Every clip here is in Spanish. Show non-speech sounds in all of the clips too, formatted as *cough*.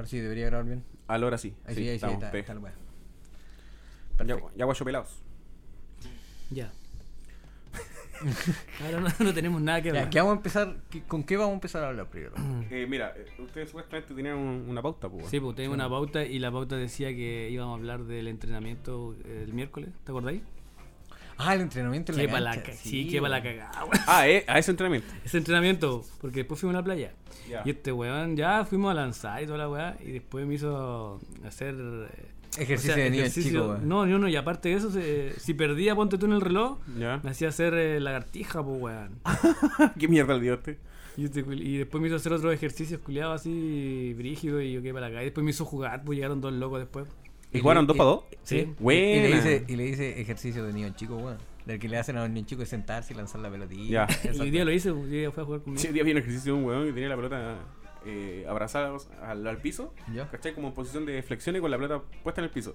Ahora sí, debería grabar bien. Ahora sí. Ahí sí, ahí sí, estamos, está, la. Ya, pelados. Ya. *laughs* Ahora no, no tenemos nada que Ya, hablar. ¿qué vamos a empezar? ¿Qué- ¿Con qué vamos a empezar a hablar primero? *clears throat* Eh, mira, eh, ustedes supuestamente tenían un- una pauta, pues. Sí, pues teníamos una pauta y la pauta decía que íbamos a hablar del entrenamiento eh, el miércoles, ¿te acordáis? Ah, el entrenamiento en para la cancha, ca- sí, que para la weón. cagada, weón. Ah, eh, a ese entrenamiento. Ese entrenamiento, porque después fuimos a la playa. Ya. Y este weón ya fuimos a lanzar y toda la weá. Y después me hizo hacer. eh, Ejercicio de niño chico, weón. No, no, no. Y aparte de eso, se- si perdía, ponte tú en el reloj, Ya. me hacía hacer eh, lagartija, pues weón. *laughs* ¿Qué mierda el este? Y, este y después me hizo hacer otros ejercicios culiados así, brígidos. Y yo quedé para acá. Y después me hizo jugar, pues llegaron dos locos después. ¿Y Y jugaron le- dos y- para dos? Sí. Y le, Buena. dice, y le dice ejercicio de niño chico, weón. Del que le hacen a los niños chicos es sentarse y lanzar la pelotilla. Ya. *laughs* Y hoy día lo hice, pues, y ella fue a jugar conmigo. Sí, un día vi un ejercicio de un weón que tenía la pelota eh, abrazada al, al piso, Ya. ¿cachai? Como en posición de flexión y con la pelota puesta en el piso.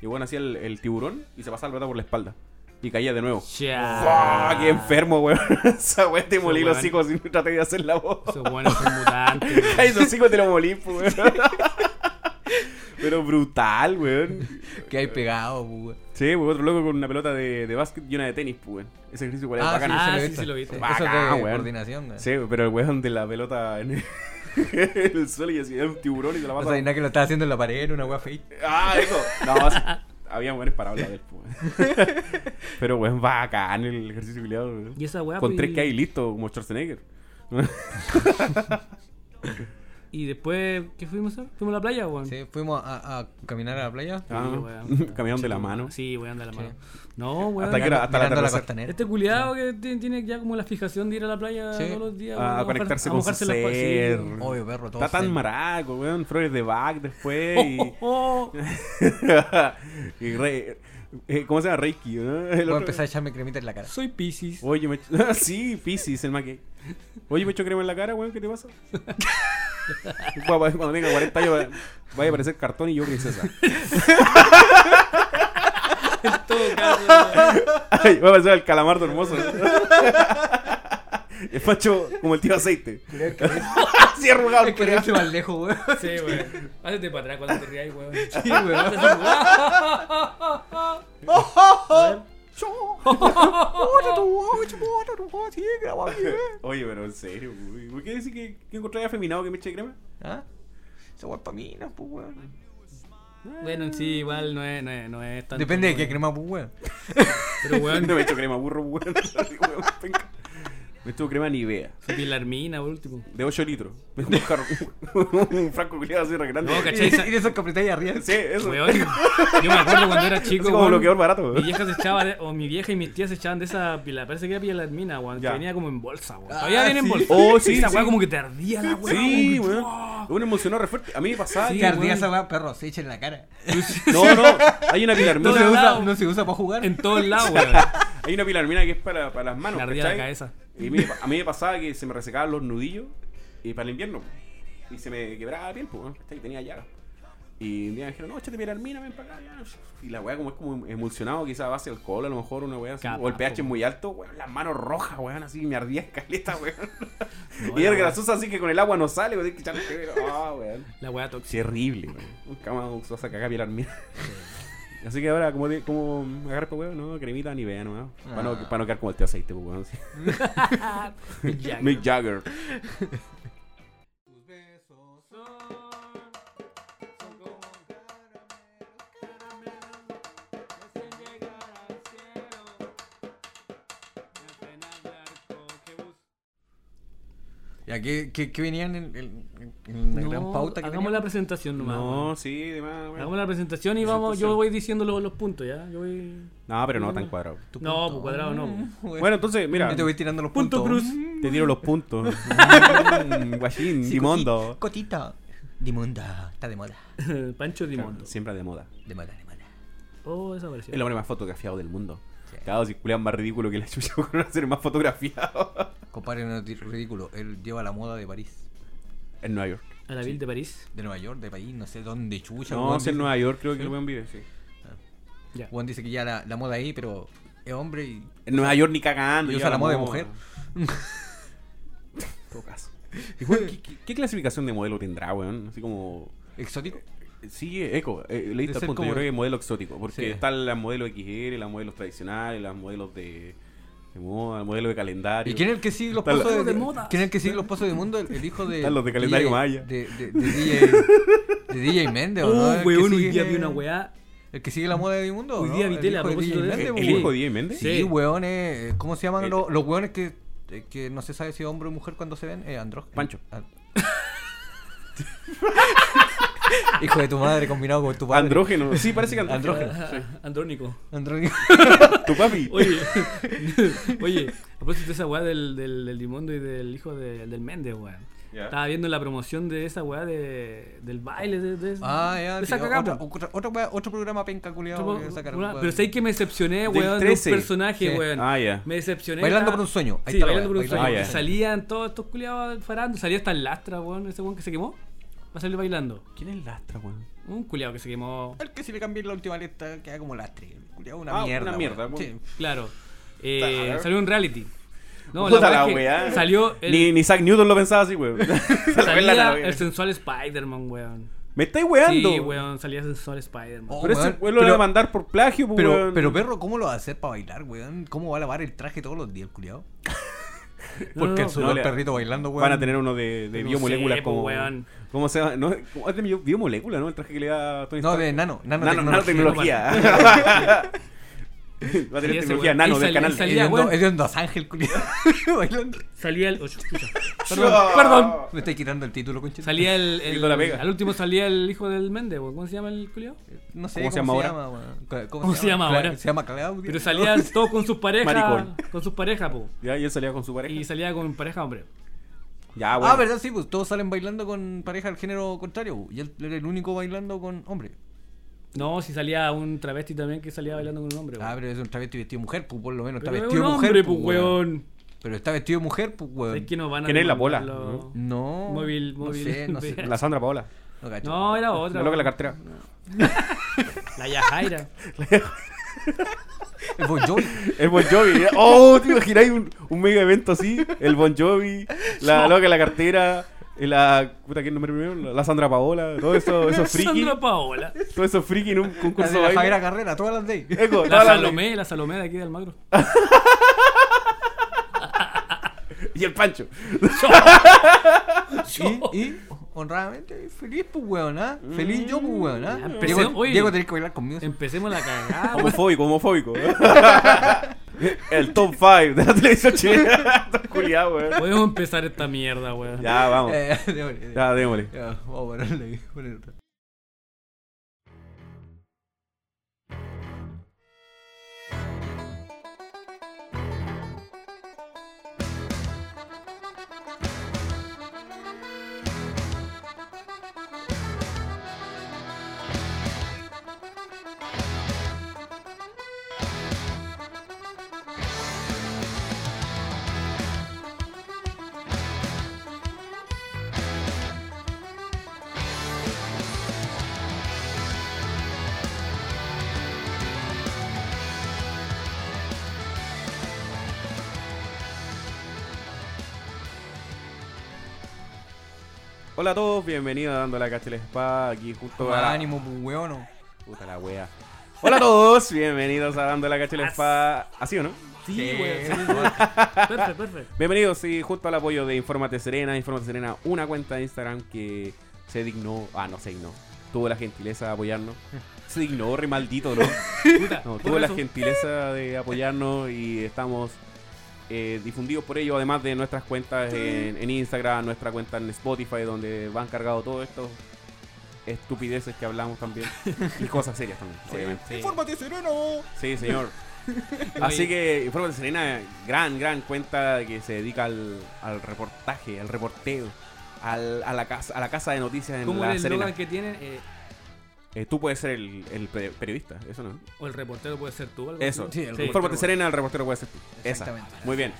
Y bueno, hacía el, el tiburón y se pasaba la pelota por la espalda. Y caía de nuevo. Ya. ¡Fua! ¡Qué enfermo, weón! *laughs* Esa weón te molí los hijos y traté de hacer la voz. Esos buenos son mutantes. *laughs* esos hijos te lo molí, pues, weón. Pero brutal, weón. Que hay pegado, weón. Sí, pues otro loco con una pelota de, de básquet y una de tenis, pues, weón. Ese ejercicio igual es Ah, bacán. sí, Ah, sí, sí lo. Eso Bacán, es de weón. coordinación, weón. Sí, pero el weón de la pelota en el, *laughs* en el suelo y así, era un tiburón y se la O pasa. sea, y nada que lo estaba haciendo en la pared, una weá fake. Ah, eso. No, sí, *laughs* había buenos para hablar de él, pues. weón. *laughs* Pero weón, bacán el ejercicio culiado, weón. Y esa weá. Con pues, tres que hay listo, como Schwarzenegger. Y después, ¿qué fuimos a hacer? Fuimos a la playa, weón. Sí, fuimos a, a caminar a la playa. Ah, weón. caminaron de la mano. Sí, weón, de la mano. No, weón. Hasta que era- hasta la la costanera. Este culiado que ti- tiene ya como la fijación de ir a la playa Sí. todos los días. A, weón, conectarse a con su sí, ser. weón. Obvio, perro, todo Está tan maraco, weón. Flores de Bach después. Y, *laughs* Oh, oh, *laughs* y re- eh, ¿Cómo se llama? Reiki, ¿no? *laughs* El Voy otro- a empezar a echarme cremita en la cara. Soy Pisces. Oye, me Ah, *laughs* sí, Pisces, el maque. Oye, me echo crema en la cara, weón, ¿qué te pasa? *laughs* Cuando cuando tenga 40 años va- vaya a parecer cartón y yo princesa. En todo caso. Ay, va a parecer el calamardo hermoso. *laughs* El facho como el tío aceite. *laughs* Así arrugado Es que culiao. irse más lejos, weón. Sí, weón. Hácete para atrás cuando te rías, weón. *laughs* Sí, weón. Oye, pero en serio. ¿por qué decir que, que encontré afeminado que me eche crema? ¿Ah? Esa weá pa' mí, no, pues, weón. Bueno, en sí, igual no es, no es, no es tanto. Depende de qué weón. crema, pues, weón. Pero, weón, No me echo crema, burro, weón. Me echo crema Nivea. soy pilarmina, por último. De 8 litros. Un, carro- *laughs* un franco culiado así re grande. No, Y, ¿cachai? y de esos arriba. Sí, eso. Weón, yo me acuerdo cuando era chico. Así como weón, bloqueador barato. Mi vieja se echaba, de- o mi vieja y mis tías se echaban de esa pila, parece que era pilarmina, weón, que venía como en bolsa, weón. Ah, Todavía viene en sí. bolsa. Oh, sí, Esa sí. weá como que te ardía la weá. Sí, como que- weón. Uno emocionó re fuerte. A mí me pasaba. Sí, Que weón. esa weá, perro, se echa en la cara. No, no. Hay una No pilarmina. se usa, no se usa para jugar. En todos lados, *laughs* weón. Hay una pilarmina que es para, para las manos. Me ardía la cabeza. Y a mí, a mí me pasaba que se me resecaban los nudillos y para el invierno. Y se me quebraba la piel, pues. Y tenía llagas. Y un día me dijeron, no, échate pilarmina, ven para acá. ya. Y la weá, como es como emulsionado, quizá a base de alcohol, a lo mejor una weá así. O el pH po, es muy alto, weón, las manos rojas, weón, así me ardía escaleta, weón. *laughs* No, *laughs* y la es weá- grasosa así que con el agua no sale, weón, tienes que echarle Ah, weón. La weá tóxica. Sí, horrible, weón. Nunca más usó esa cagada pilarmina. Así que ahora, como, como agarrar pa' weón, no, cremita ni vea nomás. Para no, Ah. pa' no quedar como el tío aceite, pues, weón. así. Ya. *laughs* Mick Jagger. Ya, ¿qué, qué, qué venían en, en- en la gran pauta que hagamos la presentación nomás. No, weón. sí, demás, weón. Hagamos la presentación y vamos, yo voy diciendo los, los puntos, ¿ya? Yo voy... No, pero no tan cuadrado. No, punto. pues cuadrado no. *laughs* Bueno, Bueno, entonces, mira, yo te voy tirando los Punto puntos. cruz. te tiro los puntos. *laughs* Mm, Guachín, Sí, Dimondo. coti- Cotita. Dimonda. Está de moda. *laughs* Pancho Dimondo. Siempre de moda. De moda, de moda. Oh, esa apareció. El hombre más fotografiado del mundo. Sí. Claro, si culean más ridículo que la chucha *laughs* por ser más fotografiado. Compadre, no es ridículo. Él lleva la moda de París. En Nueva York. A la Ville de París. De Nueva York, de París, no sé dónde chucha. No, si en Nueva York creo que ¿Sí? el weón vive, sí. Ya. Juan dice que ya la, la moda ahí, pero es hombre y. En Nueva York ni cagando. Y usa la moda de mujer. *laughs* Todo caso. Y, weón, ¿qué, qué, qué clasificación de modelo tendrá, weón? Así como ¿Exótico? Sí, eco. Eh, leíste el ser punto. como- Yo creo que modelo exótico. Porque Sí. están las modelos XL, las modelos tradicionales, las modelos de, de moda, modelos de calendario. ¿Y quién es el que sigue los los- de, de moda. ¿Quién es el que sigue los pozos de mundo? El, el hijo de. Están los de calendario DJ maya. De, de, de DJ. De DJ Méndez, ¿o no? El que weón, hoy sigue- día vi una weá. El que sigue la moda de Dimundo. Hoy ¿no? día vi El tele a hijo de ¿El weón. hijo de DJ Méndez? Sí, Sí. weones. ¿Cómo se llaman El- los, los weones que, eh, que no se sabe si es hombre o mujer cuando se ven? Eh. Pancho. Ah. *laughs* *laughs* Hijo de tu madre combinado con tu padre. Andrógeno. Sí, parece que andrógeno. Andrógeno. Andrónico. Andrógeno. *laughs* Tu papi. Oye, *laughs* oye, a propósito de esa weá del, del, del Limondo y del hijo de- del Méndez, weón. Estaba viendo la promoción de esa weá de, del baile de, de, Ah, ya. de esa sí, cagada, otro, po. otro, otro, wea- otro programa penca culiado Otro- que sacaron, una- weón. Pero sé que me decepcioné, weón, de un 13. personaje, Sí. weón. Ah, ya. Me decepcioné. Bailando por un sueño. Ahí sí, está bailando por un sueño. Ah, salían todos estos culiados farando. Salía hasta el lastra, weón. Ese weón que se quemó. Va a salir bailando. ¿Quién es Lastra, weón? Un culiado que se quemó. El que si le cambié la última letra queda como lastre. Culiao, una Ah, mierda. una mierda, weón. weón. Sí. Claro. Eh, salió un reality. No, Puta la la weá es que weá. Salió el, Ni, ni Zack Newton lo pensaba así, weón. *laughs* Salía weón. el sensual Spider-Man, weón. Me estáis weando. Sí, weón, salía sensual Spider-Man. Oh, Pero ese weón, weón lo va a mandar por plagio, pues, Pero, weón. pero perro, ¿cómo lo va a hacer para bailar, weón? ¿Cómo va a lavar el traje todos los días, el *laughs* culiao? *laughs* No, Porque no, el perrito bailando, weón. Van a tener uno de, de No biomoléculas sé, como. weón. ¿Cómo se llama? No, ¿cómo es de bio- biomolécula, ¿no? El traje que le da Tony No, de nano. Nano, Nanotecnología. nanotecnología. *laughs* *laughs* Va a Salía tener tecnología nano del salía- canal. salía- Dos Ángel, *laughs* bailando. Salía el. Perdón, perdón. Me estoy quitando el título, concha. Salía el. Al último salía el hijo del Méndez. ¿Cómo se llama el culiao? No sé ¿Cómo se llama ahora? ¿Cómo se llama ahora? Se llama Claudio. Pero salían todos con sus parejas. Maricón. Con sus parejas, po. Ya, y él salía con su pareja. Y salía con pareja, hombre. Ya, bueno. Ah, ¿verdad? Sí, pues todos salen bailando con pareja del género contrario. Y él era el único bailando con hombre. No, si salía un travesti también que salía bailando con un hombre, Ah, weón. pero es un travesti vestido de mujer, pues por lo menos está Pero vestido de mujer. hombre, pues, pues, weón. Pero está vestido de mujer, pues, weón. Es que nos van a. ¿Quién es la bola? demandarlo. No. Móvil, no móvil. sé, no *laughs* sé. La Sandra Paola. No, cacho. No, era otra. La loca de la cartera. *laughs* La Yajaira. *laughs* El Bon Jovi. El Bon Jovi. Oh, te imagináis un, un mega evento así. El Bon Jovi, la loca de la cartera, la. Puta, ¿quién nombre primero? La, la Sandra Paola. Todo eso, *laughs* eso friki. Sandra Paola. Todo eso friki en un La concurso de de la. Javiera Carrera, todas las de Eco, La todas las- Salomé, la Salomé de aquí de Almagro. *laughs* Y el Pancho. Y, y honradamente, feliz, pues, weón, ¿ah? Feliz yo, pues, weón, ¿ah? Empecé- Diego. Diego, tenés que bailar conmigo. Empecemos la cagada. Homofóbico, homofóbico. *laughs* el top 5 de la televisión chilena. *laughs* Culiado, weón. Podemos empezar esta mierda, weón. Ya, vamos. Eh, démosle, Ya, démosle. Ya, vamos a pararle poner otra. Hola a todos, bienvenidos a Dando la Cacha y la Espada. Aquí junto a. Ánimo, pues, weón. no. Puta la wea. Hola a todos, bienvenidos a Dando la Cacha y la Espada. ¿Así o no? Sí, weón. sí. Perfecto, perfecto. Bienvenidos, sí, junto al apoyo de Infórmate Serena. Infórmate Serena, una cuenta de Instagram que se dignó. Ah, no se dignó. Tuvo la gentileza de apoyarnos. Se dignó, re maldito, ¿no? *laughs* Puta, No, tuvo la gentileza de apoyarnos y estamos eh, difundidos por ello, además de nuestras cuentas en, en Instagram, nuestra cuenta en Spotify, donde van cargados todos estos estupideces que hablamos también *laughs* y cosas serias también, obviamente. Sí. ¡Infórmate, Sereno! Sí, señor. *laughs* Así que Infórmate Serena, gran, gran cuenta que se dedica al, al reportaje, al reporteo, al- a, la casa, a la casa de noticias en ¿Cómo la es el Serena. que tienen? Eh, Eh, tú puedes ser el, el pe- periodista, eso no. o el reportero puede ser tú. algo Eso. Sí, el Infórmate reportero. Serena, el reportero puede ser tú. Esa. Exactamente. Muy bien.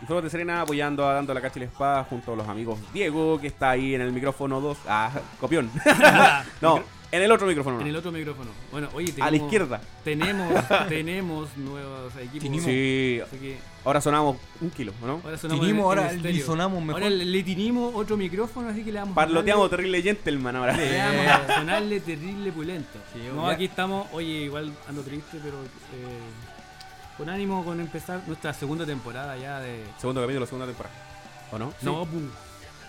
Infórmate Serena apoyando a Dando la Cacha y la Espada junto a los amigos Diego, que está ahí en el micrófono 2. Ah, copión. *laughs* no, En el otro micrófono. En el otro micrófono. Bueno, oye, A la tenemos- izquierda. Tenemos, *laughs* tenemos nuevos equipos. Tenemos- Sí. Así que Ahora sonamos un kilo, ¿o ¿no? ahora sonamos en- en ahora le sonamos mejor. Ahora le tinimos otro micrófono, así que le damos a Parloteamos darle- terrible gentleman ahora. le *laughs* damos a sonarle terrible pulento. Sí, no, aquí estamos, oye, igual ando triste, pero eh, con ánimo con empezar nuestra segunda temporada ya de... Segundo capítulo, segunda temporada. ¿O no? No, pum.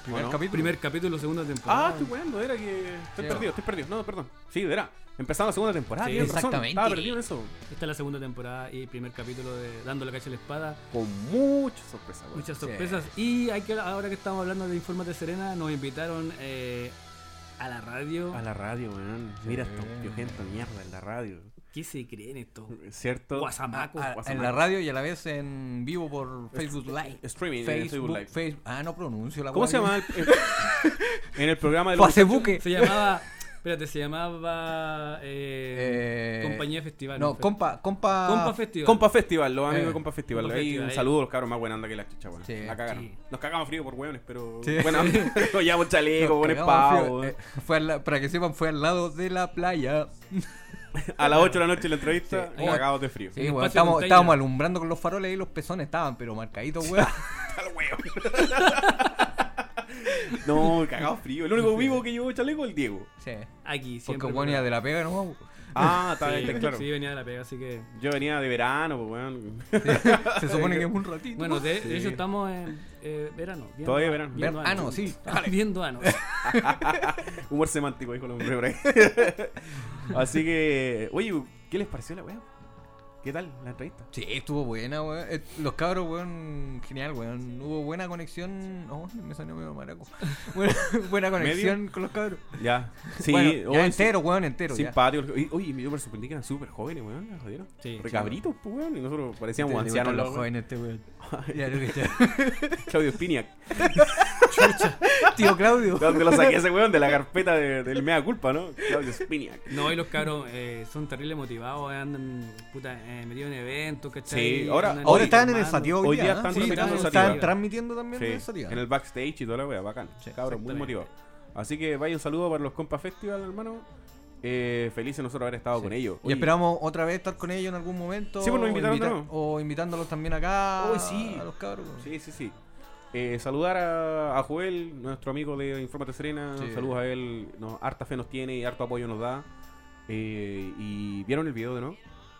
Primer capítulo. Primer capítulo, segunda temporada. Ah, estoy weando, era que. Estoy perdido, estoy perdido. No, perdón. Sí, era. Empezamos la segunda temporada. Sí, razón. exactamente. Estaba perdido en eso. Esta es la segunda temporada y primer capítulo de Dándole cacha a la espada. Con muchas sorpresas, weón. Muchas Sí. sorpresas. Y hay que, ahora que estamos hablando de Infórmate Serena, nos invitaron eh, a la radio. A la radio, weón. Mira Sí. estos piojentos mierda en la radio. ¿Qué se creen estos? ¿Cierto? Guasamacos. Ah, Guasamaco. en la radio y a la vez en vivo por Facebook Live. Streaming, en Facebook, Facebook Live. Facebook- Ah, no pronuncio la ¿Cómo se weá. llama? el- el- *laughs* en el programa de los Facebook. Se llamaba. Espérate, se llamaba. eh, Eh, Compañía Festival. No, compa, compa. Compa Festival. Compa Festival, los amigos Eh, de Compa Festival. Compa Ahí Festival, un ahí. saludo a los cabros más buena onda que la chicha. Sí. La cagaron. Sí. Nos cagamos frío por weones, pero. Sí. Bueno, *laughs* *laughs* nos llevamos chaleco, cagamos pavo. Eh, fue al la- para que sepan, fue al lado de la playa. A las 8 de la noche la entrevista, Sí. cagados de frío. Sí, weón, estábamos, alumbrando con los faroles y los pezones estaban, pero marcaditos, weón. *laughs* *laughs* No, cagado frío. El único vivo que llevó chaleco es el Diego. Sí. Aquí, siempre. Porque venía de la pega, ¿no? Ah, está Sí, bien, claro. sí, venía de la pega, así que. Yo venía de verano, pues weón. Se *laughs* supone que es un ratito. Bueno, de, de hecho estamos en eh, verano. viendo- Todavía verano. viendo Ver- ah, ano. no, sí. *laughs* Viendo ano. *laughs* Humor semántico, dijo el hombre. *laughs* Así que, oye, ¿qué les pareció la weá? ¿Qué tal la entrevista? Sí, estuvo buena, weón. Eh, Los cabros, weón, genial, weón. Hubo buena conexión. Oh, me salió medio maraco. *laughs* Buena, buena conexión con los cabros. Ya. *laughs* Sí, bueno, ya sí, entero, weón, entero. ya. Simpático. Oye, Oye, yo me sorprendí que eran súper jóvenes, weón. la jodieron. Sí, Re sí, cabritos, pues, weón. Y nosotros parecíamos Le ancianos gustan los jóvenes, este, weón. Ya lo que *laughs* Claudio Spiniak. Tío Claudio. ¿De dónde lo saqué ese weón? De la carpeta de- del Mea Culpa, ¿no? Claudio Spiniak. No, y los cabros eh, son terrible motivados, eh, andan puta, eh, metidos en eventos, ¿cachai? Sí, ahora- Ahora están en el. Sativa hoy, Hoy día día. están están, transmitiendo también en el Sativa. en el backstage y toda la wea, bacán. Sí, Cabros, muy motivados. Así que vaya un saludo para los Compa Festival, hermano. Eh, felices nosotros haber estado Sí. con ellos. Y esperamos otra vez estar con ellos en algún momento. Sí, pues nos o invitaron invita- nuevo. O invitándolos también acá. Uy, sí. A los cabros. Sí, sí, sí. Eh, saludar a, a Joel, nuestro amigo de Infórmate Serena. Sí. Saludos a él. Nos, harta fe nos tiene y harto apoyo nos da. Eh, ¿Y vieron el video de no?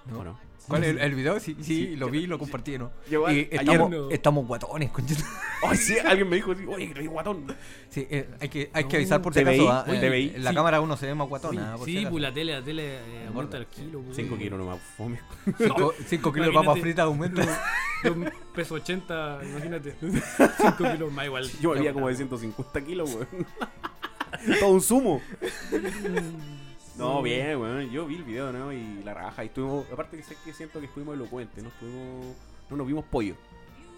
No. ¿O no? ¿Cuál es el, el video? Sí, sí, Sí, lo vi y lo compartí, ¿no? Yo, Y estamos, no. estamos guatones, conchito. Ay, sí, *laughs* alguien me dijo, así, oye, que guatón. Sí, eh, hay que, hay que avisar por si acaso. ah, oye, eh, la Sí. cámara uno se ve más guatona. por Sí, acaso. pues la tele, la tele eh, aumenta el kilo. pues. 5 kilos nomás, fome. Cinco, *laughs* cinco kilos de papas fritas aumento. Peso 80, imagínate. *laughs* 5 kilos más igual. Yo valía como de 150 kilos, weón. Todo un sumo. No, bien, weón. Yo vi el video, ¿no? Y la raja. Y estuvimos. Aparte que sé que siento que estuvimos elocuentes, ¿no? Estuvimos. No nos vimos pollo.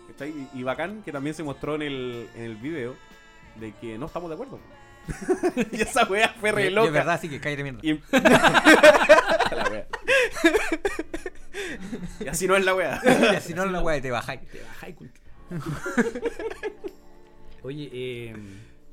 ¿Cachai? Y, y bacán que también se mostró en el, en el video de que no estamos de acuerdo. *laughs* y esa weá fue re loca. es verdad, sí que mierda. Y, *laughs* la wea. y así no es la wea. *laughs* Y si no, la weá te bajáis. Te bajáis. Oye, eh,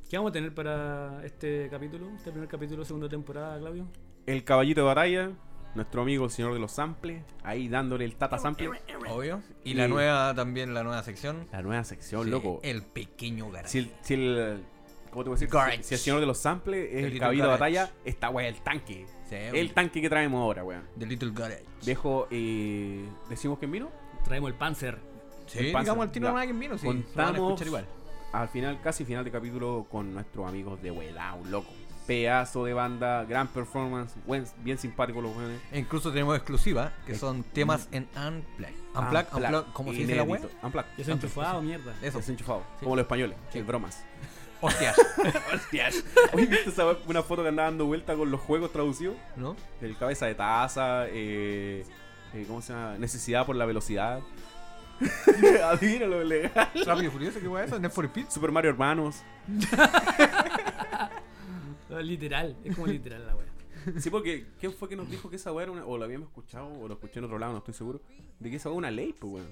¿qué vamos a tener para este capítulo? Este primer capítulo, segunda temporada, Claudio. El caballito de batalla. Nuestro amigo el señor de los samples. Ahí dándole el tata sample. Obvio. Y Y- la nueva, también la nueva sección. La nueva sección, Sí, loco. El pequeño garaje. Si el, si el- ¿Cómo te voy a decir? Garage. Si, el señor de los samples es The el caballito de Garage. batalla, esta wea es el tanque. Sí, El tanque que traemos ahora, weón. The Little Garage. Viejo, eh, ¿decimos quién vino? Traemos el Panzer. Sí, el Panzer. digamos al tiro alguien vino, sí. lo van a Contamos escuchar igual. Al final, casi final de capítulo, con nuestros amigos de Huela, un loco. Pedazo de banda, gran performance, buen- bien simpático los weones. E incluso tenemos exclusiva, que Ex- son temas en Unplugged. Unplugged, Unplugged, ¿cómo se dice la web? Unplugged. Ya se enchufado, mierda. Eso. Desenchufado. Sí. Como los españoles. Sí. Bromas. *laughs* Hostias, *laughs* Hostias. Oye, ¿viste esa una foto que andaba dando vuelta con los juegos traducidos? ¿no? El cabeza de taza, eh, eh, ¿cómo se llama? Necesidad por la velocidad. *laughs* Adivínalo, legal. *laughs* Rápido y *laughs* Furioso, ¿qué wea es eso? Need for Speed. Super Mario Hermanos. No, literal, es como literal la wea. Sí, porque ¿quién fue que nos dijo que esa weá era una. O lo habíamos escuchado, o lo escuché en otro lado, no estoy seguro. De que esa weá es una ley, pues weón.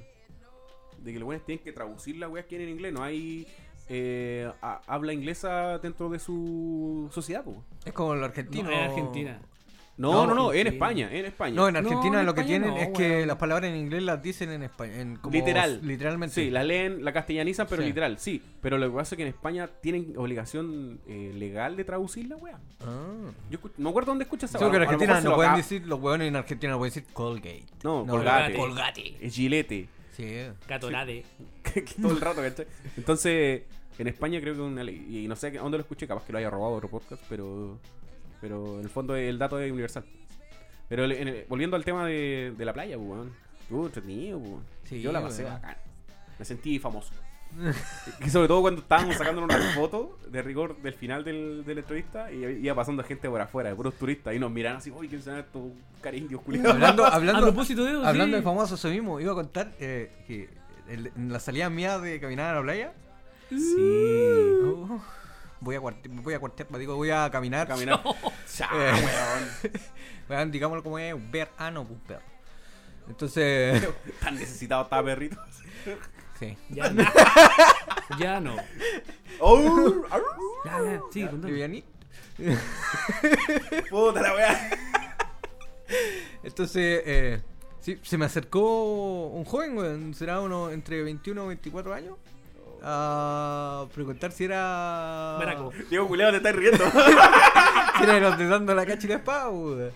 De que los weones tienen que traducir la weá que en inglés. No hay eh, ha- habla inglesa dentro de su sociedad, po. Es como el argentino. No, en Argentina. No, No, no, no, en. España, en España. No, en No, Argentina en lo que España tienen no, es que las palabras en inglés las dicen en español. Literal. Literalmente. Sí, la leen, la castellanizan, pero Sí. literal, sí. Pero lo que pasa es que en España tienen obligación eh, legal de traducir la wea. Ah. Yo no me acuerdo dónde escuchas esa Sí, porque en Argentina no lo pueden decir, los hueones en Argentina no pueden decir Colgate. No, Colgate. Colgate. Es Gilete. Sí. Gatorade. que *laughs* todo el rato, ¿cachai? Entonces, en España creo que una ley. Y no sé a dónde lo escuché, capaz que lo haya robado otro podcast, pero. Pero en el fondo el dato es universal. Pero el- en el- volviendo al tema de, de la playa, pues, weón. Estuvo entretenido, pues. Sí, Yo la pasé weón. bacán. Me sentí famoso. *laughs* y sobre todo cuando estábamos sacando una foto de rigor del final del, de la entrevista y iba pasando gente por afuera, de puros turistas, y nos miraban así, uy, ¿quién será estos cariños culiados? Hablando, *laughs* A hablando, propósito de eso, hablando sí. de famosos, eso mismo, iba a contar eh, que el- en la salida mía de caminar a la playa, Sí. oh, voy a cuartear, voy a cuartear, digo, voy a caminar. Caminar. *laughs* Ya, Eh. *laughs* weón. Weón, digámoslo como es, ver ano, pues, perro. Entonces, *laughs* Tan necesitado estaba perrito. sí. Ya no. ya no. Oh. Ya, ya. Sí, contame. Livianito. Puta la weá. Entonces, eh, sí, se me acercó un joven, weón, será uno entre 21 y 24 años, a preguntar si era. Baraco. Diego culiado te estás riendo. *laughs* Si era de los de dando la cacha y la espada, weón.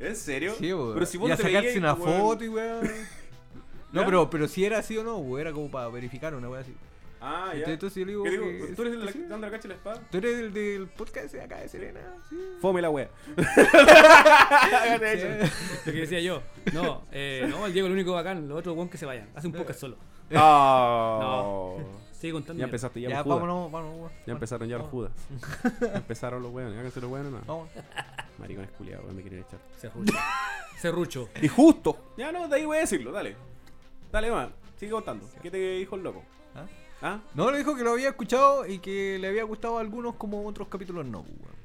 ¿En serio? Sí, weón. Pero si vos y a te sacarse veías, una weón. foto y weón. *laughs* No, pero, pero si era así o no, weón, era como para verificar una weón así. Ah, ya. Entonces, yo le digo ¿Qué digo? que- ¿Tú eres el de dando la cacha y la espada? Tú eres el del podcast de acá de Serena, sí. Fome la wea. *laughs* Lo que decía yo. No, eh, no, el Diego es el único bacán. Los otros buen que se vayan. Hace un podcast solo. No. Sigue contando. Ya empezaste, ya, Ya, los judas. vámonos, vámonos, weón. Ya empezaron ya los judas. Ya *laughs* empezaron los weones. Háganse los weones, no. Vamos. Maricones culiados, me quieren echar. Serrucho. Serrucho. *laughs* Y justo. Ya no, de ahí voy a decirlo, dale. Dale, man. Sigue contando. ¿Qué te dijo el loco? ¿Ah? ¿Ah? No, le dijo que lo había escuchado y que le había gustado a algunos como otros capítulos no, pues, weón.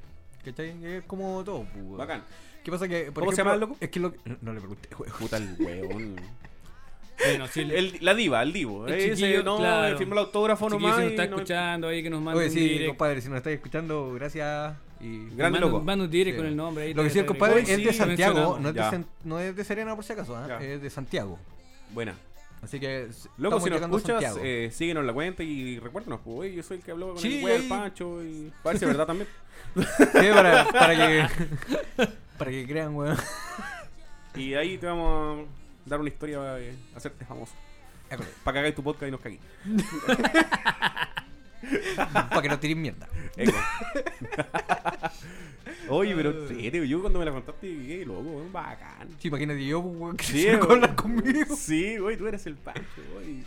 ¿Cachai? Es como todo, pues, weón. Bacán. ¿Qué pasa que, por ¿Cómo se ejemplo, llama el loco? Es que lo... No le pregunté, weón. Puta el weón. Bueno, si el, El- la diva, el divo. El Ese, no, claro. firmó el autógrafo nomás. si nos y está no- escuchando ahí, que nos Oye, sí, direct. compadre, si nos estáis escuchando, gracias y... Grande Manda- loco. Manda un direct Sí. con el nombre ahí. Lo que sí, el compadre es sí, de Santiago, no es de, Ya. San- no es de Serena por si acaso, ¿ah? Es de Santiago. Buena. Así que Loco, si nos escuchas, eh, síguenos en la cuenta y recuérdanos, pues, yo soy el que habló con Sí, el del Pancho y... Es verdad también. *laughs* Sí, para, para que... *laughs* para que crean, weón. Y ahí te vamos dar una historia para eh, hacerte famoso. Para que hagáis tu podcast y nos caguéis. *laughs* para que no tiren mierda. *laughs* Oye, pero yo cuando me la contaste, qué loco, weón, bacán. Sí, imagínate yo, pues, weón, que Sí, se hablar conmigo. Sí, güey, tú eres el Pancho, güey.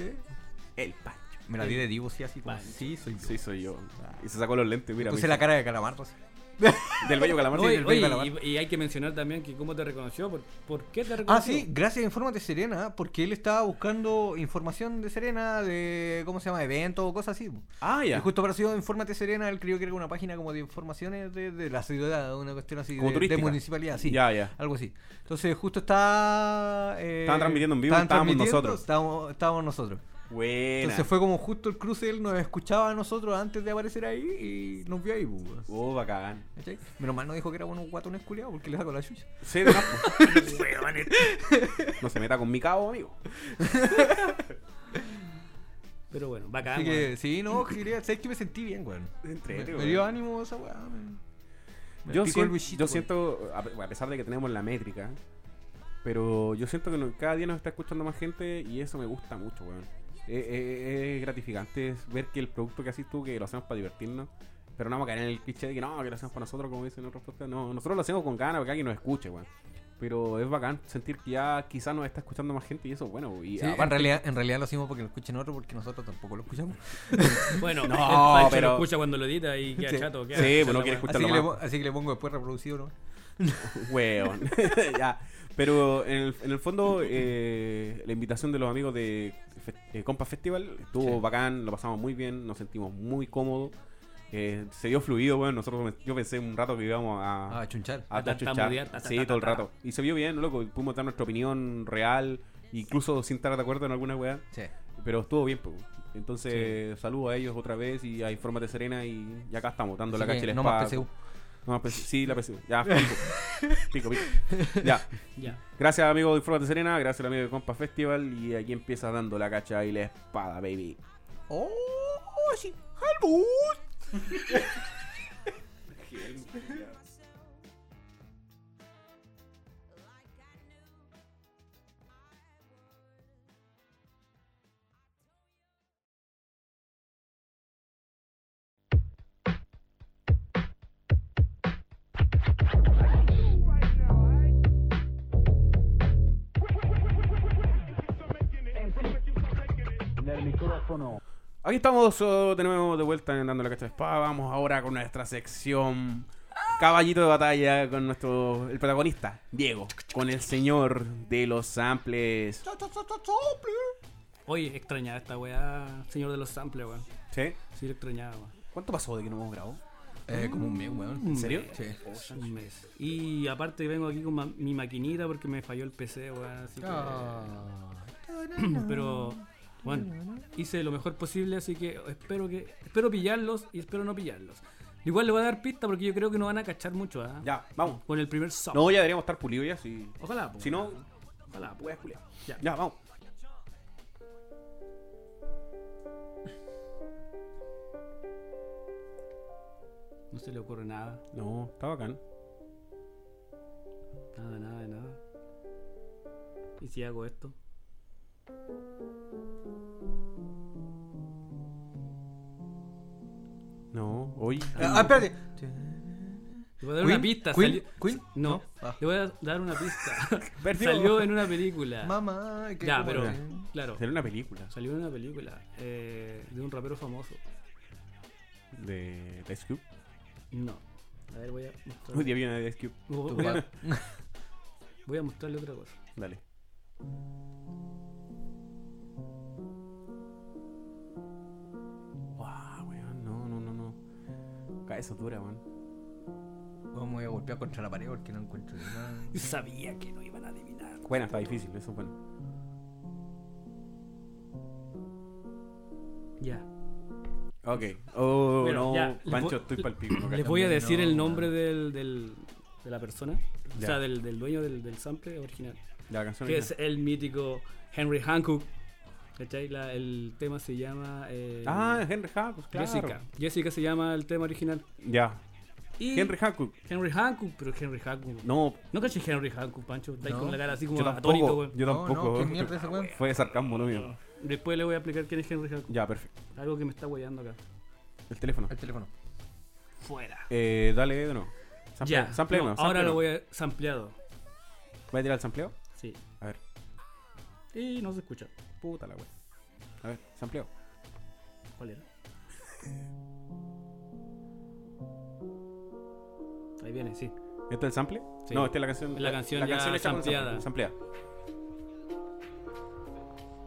El Pancho. Me la di de divo, sí, así como... Sí, soy yo. Sí, soy yo. Y se sacó los lentes, mira. Puse la cara de calamardo, así. *laughs* Del bello calamar. Oye, del oye, Belga y, y hay que mencionar también que cómo te reconoció. ¿Por, por qué te Ah, reconoció? sí, gracias a Infórmate Serena, porque él estaba buscando información de Serena, de, ¿cómo se llama? Eventos o cosas así. Ah, Y ya. justo apareció Infórmate Serena, él creyó que era una página como de informaciones de, de la ciudad, una cuestión así Como de, municipalidad, sí. Ya, ya. Algo así. Entonces justo está... Eh, Estaban transmitiendo en vivo, estábamos nosotros. Estábamos, estábamos nosotros. Buena. Entonces fue como justo el cruce, él nos escuchaba a nosotros antes de aparecer ahí y nos vio ahí, pues. Oh, bacán. ¿Cachai? Menos mal no dijo que era unos guatones culiados porque le sacó la chucha. Sí, de más, *laughs* pues. No se meta con mi cabo, amigo. *laughs* Pero bueno, bacán. Así weón. que, sí, no, quería, sabes que me sentí bien, weón. Entrete, Me, me weón. dio ánimo esa weá. me- me Yo, picó el sien- bichito, yo siento, a pe- a pesar de que tenemos la métrica, pero yo siento que cada día nos está escuchando más gente y eso me gusta mucho, weón. Es, es- es gratificante es ver que el producto que haces tú, que lo hacemos para divertirnos, pero no vamos a caer en el cliché de que no, que lo hacemos para nosotros, como dicen otros podcasts. No, nosotros lo hacemos con ganas para que alguien nos escuche, weón. Pero es bacán sentir que ya quizás nos está escuchando más gente y eso es bueno. Y Sí, aparte- en, realidad, en realidad lo hicimos porque lo escuchen otros, porque nosotros tampoco lo escuchamos. *laughs* Bueno, *laughs* No, *laughs* el pero- lo escucha cuando lo edita y queda Sí. chato. queda Sí, chato pues no la quiere weá. escuchar. Así que, lo le, más. así que le pongo después reproducido, ¿no? Weón. ya. Pero en el, en el fondo, eh, la invitación de los amigos de Fe- eh, Compa Festival estuvo Sí. bacán, lo pasamos muy bien, nos sentimos muy cómodos. eh, se dio fluido, weón. Nosotros, yo pensé un rato que íbamos a, Ah, chunchar. a a ta, ta, Sí, todo el rato. Y se vio bien, loco. Pudimos dar nuestra opinión real, incluso sin estar de acuerdo en alguna weá. Sí. Pero estuvo bien, pues. Entonces, saludo a ellos otra vez y hay Formas de Serena y, y acá estamos, dando la cacha y la no más espada. No PSU. Sí, la PSU. Ya, *laughs* pico. pico, pico. Ya. *laughs* Ya. Gracias, amigo de Formas de Serena. Gracias, amigo de Compa Festival. Y aquí empieza dando la cacha y la espada, baby. ¡Oh! sí. ¡Helmut! *laughs* Aquí estamos oh, de nuevo de vuelta en Dando la Cacha de Espada. Vamos ahora con nuestra sección Caballito de Batalla con nuestro el protagonista, Diego, con el señor de los samples. Oye, extrañaba esta weá, señor de los samples, weón. ¿Sí? Sí, lo extrañaba, weón. ¿Cuánto pasó de que no hemos grabado? Eh, como un mes, weón. ¿En serio? Sí. Un mes. Y aparte vengo aquí con ma- mi maquinita porque me falló el PC, weón. Así que... Ah. *clears throat* Pero, bueno, hice lo mejor posible, así que espero que espero pillarlos y espero no pillarlos. Igual le voy a dar pista porque yo creo que no van a cachar mucho, ¿ah? Ya, vamos. Con el primer sub. No, ya deberíamos estar pulidos ya. Si, Ojalá, po, si no, Ojalá, culiar. Ya. Ya, vamos. No se le ocurre nada. No, está bacán. Nada, nada, nada. ¿Y si hago esto? No, hoy. Ah, espérate. Le voy a dar una pista. Queen, salió- Queen. No, Ah. le voy a dar una pista. *laughs* Salió en una película. Mamá, que Ya, pero, Ya. claro, Era una película salió en una película eh, de un rapero famoso. de Ice Cube. No. A ver, voy a mostrar- Hoy día viene de Ice Cube. a, *laughs* voy a mostrarle otra cosa. Dale. Cabeza dura, weón. Me voy a golpear contra la pared porque no encuentro nada. *laughs* Yo sabía que no iban a adivinar. Buena, está difícil, eso es bueno. Ya. Ok. Oh, Bueno, no, ya, les Pancho, voy- estoy pa'l pico. no Les voy a decir no, el nombre del, del- de la persona. O Ya. sea, del, del dueño del, del sample original. La canción Que es- es el mítico Henry Hancock. ¿Cachai? La- el tema se llama. eh, Ah, Henry Hancock, claro. Jessica. Jessica se llama el tema original. Ya. Y Henry Hancock. Henry Hancock, pero Henry Hancock. No, ¿No caché Henry Hancock, Pancho? Estáis No. con la cara así como yo atónito, weón. Yo No, tampoco. no, ¿qué weón. mierda ese weón? Fue de sarcasmo, no mío. Después le voy a explicar quién es Henry Hancock. Ya, perfecto. Algo que me está guayando acá. El teléfono. El teléfono. Fuera. Eh, dale de nuevo. Sample, Ya. sample no, ahora lo voy a sampleado. ¿Voy a tirar el sampleo? Sí. A ver. Y no se escucha. Puta la wea. A ver, sampleo. ¿Cuál era? Ahí viene, sí. ¿Esto es el sample? Sí. No, esta es la canción. La canción ya hecha con sampleada. sample, sampleada.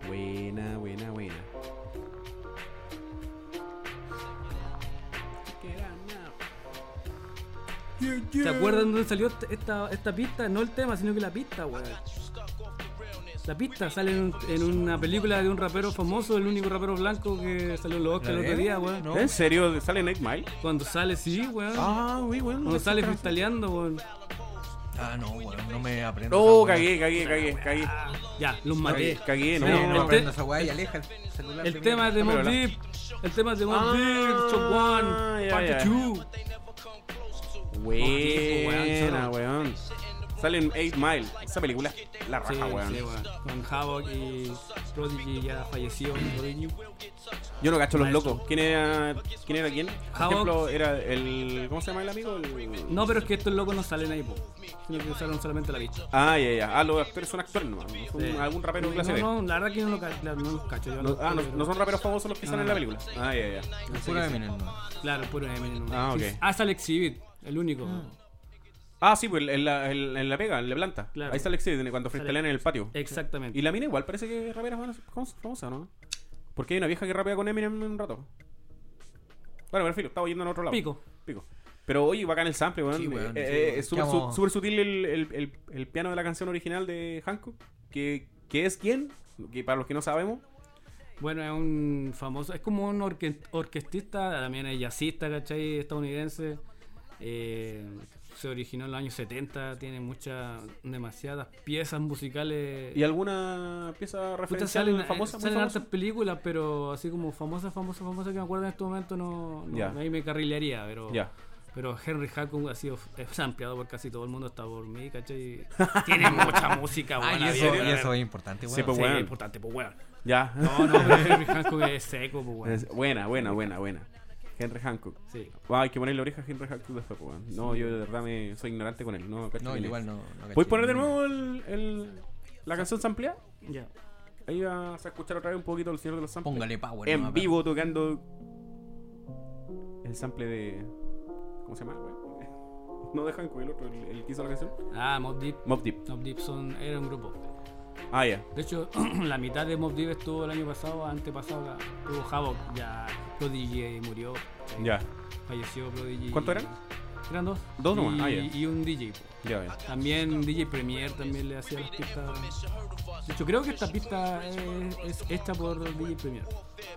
Buena, buena, buena. ¿Se acuerdan dónde salió esta- esta, esta pista? No el tema, sino que la pista, weón. La pista sale en, en una película de un rapero famoso, el único rapero blanco que salió en los Oscars el ¿La otro día, weón. No. ¿En serio? ¿Sale Night Mile? Cuando sale, sí, weón. Ah, uy, bueno. Cuando sale freestyleando, weón. Ah, no, weón, no me aprendo. Oh, weá. cagué, cagué, cagué, cagué. Ya, los maté. Cagué, no. No, no, el aprendo te- esa weá y aleja el celular. El tema es de Mob Deep. El tema es de Mob Ah, Deep, Shock One, ya. 2. Buena, weón. Sale en 8 Mile. Esa película es la raja, Sí, weón. sí, weón. Con Havoc y Prodigy ya falleció. Prodigy. Yo no cacho los locos. ¿Quién era quién? Era quién? Por Havoc. ejemplo, era el. ¿Cómo se llama el amigo? El- No, pero es que estos locos no salen ahí, po. Sino que usaron solamente la vista. Ah, ya, ya. Ah, los actores son actores nomás. No son Sí. algún rapero no, clase B. no, la verdad que no, lo ca- la- no los cacho. yo No- los- ah, no, no son raperos famosos los que No, salen en no. la película. Ah, ya, ya. El puro Eminem, no. Claro, puro Eminem. ¿no? Ah, ok. Sí, Ah, sale Exhibit, el único. Ah, sí, pues en la, en, en la pega, en la planta. Claro. Ahí está Alexis cuando freestylean en el patio. Exactamente. Y la mina igual parece que es rapera famosa, famosa, ¿no? Porque hay una vieja que rapea con Eminem un rato. Bueno, perfil, estaba yendo en otro lado. Pico. Pico. Pero oye, bacán el sample, weón. Sí, weón, Eh, sí, eh, es súper su- sutil el, el- el- el piano de la canción original de Hancock. Que, que es quién, que para los que no sabemos, Bueno, es un famoso, es como un orque- orquestista, también es jazzista, ¿cachai? Estadounidense. Eh, se originó en los años 70, tiene muchas, demasiadas piezas musicales. ¿Y alguna pieza referencial salen, famosa? eh, muy salen famosa? hartas películas, pero así como famosa, famosa, famosa que me acuerdo en este momento no, no Ya. ahí me carrilearía, pero Ya. pero Henry Hancock ha sido ampliado por casi todo el mundo hasta por mí, ¿cachai? *laughs* Tiene mucha música Ah, buena. y eso, y eso es importante, Sí, weón. pues, Sí, weón. importante, pues weón. Ya. No, no, pero *laughs* Henry Hancock es seco, pues weón. Es- buena, buena, buena, buena. Henry Hancock. Sí. Wow, hay que ponerle oreja a Henry Hancock después, pues, weón. No, yo de verdad me soy ignorante con él. No, No, igual no. no ¿Puedes poner de nuevo el, el- la canción sampleada? Ya. Ahí vas a escuchar otra vez un poquito el señor de los samples. Póngale power. en vivo tocando el sample de. ¿Cómo se llama? güey? *laughs* No de Hancock, el otro, el, el que hizo la canción. Ah, Mob Deep. Mob Deep. Mob Deep son, era un grupo. Ah, ya. De hecho, *clears throat* la mitad de Mob Deep estuvo el año pasado, antepasado, acá. Tuvo Havoc, ya Prodigy murió. eh, Ya. Falleció Prodigy. ¿Cuántos eran? Eran dos. Dos nomás, y, ah, ya. y un DJ. Ya, ya. También DJ Premier también le hacía las pistas. De hecho, creo que esta pista es, es hecha por DJ Premier.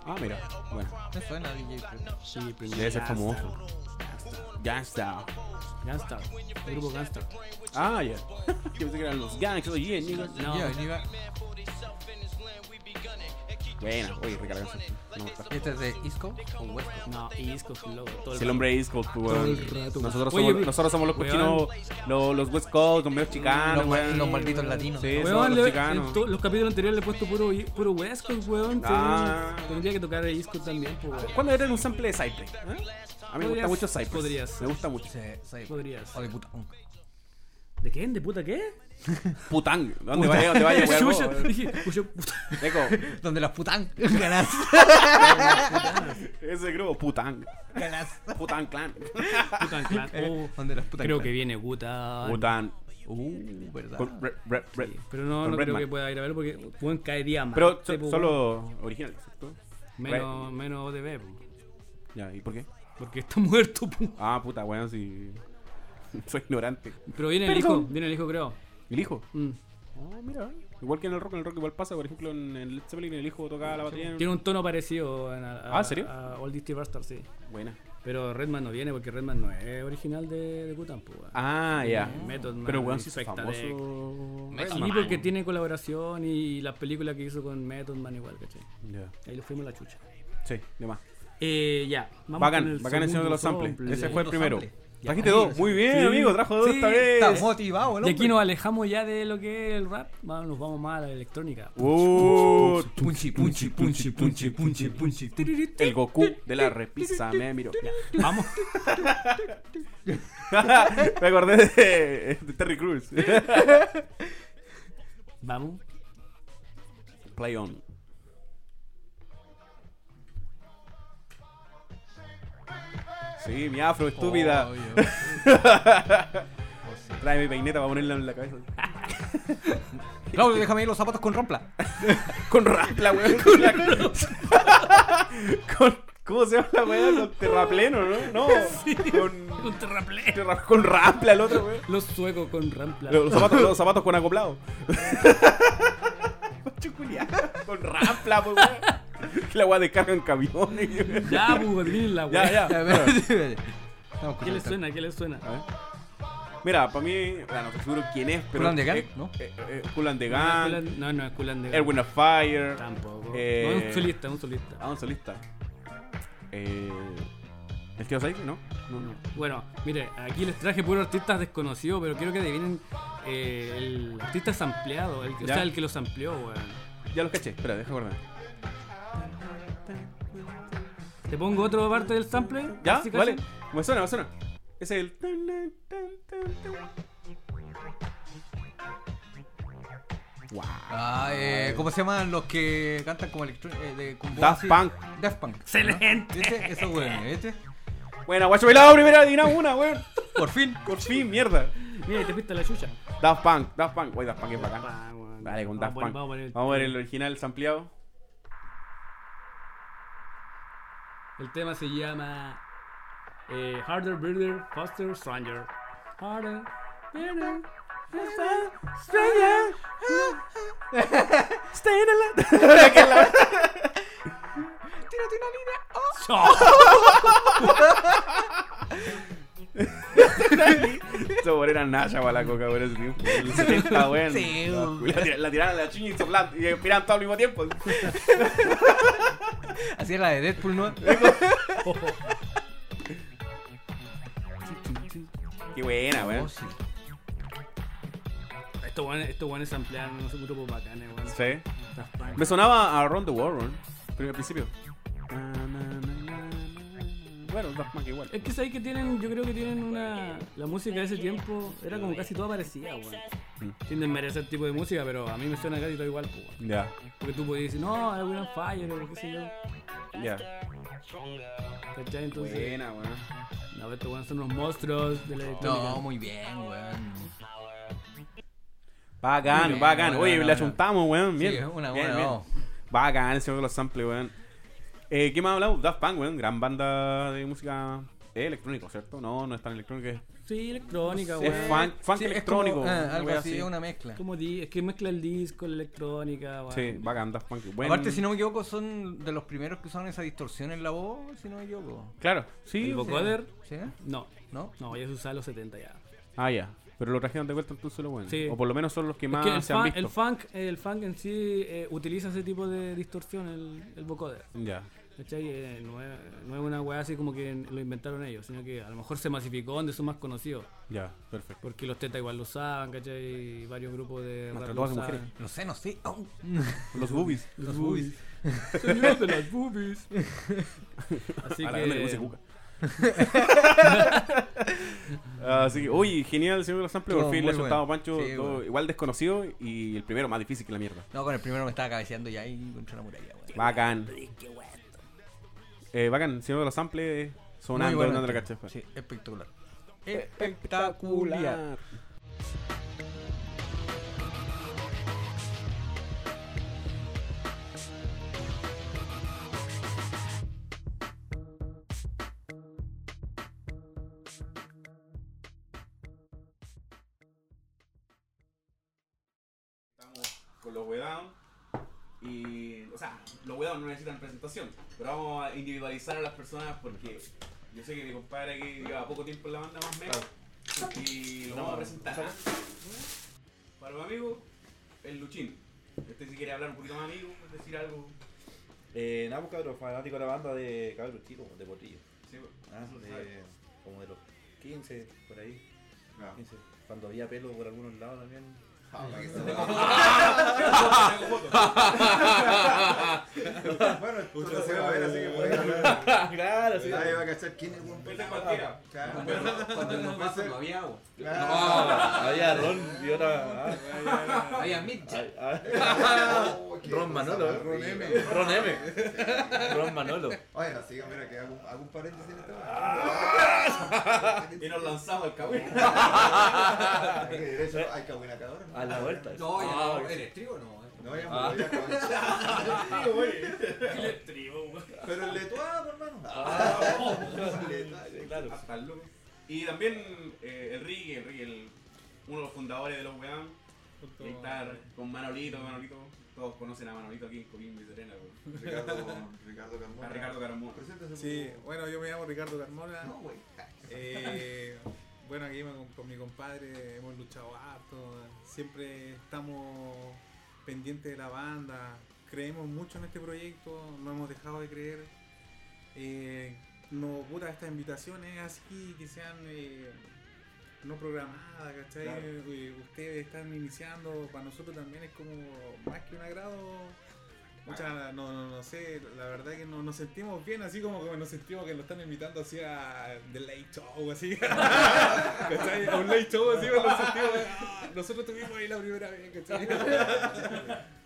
Ah, mira. Bueno, Me suena DJ. pero- DJ Premier. debe ser famoso. Ya está. Gangstar. El grupo Gangstar. Ah, ya. *laughs* Yo pensé que eran los gangs. Oye, nigga. No. Buena, oye, rica la canción. ¿Este es de Isco o West Coast? No, Coast, loco. Todo el Si el hombre Coast, pues, weón. Nosotros Oye, somos, we- nosotros somos los cochinos, los, los West Coast, los medios chicanos, Los ma- weón. los malditos latinos. Sí, somos los le- chicanos. en to- los capítulos anteriores le he puesto puro, puro West Coast, weón. Ah. Tendría que tocar el Coast también, pues, weón. ¿Cuándo era un sample de Cypress? ¿Eh? A mí me gusta mucho Cypress. podrías. Me gusta mucho. Sí, sí. Podrías. O de puta. ¿De qué? ¿De puta qué? Putang. ¿Dónde vaya? ¿Dónde vaya, dije, Donde las putan ganas. ese grupo, Putang. ganas. Putang Clan. Puta clan. Oh, Donde las putan creo ganas. que viene Guta. Putang. Uh, verdad. Con Red, Red, Red. Pero no, Con no creo Redman. que pueda ir a verlo porque pueden caería más. Pero Sí, so- pues, solo original, ¿cierto? Menos, menos ODB, pues, Ya, ¿y por qué? porque está muerto. pues. Ah, puta, weón, si. *laughs* Soy ignorante. Pero viene el hijo, viene el hijo, creo. ¿El hijo? Mm. Ah, mira. Igual que en el rock, en el rock igual pasa, por ejemplo, en el Led Zeppelin el hijo tocaba la batería. en- Tiene un tono parecido a, a, Ah, ¿en serio? a Old Dusty Bastard, sí. Buena. Pero Redman no viene porque Redman no es original de, de Gutan, pues. Ah, ya. Method Man, Pero weón, sí es famoso. Sí, Man. porque tiene colaboración y las películas que hizo con Method Man igual, ¿cachai? Ya. Ahí lo fuimos a la chucha. Sí, de más. Eh, ya. Vamos con Bacán, el bacán el señor de los samples. sample. Ese fue el primero. sample. Ya. Trajiste dos. Muy bien, sí. amigo. Trajo dos Sí, esta vez. Está motivado, el Y aquí hombre. nos alejamos ya de lo que es el rap. Vamos, nos vamos más a la electrónica. Uh, Punchi, punchi, punchi, punchi, punchi, punchi. el Goku de la repisa, me miro. Vamos. me acordé de, de Terry Crews. Vamos. Play on. Sí, mi afro, estúpida. Oh, yo. *laughs* Trae mi peineta para ponerla en la cabeza. *laughs* Claudio, déjame ir los zapatos con rompla. *laughs* Con rapla, weón. Con la... con, ¿Cómo se llama la weá? Con terrapleno, ¿no? No. Con, Un terraplén. terra- con rapla el otro, weón. Los suecos con rampla. Los zapatos, los zapatos con acoplado. Chuculia. Con rapla, pues, weón. *laughs* La weá descarga en camiones. Ya, Bugodrín, la Ya, wea. ya. Ya. *laughs* Estamos ¿Qué le suena? ¿Qué le suena? A ver. Mira, para mí, bueno, no estoy seguro quién es, pero. Kool and the Gang, eh, ¿no? eh, eh, and the No, no, Gang, es Kulan- no, no, es Kulan de Erwin of Fire. Tampoco. Eh, No, es un solista, un solista. Ah, un solista. Eh, ¿El tío Saiki? ¿No? No, no. Bueno, mire, aquí les traje puros artistas desconocidos, pero quiero que adivinen eh, el artista sampleado, el, que- o Ya. sea, el que los amplió, weón. Ya los caché. Espera, deja guardar. ¿Te pongo otra parte del sample? ¿Ya? Casi, casi. Vale. Me suena, me suena. Es el. Wow. Ah, eh, ¿Cómo se llaman los que cantan como electrónica? Eh, Daft? Punk. Daft Punk. ¡Excelente! ¿Este? Eso, weón. ¿Este? Buena, guacho pelado, primera, adivina una, weón. Por fin. Por fin, mierda. Mira, te fuiste la chucha. Daft Punk, Daft Punk. Oye, Daft Punk es bacán. Dale, con Daft Punk. Vamos a ver el original sampleado. El tema se llama eh, Harder, Birder, Faster, Stranger. Harder, Birder, Faster, Stranger. *laughs* Stay in the *laughs* tírate una línea. *laughs* Eso era Naya para la coca por ese tiempo. El 70, weón. Sí, weón. La, la tiraron a la chuña y soplan y respiraban todo al mismo tiempo. *laughs* Así es la de Deadpool, ¿no? Qué buena, Oh, weón. sí. Estos buenos estos buenos ampliaron unos grupos bacanes, weón. Sí. Me sonaba a Around the World, weón. Pero al principio. Na, na, na. Bueno, Daft Punk igual. Es que sabéis que tienen, yo creo que tienen una. La música de ese tiempo era como casi toda parecida, weón. Mm. Sin desmerecer el tipo de música, pero a mí me suena casi todo igual, pues, weón. Ya, Porque tú podías decir, no, era William Fire o qué sé yo. ya. ¿Cachai? Entonces, Buena, weón. ver, estos weones son unos monstruos de la electrónica. No, muy bien, weón. Bacán, bien, bacán. Oye, bueno. achuntamos, weón. Bien. Sí, una bien, buena, bien. no. Bacán, el señor de los samples, weón. Eh, ¿Qué más hablamos? Daft Punk, weón. Gran banda de música electrónica, ¿cierto? No, no es tan electrónica. es- Sí, electrónica, Es weón. funk, funk Sí, es electrónico. como, ah, algo así, es una mezcla. Como di, es que mezcla el disco, la electrónica, weón. Sí, bacán, Daft Punk. Buen- Aparte, si no me equivoco, son de los primeros que usaron esa distorsión en la voz, si no me equivoco. Claro, sí. ¿El vocoder? ¿Sí? No, ¿No? no, ya se usaba los 70 ya. Ah, ya. Pero lo trajeron de vuelta entonces lo bueno. Sí. O por lo menos son los que más Es que se han visto. el funk, el funk en sí eh, utiliza ese tipo de distorsión, el, el vocoder. Ya. ¿Cachai? Eh, no, es, no es una weá así como que lo inventaron ellos, sino que a lo mejor se masificó donde son más conocidos. Ya, perfecto. Porque los tetas igual lo usaban, ¿cachai? Y varios grupos de lo mujeres. No sé, no sé. Oh. *laughs* Los boobies. Los boobies. Señor de las boobies. *laughs* Así A la grande le puse que. cuca. *laughs* Así que, oye, genial, señor de los samples. Por fin le ha soltado a bueno. Pancho, Sí, todo bueno. igual desconocido y el primero más difícil que la mierda. No, con el primero me estaba cabeceando ya ahí contra la muralla, weón. Bacán. Eh, bacán, señor de los samples sonando, Muy bueno dando la cacha. Sí, espectacular. Espectacular. Estamos pero vamos a individualizar a las personas porque yo sé que mi compadre aquí lleva poco tiempo en la banda más o menos y lo vamos a presentar. ¿ah? Para los amigos, el Luchín. Este si quiere hablar un poquito más amigo, decir algo. Eh, nada, pues cabrón, fanático de la banda de cabros chicos, de Portillo. Sí, Ah, se sabe. de, como de los 15, por ahí. Ah. 15. Cuando había pelo por algunos lados también. Bueno, esto se va a ver así que por ahí claro, sí. nadie va a cachar quién es Juan Puede ser cualquiera. Claro. Cuando no había agua. Había Ron y otra. Había Mitchell. ah. Oh, Ron Manolo. Ron. M. Ron M. Ron Manolo. Oye, así que mira que hago, un paréntesis en esta Y nos lanzamos al cabrón. *laughs* Hay buena cabra. A la vuelta. No, ya Ah, no. ¿Eres trigo no? No, ya Ah. me voy a acabar. Pero el letuado, hermano. *laughs* El letuado. Claro. Hasta el lunes. Y también eh, el Ricky, el Ricky, el- uno de los fundadores de los Weón. Estar con Manolito, Manolito. Todos conocen a Manolito aquí en Coquimbo y Serena, weón. Ricardo, Ricardo A Carmona. Ricardo Caramón. Preséntese, Sí, bueno, yo me llamo Ricardo Carmona. No, güey. Eh, bueno, aquí con, con mi compadre hemos luchado harto. Siempre estamos pendientes de la banda. Creemos mucho en este proyecto. No hemos dejado de creer. Eh, nos gusta estas invitaciones así que sean eh, no programadas, ¿cachai? Claro. Eh, ustedes están iniciando. Para nosotros también es como más que un agrado. Mucha, no, no, no sé, la verdad que no, nos sentimos bien, así como que nos sentimos que nos están invitando así a The Late Show, así. *laughs* ¿Cachai? A un Late Show, así, nos sentimos, ah, nosotros tuvimos ahí la primera vez, ¿cachai?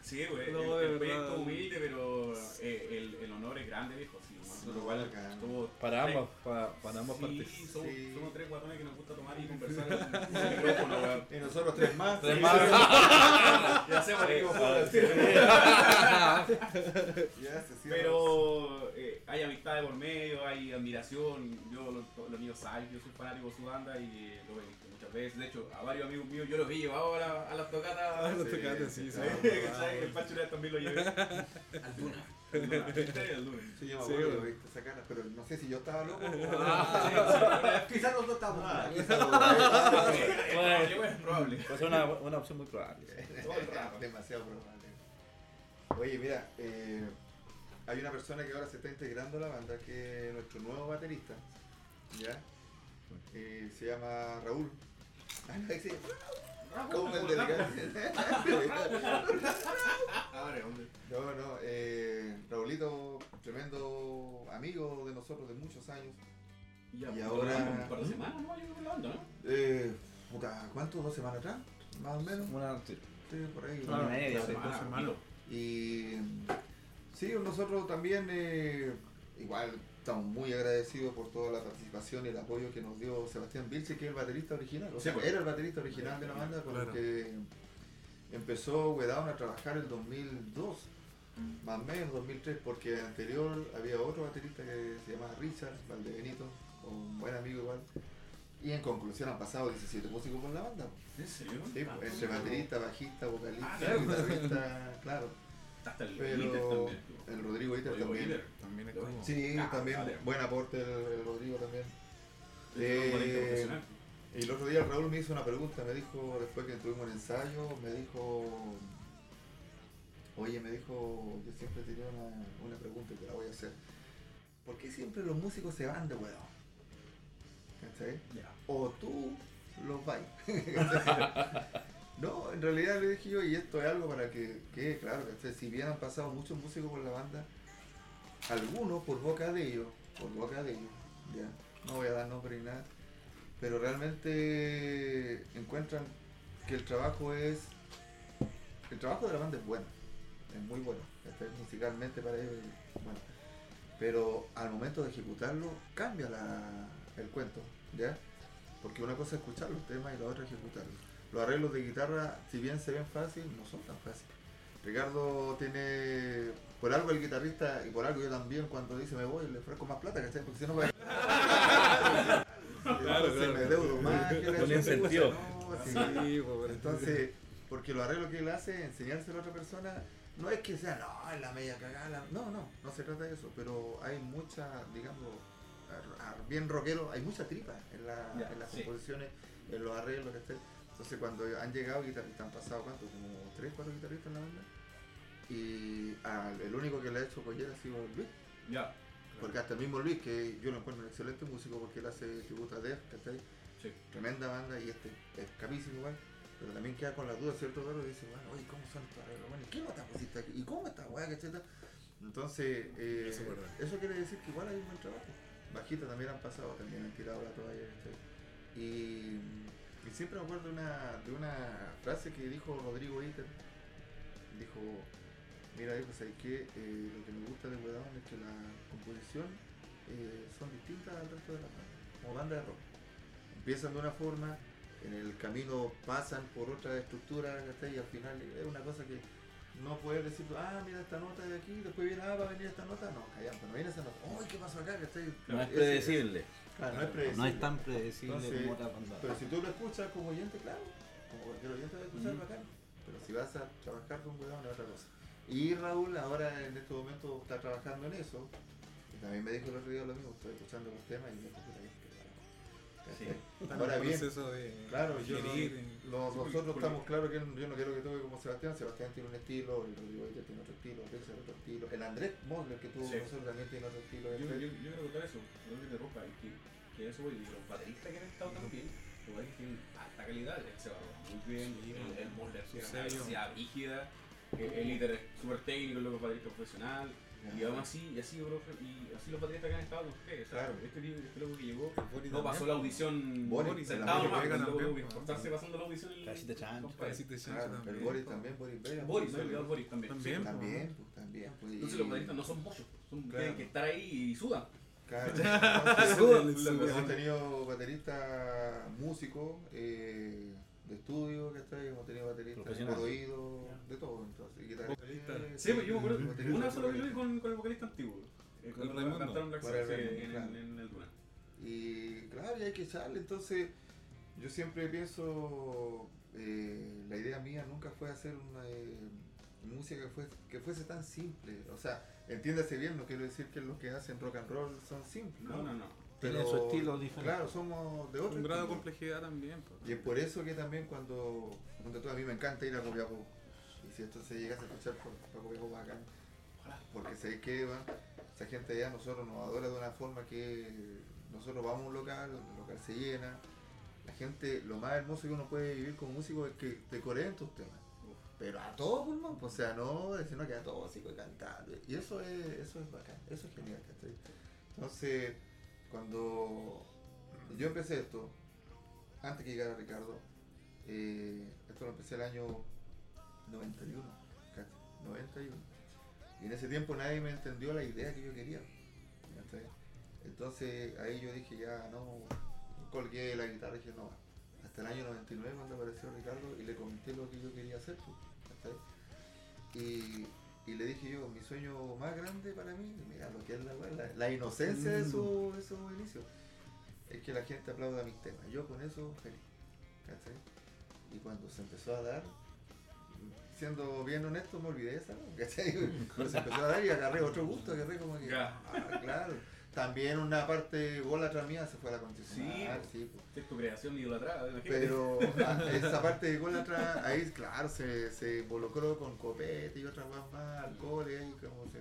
Sí, güey. No, el, proyecto humilde, pero eh, el, el honor es grande, viejo. Sí, nosotros No, igual bacán. somos Para ambas, para, para ambas sí, partes. Somos, Sí. somos tres guatones que nos gusta tomar y conversar *laughs* en un micrófono, weón. Y nosotros tres más. Tres Sí, más. *laughs* Y *laughs* hacemos cierra. Pero eh, hay amistad de por medio, hay admiración. Yo, los, los niños saben, yo soy fanático de su banda y eh, lo he visto muchas veces. De hecho, a varios amigos míos yo los vi llevado a, la- a las tocatas. A las tocatas, sí, sí. El Pacho Urias también lo llevé. Alguna. El lunes. Sí, yo me acuerdo, viste esa cara, pero no sé si yo estaba loco. Quizás los dos estábamos. Quizás los dos. Es probable. Puede ser una, una opción muy probable. *laughs* Demasiado probable. Oye, mira, eh, hay una persona que ahora se está integrando a la banda, que es nuestro nuevo baterista, ¿ya? Eh, se llama Raúl. *laughs* Ah, no, Como el del *laughs* Ahora, hombre. No, no, eh, Raulito, tremendo amigo de nosotros de muchos años. Ya, Y pues, ahora- Un par de semanas, ¿no? Yo creo que la ¿no? Eh, puta, ¿cuánto? ¿Dos semanas atrás? Más o menos. Una, sí, Sí, por ahí. una Claro. media, Dos sí. semanas. Hermano. Y sí, nosotros también eh, igual estamos muy agradecidos por toda la participación y el apoyo que nos dio Sebastián Vilche, que es el baterista original. O sea, Sí, pues. era el baterista original de la banda con Claro. el que empezó Wedown a trabajar el 2002, más o menos 2003, porque anterior había otro baterista que se llamaba Richard Valdebenito, un buen amigo igual. Y en conclusión han pasado 17 músicos por la banda. ¿En serio? Sí, Ah, pues, entre baterista, bajista, vocalista, Ah, guitarrista, claro. Hasta el Pero Iter también. estuvo. el Rodrigo Iter Rodrigo también. Iter. También es Lo- como. Sí, Ah, también vale. buen aporte el, el Rodrigo también. Eh. Y el otro día el Raúl me hizo una pregunta, me dijo, después que tuvimos un ensayo, me dijo, oye, me dijo, yo siempre tenía una, una pregunta y te la voy a hacer. ¿Por qué siempre los músicos se van de huevo? ¿Cachai? Ya. o tú los vais. *laughs* *laughs* *laughs* no, en realidad le dije yo, y esto es algo para que quede claro, si bien han pasado muchos músicos por la banda, algunos por boca de ellos, por boca de ellos, ya, no voy a dar nombre ni nada, pero realmente encuentran que el trabajo es, el trabajo de la banda es bueno, es muy bueno, musicalmente para ellos, bueno, pero al momento de ejecutarlo cambia la- el cuento, ¿ya? Porque una cosa es escuchar los temas y la otra es ejecutarlos. Los arreglos de guitarra, si bien se ven fáciles, no son tan fáciles. Ricardo tiene, por algo el guitarrista, y por algo yo también, cuando dice me voy, le ofrezco más plata, ¿cachai? Porque si no me... *laughs* Entonces me deudo más. Con incentivo. *laughs* no, sí. Sí, pues. Entonces, porque los arreglos que él hace, enseñárselo a otra persona, no es que sea, no, es la media cagada. la-". No, no, no se trata de eso, pero hay mucha, digamos, bien rockero, hay mucha tripa en, la- en las sí. composiciones, en los arreglos, que Entonces, cuando han llegado guitarristas, han pasado, ¿cuánto? Como 3, 4 guitarristas en la banda. Y al- el único que le ha hecho collera ha sido Luis. Ya. Porque hasta el mismo Luis, que yo lo encuentro un excelente músico porque él hace tributo a Def, ¿cachai? Sí. Tremenda banda y este es capísimo igual. Pero también queda con la duda, ¿cierto? Pero dice, bueno, oye, ¿cómo son estos arreglos? Bueno, ¿y qué nota pusiste aquí? ¿Y cómo está weá, cachai? Entonces, eh, Eso eso quiere decir que igual hay un buen trabajo. Bajita también han pasado, también han tirado la toalla, ¿cachai? Y, y siempre me acuerdo de una, de una frase que dijo Rodrigo Iter. Dijo, mira, hijo, ¿sabes qué? Eh, lo que me gusta de Wedown es que la composición eh, son distintas al resto de las bandas, como banda de rock. Empiezan de una forma, en el camino pasan por otra estructura. Y al final es una cosa que no puedes decir, ah, mira esta nota de aquí, después viene, ah, va a venir esta nota. No, callan, no viene esa nota. ¡Uy, qué pasó acá! ¿cachai? No es Ese- predecible. Claro, no es predecible. No es tan predecible Entonces, como otra banda. Pero si tú lo escuchas como oyente, claro, como cualquier oyente va a escuchar Mm. bacán. Pero si vas a trabajar con cuidado es otra cosa. Y Raúl ahora en este momento está trabajando en eso. Y también me dijo el otro día lo mismo, estoy escuchando los temas y me dijo, Sí. Ahora el bien, de claro, yo no- digerir, y- lo- Sí, nosotros estamos claros que yo no quiero que toque como Sebastián. Sebastián tiene un estilo, el Rodrigo tiene otro estilo, Pixar otro estilo. El Andrés Mosler que tuvo Sí. nosotros también tiene otro estilo. Yo, yo, yo quiero contar eso, no que te ropa, y que, que eso, y los bateristas que han estado también, los bateristas tienen alta calidad, el se va muy bien, el, el Moller Su tiene una rígida, el el líder es súper técnico, luego baterista profesional, y aún así, y así, bro, y así los bateristas que han estado con ustedes, Claro. este, tío- este loco que llegó, no pasó la audición Boris, sentado pues. esforzarse pasando la audición. el- Cabecita chancho. también. Boris también, Boris Vega. Boris, no. Boris también. También. sí. También, pues, también. Pues, Entonces y- los bateristas no son muchos, son, Claro. tienen que estar ahí y sudan. Claro. *laughs* Hemos tenido bateristas músicos eh, de estudio, ¿cachai? Hemos tenido bateristas por oído, de todo. Entonces, y guitarristas, Sí, pues yo me acuerdo, una sola vez lo vi vocalistas. con, con el vocalista antiguo. eh, Con el cuando Raimundo. cantaron Black Sabbath, en, claro. en, en el Duna. Y claro, y hay que echarle. Entonces, yo siempre pienso, eh, la idea mía nunca fue hacer una, eh, música que fuese, que fuese tan simple. O sea, entiéndase bien, no quiero decir que los que hacen rock and roll son simples. No, no, no. Tienen su estilo diferente. Claro, somos de otro Un grado de complejidad también. pues. Y es por eso que también cuando, cuando tú, a mí me encanta ir a Copiapó, y si esto se llega a escuchar por, por Copiapó bacán, porque sé que esa gente allá a nosotros nos adora de una forma que nosotros vamos a un local, el local se llena, la gente, lo más hermoso que uno puede vivir como músico es que te coreen tus temas. Pero a todo pulmón, pues, o sea, no decir no que a todo así cantando. Y eso es, eso es bacán, eso es genial, ¿cachai? Entonces, cuando yo empecé esto, antes que llegara Ricardo, eh, esto lo empecé el año 91, ¿cachai? 91. Y en ese tiempo nadie me entendió la idea que yo quería. Entonces ahí yo dije ya no, colgué la guitarra y dije no. Hasta el año 99 cuando apareció Ricardo y le comenté lo que yo quería hacer. pues. Y, y le dije yo, mi sueño más grande para mí, mira lo que es la, la, la inocencia de su, de su inicio, es que la gente aplauda mis temas. Yo con eso feliz. ¿cachai? Y cuando se empezó a dar, siendo bien honesto, me olvidé de esa. ¿cachai? *laughs* Pero se empezó a dar y agarré otro gusto, agarré como que. Ah, claro. También una parte golatra mía se fue a la constitución. Sí, sí, pues. Es tu creación idolatrada. Pero *laughs* ah, esa parte de golatra, ahí claro, se, se involucró con copete y otras más, más alcohol y ahí como se.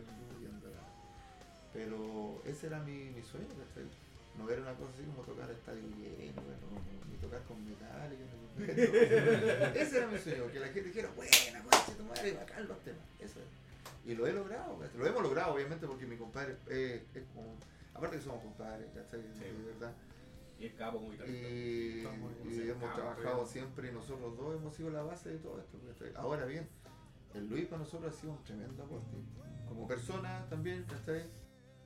Pero ese era mi, mi sueño, ¿cachai? No era una cosa así como tocar estadio lleno, bueno, ni tocar con metal. *laughs* ese era mi sueño, que la gente dijera, buena, concha tu madre, bacán los temas. Eso es. Y lo he logrado, lo hemos logrado obviamente porque mi compadre es como, aparte que somos compadres, ¿cachai? De verdad. Y es capo como guitarrista. Y, hemos trabajado creo. siempre y nosotros dos hemos sido la base de todo esto. ¿cachai? Ahora bien, el Luis para nosotros ha sido un tremendo aporte. Como persona también, ¿cachai?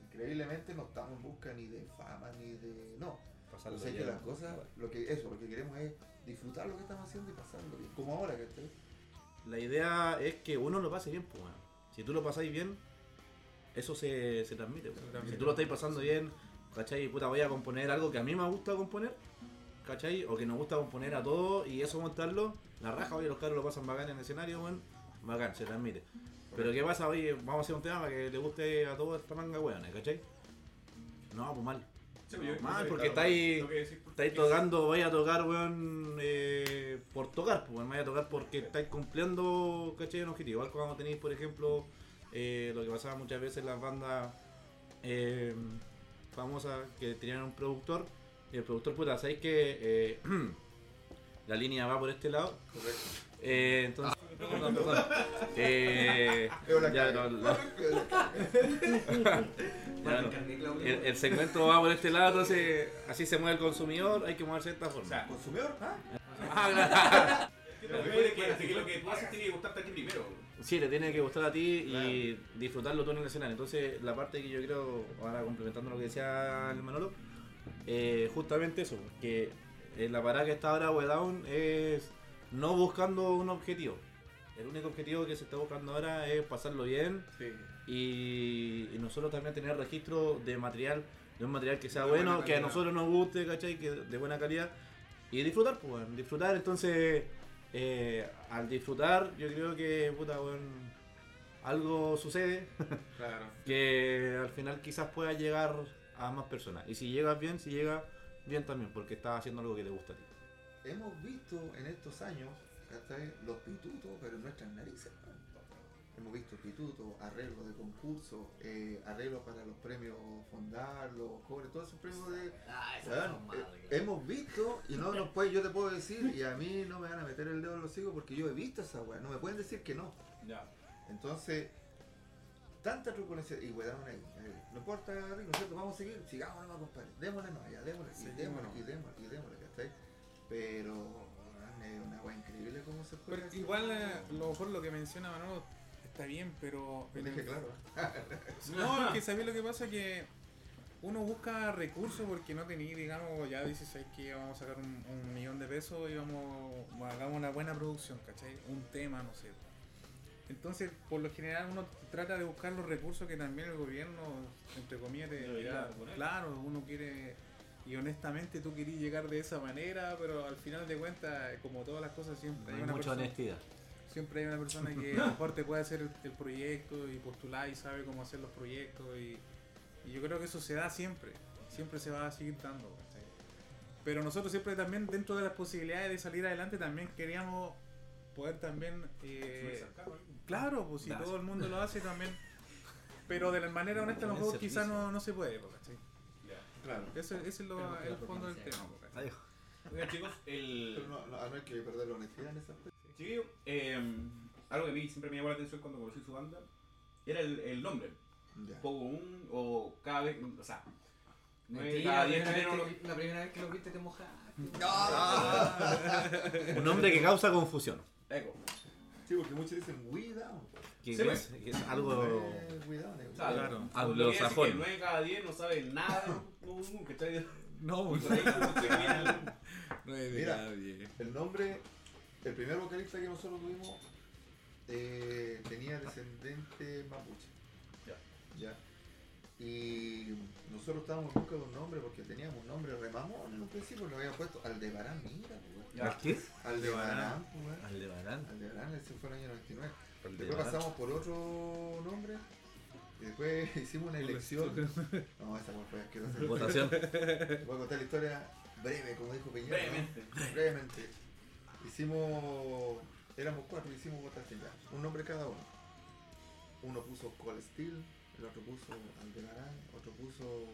Increíblemente no estamos en busca ni de fama ni de. No. Pasarlo O sea que bien. las cosas, lo que, eso, lo que queremos es disfrutar lo que estamos haciendo y pasarlo bien. Como ahora, ¿cachai? La idea es que uno lo pase bien, pues, weón. Si tú lo pasáis bien, eso se, se transmite. Si tú lo estáis pasando bien, ¿cachai? Puta, voy a componer algo que a mí me gusta componer, ¿cachai? O que nos gusta componer a todos y eso montarlo, la raja, oye, los caros lo pasan bacán en el escenario, weón. Bacán, se transmite. Pero ¿qué pasa? Oye, vamos a hacer un tema para que le guste a toda esta manga, weón, ¿cachai? No, pues mal. Sí, pues Mal, porque estáis- Estáis tocando, vais a tocar, weón, eh, por tocar, pues, weón, vais a tocar porque estáis cumpliendo, ¿cachai? Un objetivo. Igual cuando tenéis, por ejemplo, eh, lo que pasaba muchas veces en las bandas eh, famosas que tenían un productor, y el productor, puta, ¿sabéis que eh, *clears throat* la línea va por este lado? Correcto. Eh, entonces, perdón, *laughs* perdón. *laughs* Ya, no, no. El, el segmento va por este lado, entonces así se mueve el consumidor, hay que moverse de esta forma. O sea, ¿Consumidor? ¿Ah? Ah, *laughs* Lo que puede que, que lo que tú haces tiene que gustarte a ti primero. Sí, te tiene que gustar a ti y disfrutarlo tú en el escenario. Entonces, la parte que yo creo, ahora complementando lo que decía el Manolo, eh, justamente eso, que eh, la parada que está ahora Down es no buscando un objetivo. El único objetivo que se está buscando ahora es pasarlo bien Sí. y, y nosotros también tener registro de material, de un material que sea De bueno, que a nosotros nos guste, ¿cachai? Que de buena calidad y disfrutar, pues, disfrutar. Entonces, eh, al disfrutar, yo creo que, puta, weón, algo sucede *laughs* Claro. que al final quizás pueda llegar a más personas. Y si llegas bien, si llega bien también, porque estás haciendo algo que te gusta a ti. Hemos visto en estos años. Los pitutos, pero en nuestras narices. Hemos visto pitutos, arreglos de concursos, eh, arreglos para los premios Fondar, los cobres, todos esos premios de. Ah, son malas, eh, hemos visto, y no nos puede, yo te puedo decir, y a mí no me van a meter el dedo en los higos porque yo he visto esa weá, no me pueden decir que no. Ya. Entonces, tanta truculencia, y weón ahí, ahí, no importa, Rico, ¿no es ¿cierto? Vamos a seguir, sigamos nomás, compadre, démosle no, ya, démosle, y démosle, y démosle, y démosle, ¿cachai? Pero, es una weá increíble cómo se Pero juega. igual, eh, lo mejor lo que menciona Manolo está bien, pero. Lo dije claro. *laughs* No, es que sabéis lo que pasa que uno busca recursos porque no tenía, digamos, ya dices "Sabes que vamos a sacar un, un millón de pesos y vamos, hagamos una buena producción, ¿cachai? Un tema, no sé. Entonces, por lo general uno trata de buscar los recursos que también el gobierno, entre comillas, te. Claro, uno quiere... Y honestamente tú querías llegar de esa manera, pero al final de cuentas, como todas las cosas siempre hay una mucha persona- honestidad. Siempre hay una persona que a lo mejor te puede hacer el, el proyecto y postular y sabe cómo hacer los proyectos. Y, y yo creo que eso se da siempre. Siempre se va a seguir dando. Pero nosotros siempre también, dentro de las posibilidades de salir adelante, también queríamos poder también... eh, claro, pues si todo el mundo lo hace también... Pero de la manera honesta a lo mejor quizás no, no se puede, pues, ¿cachai? Claro. Ese, ese es lo- el fondo del tema. pues, chicos, el. Pero no, no, no hay que perder la honestidad en esa aspecto. Chiquillo, eh, algo que a mí siempre me llamó la atención cuando conocí su banda era el, el nombre. Poco común o cada vez. O sea, no es cada la, día primera chileno. vez que, la primera vez que lo viste te mojaste. *laughs* Un nombre que causa confusión. Eco. Sí, porque muchos dicen we down. Que Sí, es, que es algo. Eh, we down, eh, Claro. Anglosajón. que 9 cada 10 no sabe nada. No, no, que está. No, pues, no nadie. El nombre, el primer vocalista que nosotros tuvimos eh, tenía descendente mapuche. Ya. Ya. Y nosotros estábamos en busca de un nombre porque teníamos un nombre remamón en un principio, le habían puesto Aldebarán, mira, pues. ¿Al qué? Aldebarán, pues, weón. Aldebarán. Aldebarán, ese fue el año 99. Después pasamos por otro nombre y después *laughs* hicimos una elección. *laughs* No, esa fue asquerosa. Votación. Voy a contar la historia breve, como dijo Peña. Brevemente. Brevemente. Hicimos. Éramos cuatro, hicimos ya. Un nombre cada uno. Uno puso Cold Steel, el otro puso Aldebarán, otro puso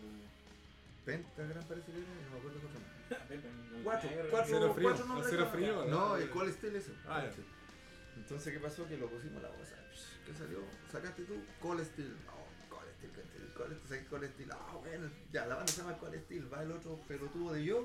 Pentagram, parece que era, no me acuerdo *laughs* nombre. Cuatro, cuatro, Acero frío, cuatro nombres cada frío. ¿no? No, el Cold Steel ese. Ah. Entonces, ¿qué pasó? Que lo pusimos la bolsa. ¿Qué salió? ¿Sacaste tú? Cold Steel. No, Steel, Cold Steel, Cold Steel, Cold Steel. Ah, bueno, ya, la banda se llama Cold Steel. Va el otro pelotudo de yo.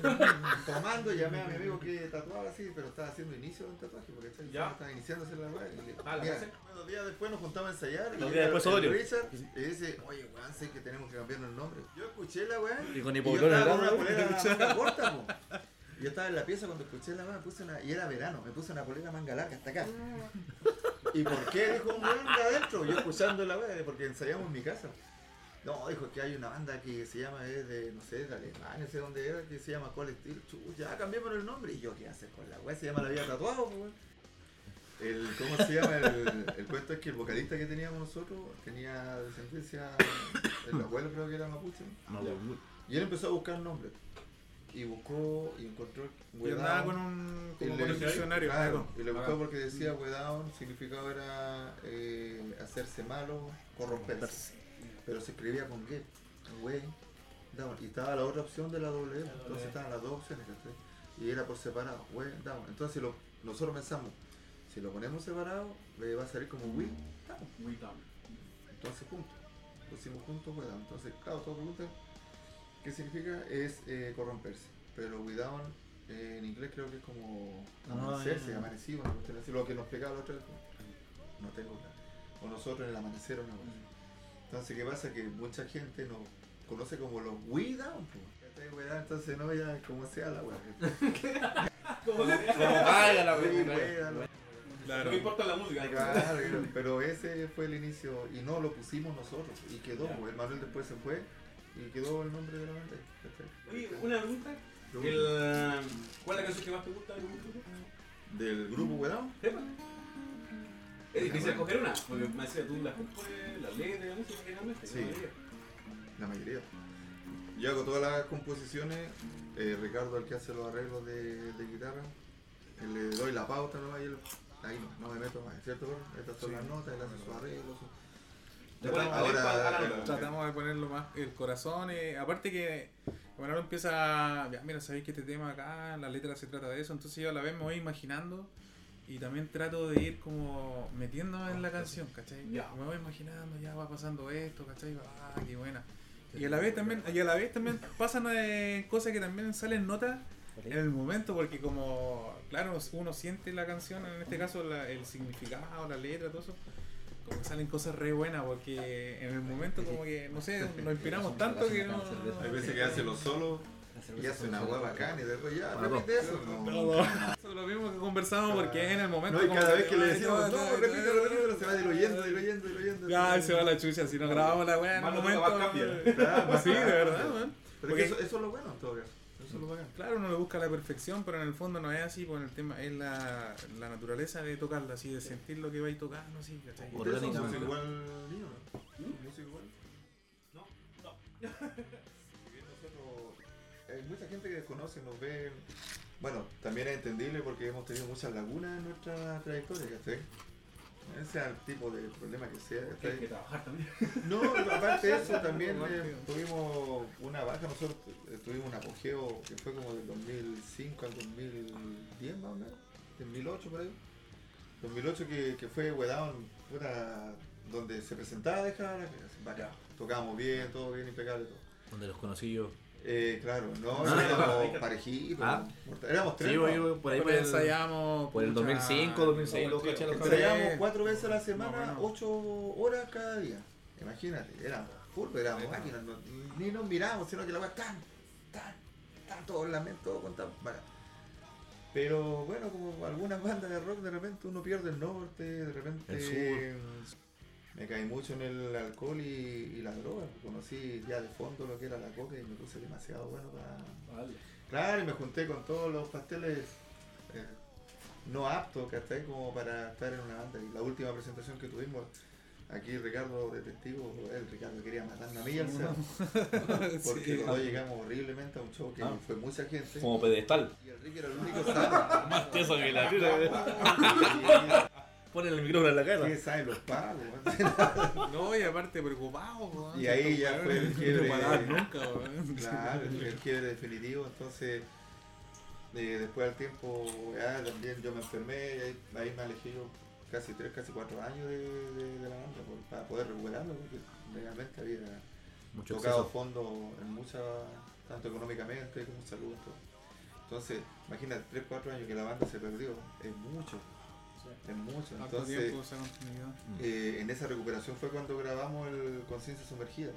*laughs* tomando, llamé a mi amigo que tatuaba así, pero estaba haciendo inicio de un tatuaje, porque ¿cachai? Ya. estaba iniciándose la weá. y. Unos días después nos juntamos a ensayar. Y después el. Richard y dice, oye, weón, sé que tenemos que cambiarnos el nombre. Yo escuché la weá. Y con con una brazo. polera *laughs* manga corta, po. Yo estaba en la pieza cuando escuché la weá, me puse una, y era verano, me puse una polera manga larga hasta acá. ¿Y por qué dijo un weón de adentro? Yo escuchando la weá, porque ensayamos en mi casa. No, dijo que hay una banda que se llama, es de, no sé, de Alemania, no sé dónde era, que se llama Steel. Chu, ya cambiamos el nombre. Y yo, ¿qué haces con la weá? Se llama La Vida Tatuado, weón. El, ¿Cómo se llama? El, el cuento es que el vocalista que teníamos nosotros tenía descendencia, el abuelo creo que era mapuche. No, Y él empezó a buscar nombres. Y buscó y encontró Way Down. con un, Y como le- con un diccionario. claro, y le buscó porque decía Way Down, significado era eh, hacerse malo, corromperse. Pero se escribía con get, way, down. Y estaba la otra opción de la doble, entonces estaban las dos opciones. Y era por separado, way, down. Entonces lo, nosotros pensamos, si lo ponemos separado, le va a salir como we, down. Muy down. Entonces juntos. Lo hicimos juntos, we down. Entonces, claro, todos preguntan qué significa, es eh, corromperse. Pero we down eh, en inglés creo que es como Ah, amanecerse, amanecido, una cuestión así, lo que nos explicaba la otra vez. No tengo claro. O nosotros en el amanecer o una cosa. Entonces, ¿qué pasa? Que mucha gente nos conoce como los we down, pues. ¿Cachai, we down? Entonces, no, ya como sea la weá. *laughs* Como vaya la. Claro. No me importa la música. Claro, pero ese fue el inicio y no lo pusimos nosotros y quedó, pues, el Manuel después se fue y quedó el nombre de la banda. Oye, una pregunta. El, ¿Cuál es la canción que más te gusta del grupo? Del grupo Sepa. Es difícil escoger una, porque me decía tú las compones, las letras, la música generalmente. Sí. la mayoría. la mayoría. Yo hago todas las composiciones, eh, Ricardo el que hace los arreglos de, de guitarra, le doy la pauta nomás y él, ahí no, no me meto más, ¿cierto? Estas son Sí. las notas, él hace sus arreglos. su- Ahora. Tratamos de ponerlo más el corazón. eh, aparte que bueno, ahora empieza, ya, mira, sabéis que este tema acá, la letra se trata de eso, entonces yo a la vez me voy imaginando y también trato de ir como metiéndome en la canción, ¿cachai? Ya. Me voy imaginando, ya va pasando esto, ¿cachai? Ah, qué buena. Y a la vez también, y a la vez también pasan eh, cosas que también salen notas en el momento, porque como, claro, uno siente la canción, en este caso la- el significado, la letra, todo eso, como salen cosas re buenas, porque en el momento como que, no sé, nos inspiramos tanto que no... Hay veces que hace los solos y hace una hueá bacana y después ya, repite eso. No. Eso es lo mismo que conversamos porque es en el momento No, y como cada vez que le decimos, no, repítelo, repítelo, se va diluyendo, diluyendo, diluyendo. Ya, se va la chucha, si no grabamos la weá en Más el lo momento. Sí, de verdad, weón. Pero Porque- que eso, eso es lo bueno en todo caso. Eso es lo bacán. Claro, uno le busca la perfección, pero en el fondo no es así, en el tema es la, la naturaleza de tocarla, así, de sentir lo que vais tocando, así, ¿cachai? ¿Ustedes son Orgánicamente. músicos igual niño, no? ¿Músico igual? Si *laughs* bien nosotros, hay mucha gente que desconoce, nos ve. Bueno, también es entendible porque hemos tenido muchas lagunas en nuestra trayectoria, ¿cachai? Ese el tipo de problema que sea, Hay que trabajar también. No, aparte de eso, también *laughs* eh, tuvimos una baja, nosotros eh, tuvimos un apogeo que fue como del 2005 al 2010 más o menos, 2008 por ahí. 2008 que, que fue Wedown, donde se presentaba Dejar, bacán, tocábamos bien, todo bien, impecable, todo. Donde los conocí yo. Eh, claro, no, Ah. éramos *laughs* parejitos, Ah. éramos tres, Sí, ¿no? yo, por ahí por cabros. por el 2005, 2006, los cabros. Ensayábamos cuatro veces a la semana, ocho horas cada día. Imagínate, éramos full, éramos máquinas, no- ni nos mirábamos, sino que la weá tan, tan, tan, todo el lamento, todo con tan. Pero bueno, como algunas bandas de rock, de repente uno pierde el norte, de repente. El Me caí mucho en el alcohol y, y la droga. Conocí ya de fondo lo que era la coca y me puse demasiado bueno para. Claro, y me junté con todos los pasteles eh, no aptos, ¿cachai? Como para estar en una banda. Y la última presentación que tuvimos, aquí Ricardo de testigo, el Ricardo quería matarme a mí al *laughs* Porque Sí. llegamos horriblemente a un show que Ah. fue mucha gente. Como pedestal. Y el Ricky era el único sano. *laughs* Más teso que la tira. *laughs* Ponle el micrófono en la cara. ¿Qué saben los pagos? *laughs* No, y aparte preocupado. Y ahí ya fue el quiebre. No parar nunca. *laughs* Claro, el, el quiebre definitivo. Entonces, eh, después del tiempo, ya también yo me enfermé y ahí, ahí me alejé yo casi tres, casi cuatro años de, de- de la banda por- para poder recuperarlo, porque realmente había Mucho tocado exceso. fondo en muchas, tanto económicamente como en salud. todo. Entonces, imagínate, tres, cuatro años que la banda se perdió, es mucho, es mucho. Entonces, tiempo esa continuidad. eh, en esa recuperación fue cuando grabamos el Conciencia Sumergida.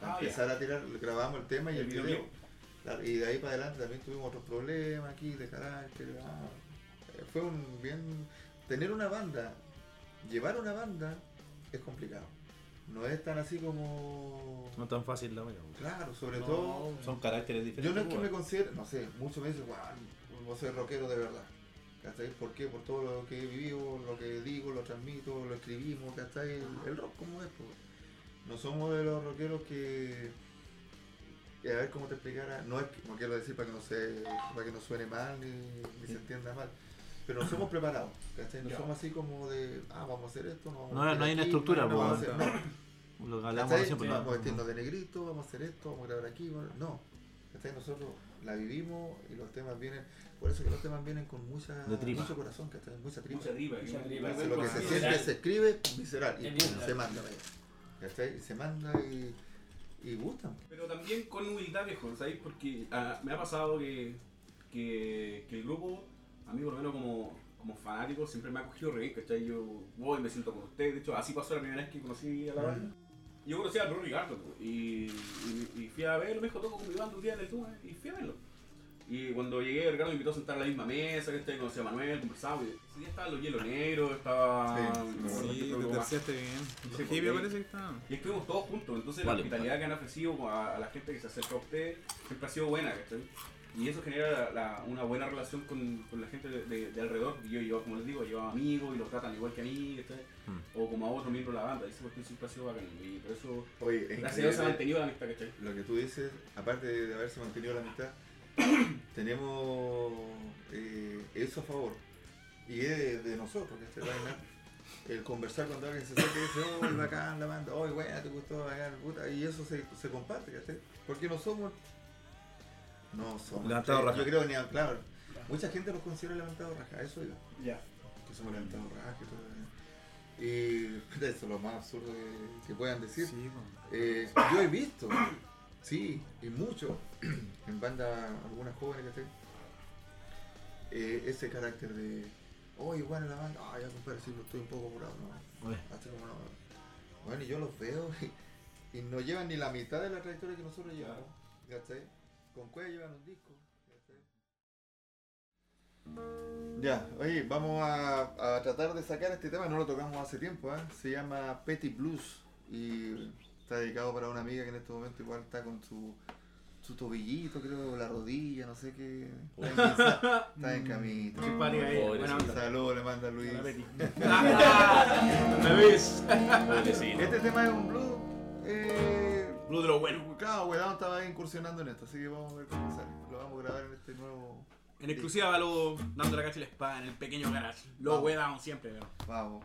Para Ah, empezar a tirar, grabamos el tema y el, El video. video. Claro, y de ahí para adelante también tuvimos otros problemas aquí de carácter. ah, eh, fue un bien. Tener una banda, llevar una banda es complicado. No es tan así como. No tan fácil la wea. Claro, sobre No, todo. Son caracteres Yo diferentes. no es que me weón. considere, no sé, muchos me dicen, wow, vos soy rockero de verdad. ¿Cachai? ¿Por qué? Por todo lo que he vivido, lo que digo, lo transmito, lo escribimos, ¿cachai? El, el rock como es, pues. No somos de los rockeros que, que a ver cómo te explicara, no es que, no quiero decir para que no se, para que no suene mal ni, ni se entienda mal, pero no somos preparados, ¿cachai? No somos así como de, ah, vamos a hacer esto, no vamos No, a hacer no hay una estructura, no, vamos a hacer- no. Lo que hablamos ¿Cachai? siempre. Vamos a no. vestirnos de negrito, vamos a hacer esto, vamos a grabar aquí. bueno, No. ¿Cachai? Nosotros la vivimos y los temas vienen. Por eso que los temas vienen con mucha, mucho corazón, ¿cachai? Mucha tripa. Mucha tripa. Mucha que- tripa. Entonces, lo que se siente se escribe visceral y pum, se manda se manda y, y gustan. Pero también con humildad, viejo, ¿sabes? Porque ah, me ha pasado que, que, que el grupo, a mí por lo menos como, como fanático, siempre me ha cogido re ¿cachai? Yo voy, me siento con ustedes, de hecho, así pasó la primera vez que conocí a la banda. Yo conocí al Bruno Ricardo y, y, y fui a verlo, me dijo, toco con mi banda un día en el Tuma y fui a verlo. Y cuando llegué, Ricardo me invitó a sentar a la misma mesa, que conocí a Manuel, conversamos. Y ese día estaban los hielos negros, estaba. Sí, Sí, te terciaste bien. Sí, hippies parece que estaban. Y estuvimos todos juntos, entonces la Vale, hospitalidad que han ofrecido a, a la gente que se acerca a usted siempre ha sido buena, ¿cachai? Y eso genera la- la- una buena relación con, con la gente de, de- de alrededor. Y yo, yo, como les digo, llevo amigos y los tratan igual que a mí, ¿cachai? Mm. O como a otro miembro de la banda. Y esa cuestión siempre ha sido bacán. Y por eso, Oye, es gracias a Dios se ha mantenido la amistad, ¿cachai? lo que tú dices, aparte de haberse mantenido la amistad, *coughs* tenemos eh, eso a favor. Y es de, de nosotros, que El conversar cuando alguien se y dice, oh, bacán la banda, oh, buena, te gustó, bacán, puta, y eso se, se comparte, ¿cachai? Porque no somos. No somos. Levantados eh, raja. Yo creo que ni claro. Mucha gente nos considera levantados raja, eso iba. Ya. Que somos levantados raja y todo. *laughs* Y eso es lo más absurdo que, que puedan decir. Sí. Eh, yo he visto, sí, y mucho, *clears throat* en bandas, algunas jóvenes que eh, ese carácter de, oye, bueno, la banda, ah, ya compadre, sí, estoy un poco apurado, ¿no? Oye, Así como no. Bueno, y yo los veo *laughs* y, y no llevan ni la mitad de la trayectoria que nosotros llevamos, ¿cachai? Con cuál llevan un disco. Ya, oye, vamos a, a tratar de sacar este tema, no lo tocamos hace tiempo, ¿eh? se llama Petty Blues y está dedicado para una amiga que en este momento igual está con su, su tobillito, creo, la rodilla, no sé qué. Está en, camisa- está en. Simpática ahí, Pobre, buena sí. onda. Saludos le manda Luis. *laughs* Pobrecito. Este tema es un blues. Eh, Blue de lo bueno. claro, Wedown estaba incursionando en esto, así que vamos a ver cómo sale. Lo vamos a grabar en este nuevo. En exclusiva, Balú dando la cacha y la espada en el pequeño garage. Lo Vamos. we down siempre, weón. Vamos.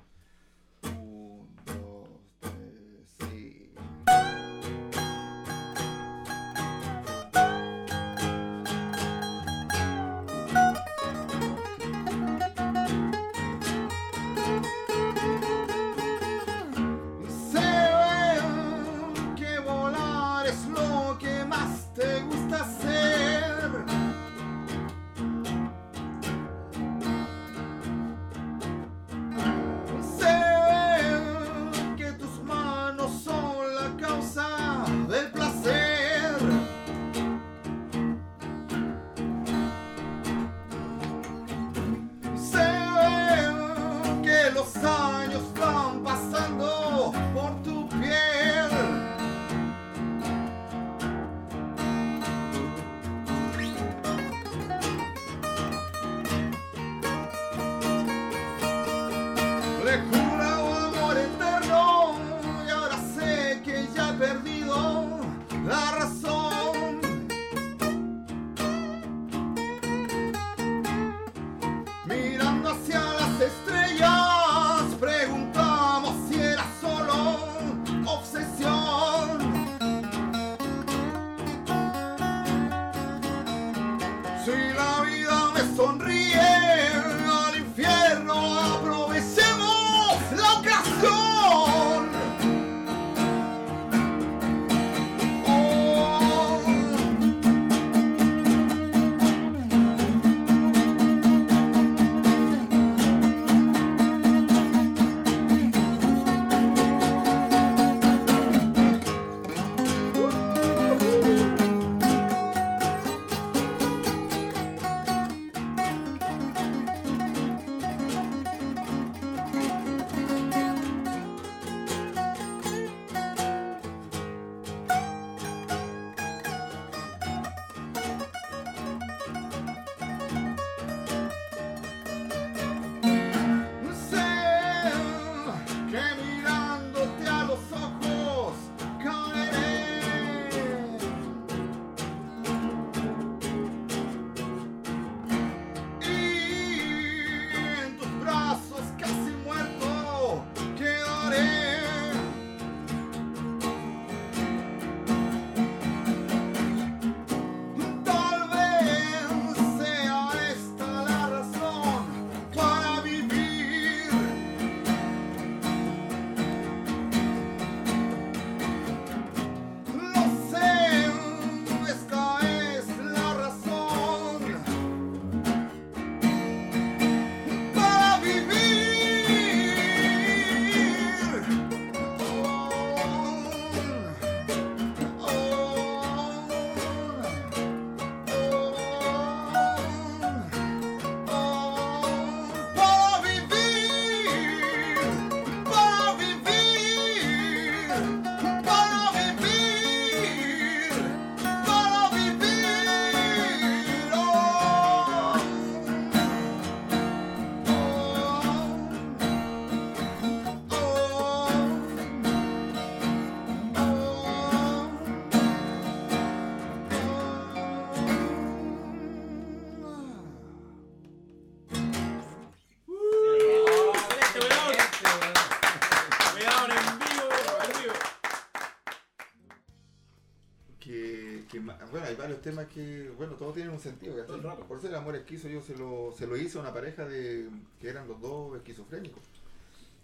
Varios temas que, bueno, todos tienen un sentido, ¿cachai? Todo el. Por amor esquizo yo se lo, se lo hice a una pareja de que eran los dos esquizofrénicos.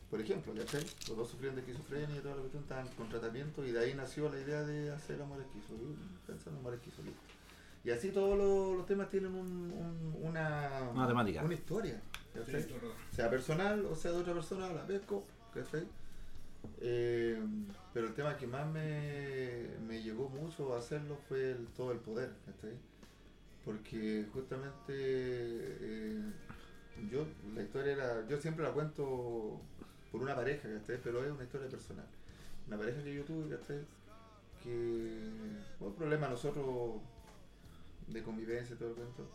Por ejemplo, ¿cachai? Los dos sufrían de esquizofrenia y toda la cuestión estaban con tratamiento y de ahí nació la idea de hacer amor esquizo, y pensando en amor esquizo, listo. Y así todos los, los temas tienen un- un- una, Una temática. una historia, ¿cachai? sea personal o sea de otra persona, la pesco, ¿cachai? Eh, pero el tema que más me, me llegó mucho a hacerlo fue el, todo el poder, ¿cachai? Porque justamente eh, yo, la historia era, yo siempre la cuento por una pareja, ¿cachai? Pero es una historia personal. Una pareja que yo tuve, ¿cachai? que, por problema nosotros de convivencia y todo el cuento,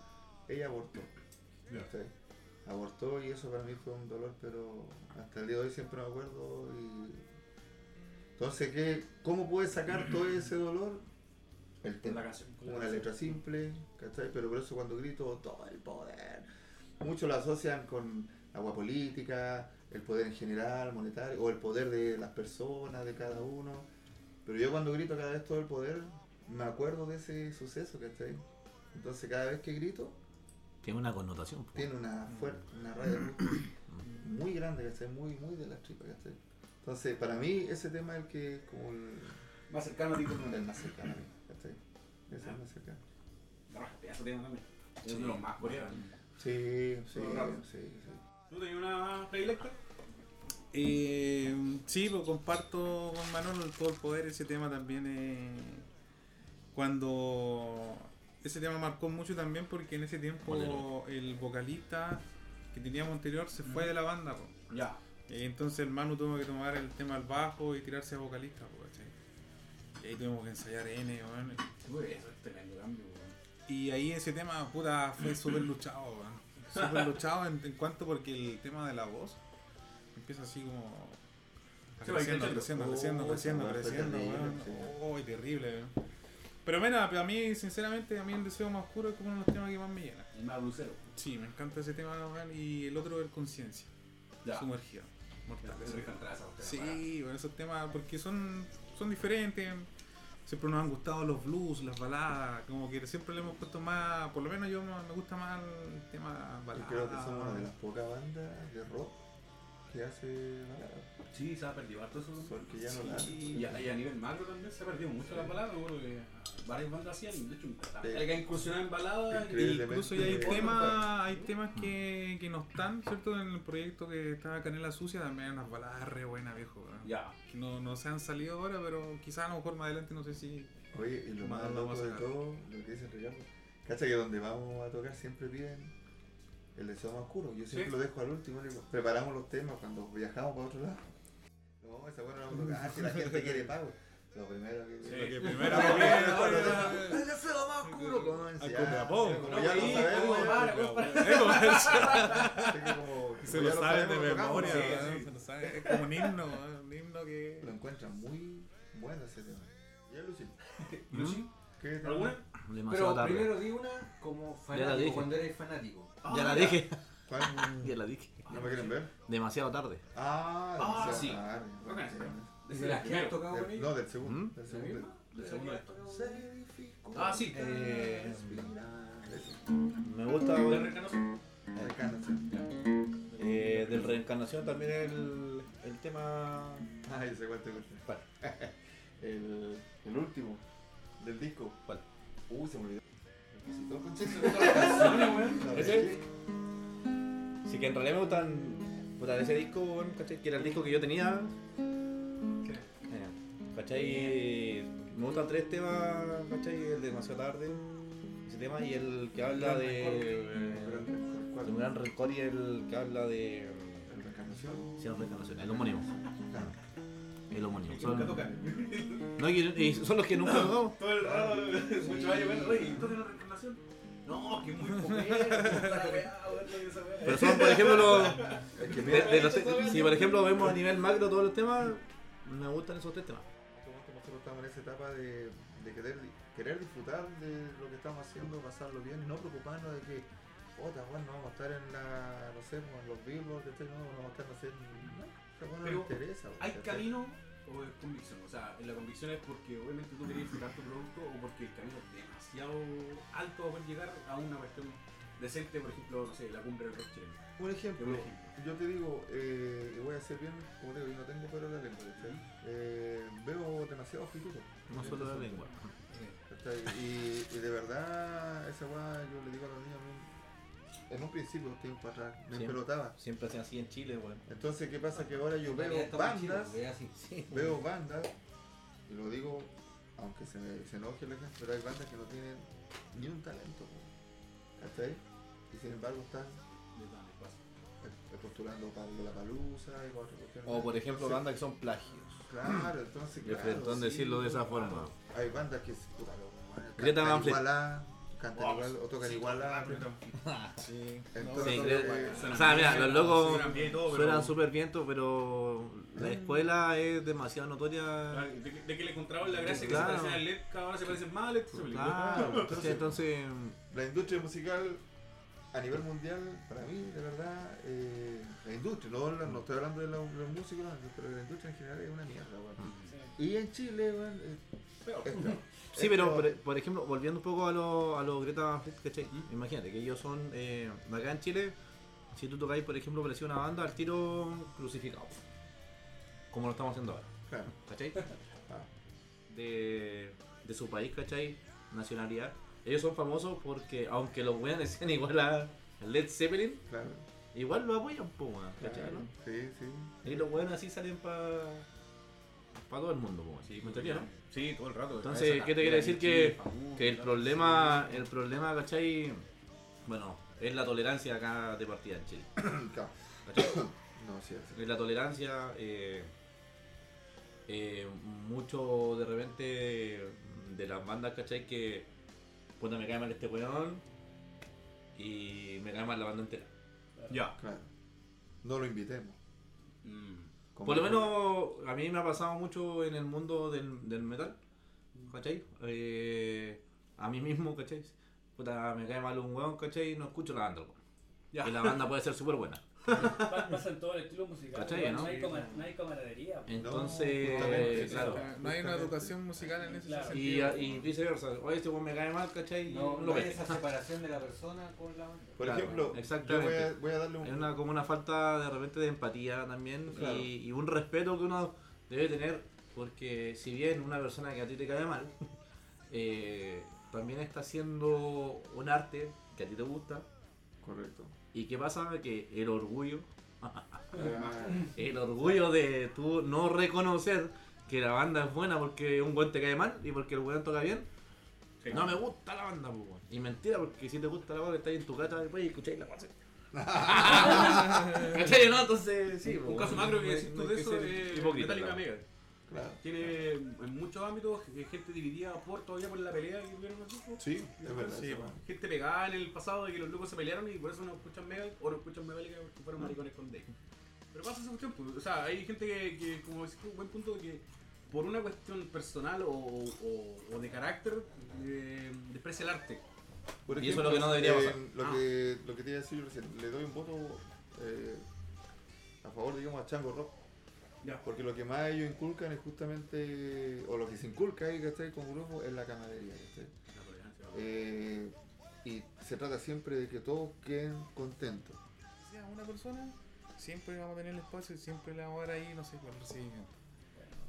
ella abortó. ¿cachai? Abortó y eso para mí fue un dolor, pero hasta el día de hoy siempre me acuerdo. Y... Entonces, ¿qué, ¿cómo puedes sacar todo ese dolor? El tema. canción. Una letra simple, ¿cachai? Pero por eso cuando grito todo el poder, muchos lo asocian con agua política, el poder en general, monetario, o el poder de las personas, de cada uno. Pero yo cuando grito cada vez todo el poder, me acuerdo de ese suceso, ¿cachai? Entonces cada vez que grito, Tiene una connotación. tiene una fuerte, una raya muy grande, ¿cachai? Muy, muy de las tripas, ¿cachai? Entonces, para mí, ese tema es el que es como el, Más cercano a ti como el más cercano a mí, ¿cachai? Ese es el más cercano. No, pedazo tema también. Es de los más coreanos. Sí, sí, sí, sí. ¿Tú tenías una predilecta? Eh, sí, pues comparto con Manolo el todo el poder. Ese tema también eh, cuando ese tema marcó mucho también porque en ese tiempo el vocalista que teníamos anterior se fue de la banda. po. Ya. Y entonces el Manu tuvo que tomar el tema al bajo y tirarse a vocalista. ¿cachai? Y ahí tuvimos que ensayar N. weón. Uy, eso es tremendo cambio, weón. Y ahí ese tema, puta, fue súper luchado, weón. Súper luchado en, en cuanto porque el tema de la voz empieza así como... Creciendo, creciendo. creciendo, creciendo, Oh, creciendo, creciendo, weón. Uy, terrible, weón. Pero mira, a mí, sinceramente, a mí el deseo más oscuro es como uno de los temas que más me llena. El más blusero. Sí, me encanta ese tema, weón. Y el otro es conciencia, Ya. Mortal. Sí, bueno, esos temas, porque son, son diferentes. Siempre nos han gustado los blues, las baladas, como que siempre le hemos puesto más, por lo menos yo me gusta más el tema balada. creo que somos una de las pocas bandas de rock que hace balada. Sí, se ha perdido harto eso. Porque ya no la hacen. Y a, y a nivel macro también se ha perdido mucho la palabra, porque varias bandas hacían, de hecho, Sí. hay que incursionar en baladas. Incluso ya hay temas, hay temas que, que no están, ¿cierto? En el proyecto que está Canela Sucia también hay unas baladas re buenas, viejo. Ya. Que no, no se han salido ahora, pero quizás a lo mejor más adelante, no sé si... Oye, y lo Más más loco de todo, lo que dice Ricardo, cacha que donde vamos a tocar siempre piden el deseo más oscuro. Yo siempre Sí. lo dejo al último, preparamos los temas cuando viajamos para otro lado. No, esa buena no vamos a tocar, si la *laughs* gente quiere pago. Lo primero que Sí. Lo que primero ¡El deseo más oscuro! Copiapó. Como ya lo sabemos, Se lo saben de memoria, se lo saben. Es como un himno, un himno que. Lo encuentran muy bueno ese tema. ¿Y el Lucy? ¿Lucy? ¿Qué tema? ¿Alguna? Demasiado Pero tarde. primero di una como la fanático, cuando eres fanático. Ya la dije. Ya la dije. *laughs* ¿No me quieren ver? Demasiado tarde. Ah, Ah, demasiado sí. tarde. Bacán, Sí. ¿De las que has tocado con Del- ellos? No, del segundo. ¿Mm? Del ¿La segundo. misma? ¿De segundo? Se dificulta Ah, sí. Eh, Me gusta ¿De reencarnación? Sí. eh, del reencarnación también el, el tema. Ah, sé cuál te gusta. ¿Cuál? *laughs* El, el último del disco. ¿Cuál? Uy, se me olvidó. *laughs* Sí, Sí, que en realidad me gustan. Puta, de ese disco, ¿cachai? Que era el disco que yo tenía. Eh, ¿Cachai? Me gustan tres temas, ¿cachai? El de demasiado tarde, ese tema, y el que habla de. eh, de un gran rencor y el que habla de. El. Sí, la reencarnación, el homónimo. Claro. El homónimo. Que nunca Son, tocan. no, y, y son los que nunca tocamos. *laughs* Todo el rato, *laughs* muchos años, bueno, oye, ¿y tú de la reencarnación? No, que muy weá. *laughs* Pero son, por ejemplo, de- de los- si por ejemplo vemos a nivel macro todos los temas, me gustan esos tres temas. este nosotros estamos en esa etapa de, de querer, querer disfrutar de lo que estamos haciendo, pasarlo bien y no preocuparnos de que, otra, bueno, no vamos a estar en la, no sé, en los billboards, ¿cachai? no, no vamos a estar, no sé, no, no Pero nos interesa. ¿Hay camino o es convicción? O sea, la convicción es porque obviamente tú querías disfrutar tu producto o porque el camino es demasiado alto para poder llegar a una cuestión decente, por ejemplo, no sé, la cumbre del rock. Un ejemplo, Un ejemplo. yo te digo, eh, y voy a ser bien, como te digo, yo no tengo pelo en la lengua, ¿cachai? Eh, veo demasiado futuro. No solo la lengua. Y, y de verdad, esa weá yo le digo a los niños, a mí, en un principio, los tiempos atrás, me Sí. pelotaba. Siempre hacen así en Chile, weón. Entonces, ¿qué pasa? Que ahora yo veo bandas, así. *laughs* veo bandas, y lo digo, aunque se, me, se enoje la gente, pero hay bandas que no tienen ni un talento, ¿cachai? Y sin embargo están eh, postulando para la palusa y otras cuestiones. O por ejemplo, bandas que son plagios. Claro, entonces. Claro, sí, decirlo de esa forma. Hay bandas que Greta cantan Fleet. igual a. Igual o tocan igual a. Sí. Entonces, Sí, Greta- O sea, mira, los locos Suenan bien y todo, pero- suenan súper bien, todo, pero la escuela es demasiado notoria. De, que- de que le encontraban la gracia Claro. que se parecen al LED, cada hora se parecen más al LED. Claro, entonces, entonces la industria musical a nivel mundial, para mí, de verdad, eh, la industria, no, no estoy hablando de los, los músicos, pero la industria en general es una mierda, weón. Y en Chile, weón, es- es peor. Sí, pero por, ejemplo, volviendo un poco a los a los Greta ¿cachai? Imagínate que ellos son, eh, acá en Chile, si tú tocáis, por ejemplo, parecía una banda, al tiro crucificado. Como lo estamos haciendo ahora, Claro. ¿cachai? *laughs* Ah. De, de su país, ¿cachai? Nacionalidad. Ellos son famosos porque, aunque los weones sean igual a Led Zeppelin, Claro. igual lo apoyan, po, ¿cachai? claro. no? Sí, sí. Y los weones así salen para todo el mundo, así, ¿me entendí, no? Sí, todo el rato. Entonces, ¿qué te quiere decir que, que el claro, problema, el problema, ¿cachai? Bueno, es la tolerancia acá de partida en Chile. *coughs* *coughs* No, sí, sí. Es la tolerancia, eh, eh, mucho de repente de las bandas, ¿cachai? Que, puta, me cae mal este weón y me cae mal la banda entera. sí. Ya. Claro. No lo invitemos. Mm. Por lo menos a mí me ha pasado mucho en el mundo del, del metal, ¿cachai? Eh, a mí mismo, ¿cachai? Puta, me cae mal un weón, ¿cachai? No escucho la banda, weón. Y la banda puede ser súper buena. *laughs* Pa- Pasa en todo el estilo musical. ¿Cachai, igual, no? no? hay, cama- no hay camaradería. po. Entonces, justamente, claro. No hay una educación musical en ese Claro. Y, sentido. y viceversa, oye, este me cae mal, ¿cachai? Y No, no hay esa separación de la persona con la banda. Por Claro, ejemplo, yo voy exactamente. a, voy a darle un. Es una, como una falta de repente de empatía también Claro. y, y un respeto que uno debe tener porque si bien una persona que a ti te cae mal *laughs* eh, también está haciendo un arte que a ti te gusta Correcto. Y qué pasa que el orgullo *laughs* el orgullo de tú no reconocer que la banda es buena porque un buen te cae mal y porque el weón toca bien no me gusta la banda, pues. Y mentira, porque si te gusta la banda, estás en tu casa y pues escucháis la base. *laughs* *laughs* ¿Cachai? ¿No? Entonces, sí. Un pues, caso no- macro que decís tú de eso es Metallica. Mega. Claro. Tiene en muchos ámbitos eh, gente dividida por todavía por la pelea que tuvieron los grupos. Sí, es verdad. Sí, eso. po. Gente pegada en el pasado de que los locos se pelearon y por eso no escuchan Mega o no escuchan Metallica porque fueron maricones con Dave. Pero pasa esa cuestión, pues, o sea, hay gente que, que como decís un buen punto, que por una cuestión personal o, o- o de carácter eh, desprecia el arte. Por Y eso es lo que no debería eh, pasar. Lo, Ah. que, lo que te iba a decir yo recién, le doy un voto eh, a favor, digamos, a Chango Rock. Ya. Porque lo que más ellos inculcan es justamente, o lo que se inculca ahí, ¿cachai? Con grupo es la camaradería, ¿cachai? La tolerancia. Eh, y se trata siempre de que todos queden contentos. sea una persona, siempre vamos a tener el espacio y siempre le vamos a dar ahí, no sé, cuál recibimiento.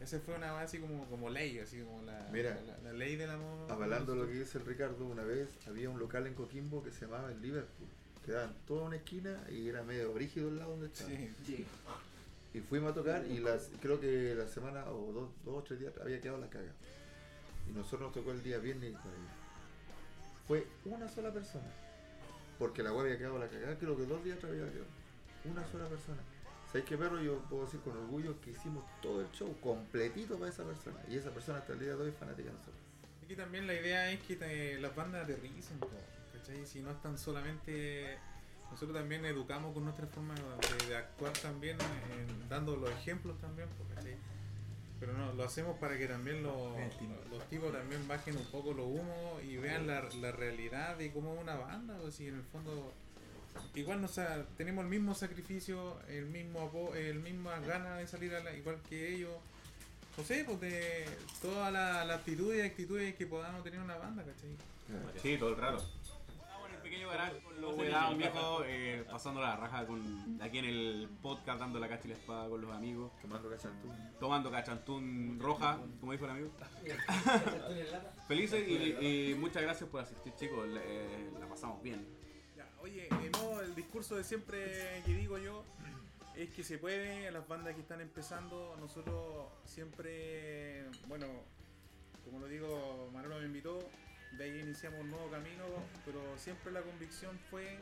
Esa fue una base así como, como ley, así como la, Mira. la, la ley del amor. Hablando de lo que dice el Ricardo, una vez había un local en Coquimbo que se llamaba el Liverpool. Quedaba en toda una esquina y era medio brígido el lado donde estaba. Sí. Y fuimos a tocar y las, creo que la semana o dos, dos o tres días había quedado la caga. Y nosotros nos tocó el día viernes y. Fue una sola persona. Porque la web había quedado la cagada, creo que dos días atrás había quedado. Una sola persona. ¿Sabes qué, perro? Yo puedo decir con orgullo que hicimos todo el show completito para esa persona. Y esa persona hasta el día de hoy es fanática de nosotros. Aquí también la idea es que te- las bandas aterricen, po, ¿cachai? Si no están solamente... Nosotros también educamos con nuestra forma de, de actuar también, en- dando los ejemplos también, po, ¿cachai? Pero no, lo hacemos para que también los, los tipos también bajen un poco los humos y vean la, la realidad de cómo es una banda, o si en el fondo igual no, o sea, tenemos el mismo sacrificio, el mismo el misma ganas de salir a la, igual que ellos. No sé, pues de toda la, la actitud y actitudes que podamos tener una banda, ¿cachai? Sí, todo el rato. Pequeño garage con los weados viejos, eh, pasando la raja con, aquí en el podcast, dando la cacha y la espada con los amigos, Tomando cachantú. tomando cachantún roja, como dijo el amigo. *laughs* Felices y, y muchas gracias por asistir, chicos. le- eh, la pasamos bien. Ya, oye, eh, no, el discurso de siempre que digo yo es que se puede, a las bandas que están empezando, nosotros siempre, bueno, como lo digo, Manolo me invitó, de ahí iniciamos un nuevo camino, pero siempre la convicción fue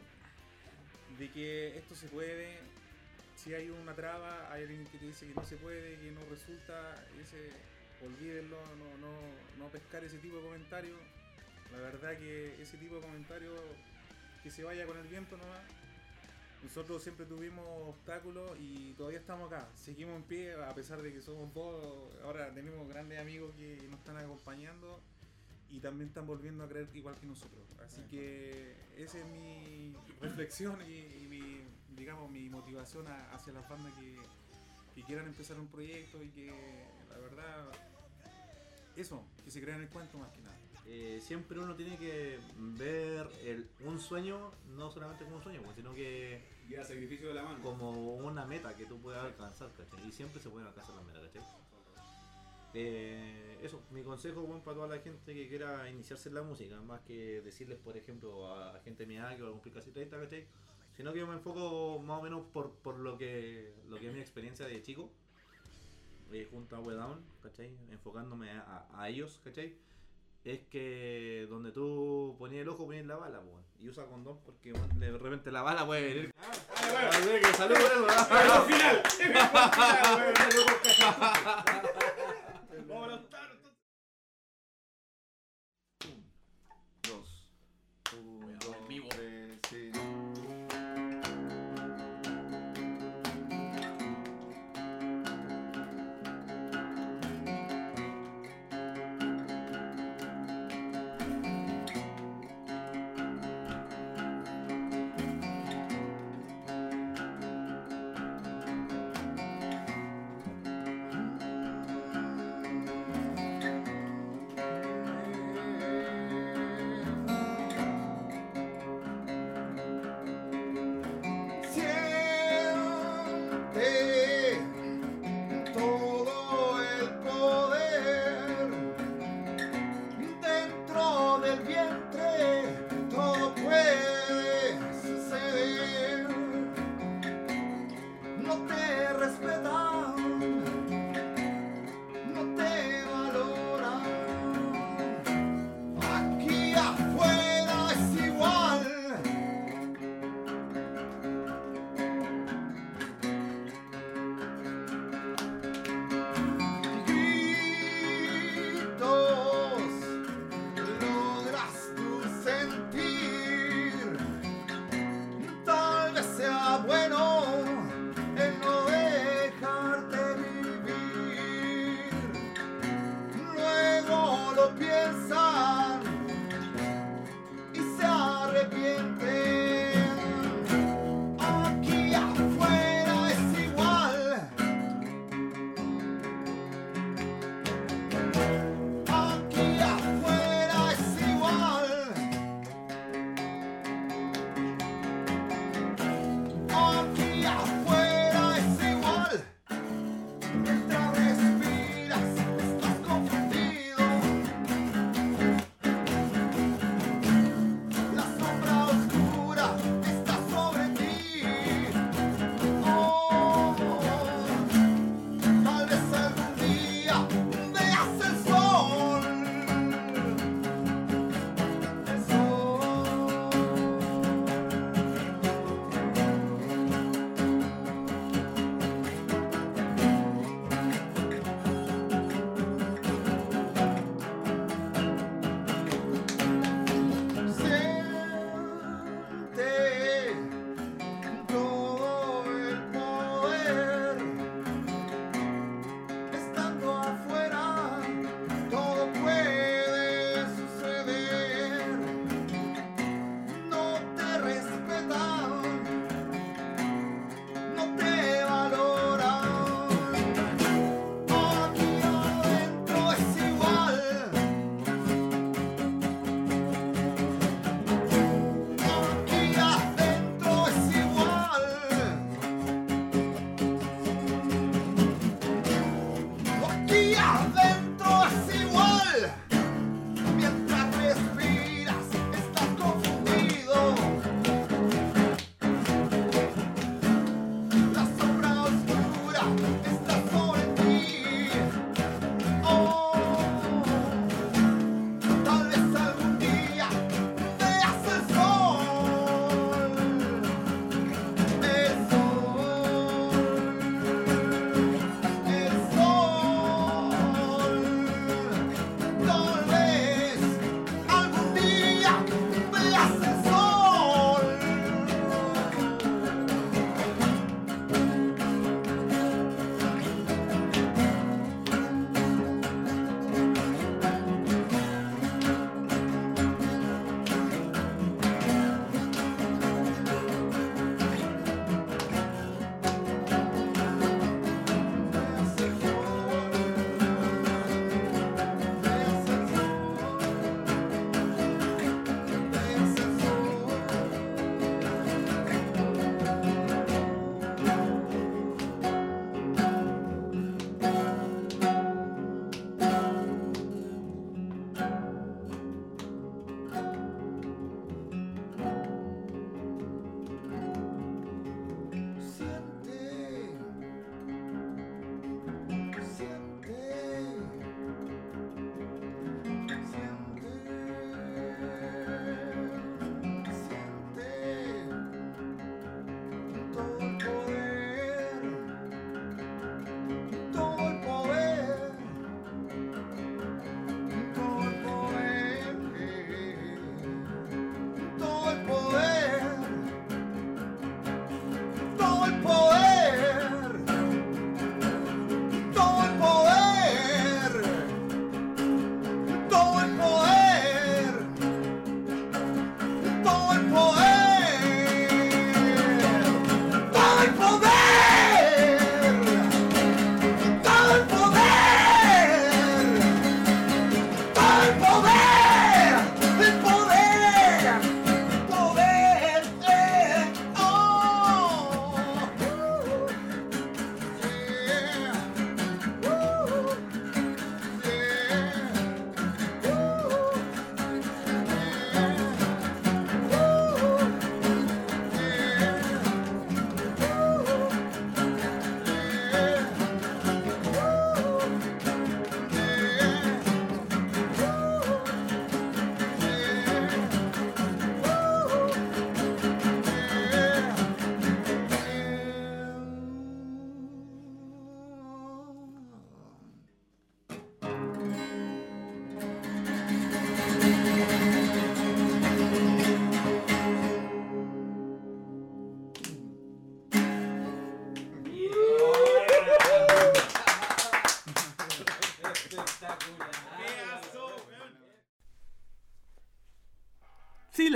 de que esto se puede, si hay una traba, hay alguien que te dice que no se puede, que no resulta, ese, olvídenlo, no, no, no pescar ese tipo de comentarios. La verdad que ese tipo de comentarios que se vaya con el viento nomás. Nosotros siempre tuvimos obstáculos y todavía estamos acá. Seguimos en pie a pesar de que somos dos. Ahora tenemos grandes amigos que nos están acompañando y también están volviendo a creer igual que nosotros. Así que esa es mi reflexión y, y mi, digamos, mi motivación a- hacia las bandas que, que quieran empezar un proyecto y que la verdad, eso, que se crean el cuento más que nada. Eh, siempre uno tiene que ver el, un sueño no solamente como un sueño, pues, sino que Y a sacrificio de la mano. como una meta que tú puedas alcanzar, ¿cachai? Y siempre se pueden alcanzar las metas, ¿cachai? Eh, eso, mi consejo bueno, para toda la gente que quiera iniciarse en la música, más que decirles, por ejemplo, a, a gente de mi edad que va a cumplir casi 30, ¿cachai? Sino que yo me enfoco más o menos por, por lo que lo que es mi experiencia de chico, eh, junto a Wedown, ¿cachai? Enfocándome a, a ellos, ¿cachai? Es que donde tú ponías el ojo ponías la bala, pues, y usa condón porque bueno, de repente la bala puede venir. Así que salud por eso, ¿no? final! *laughs* Dos.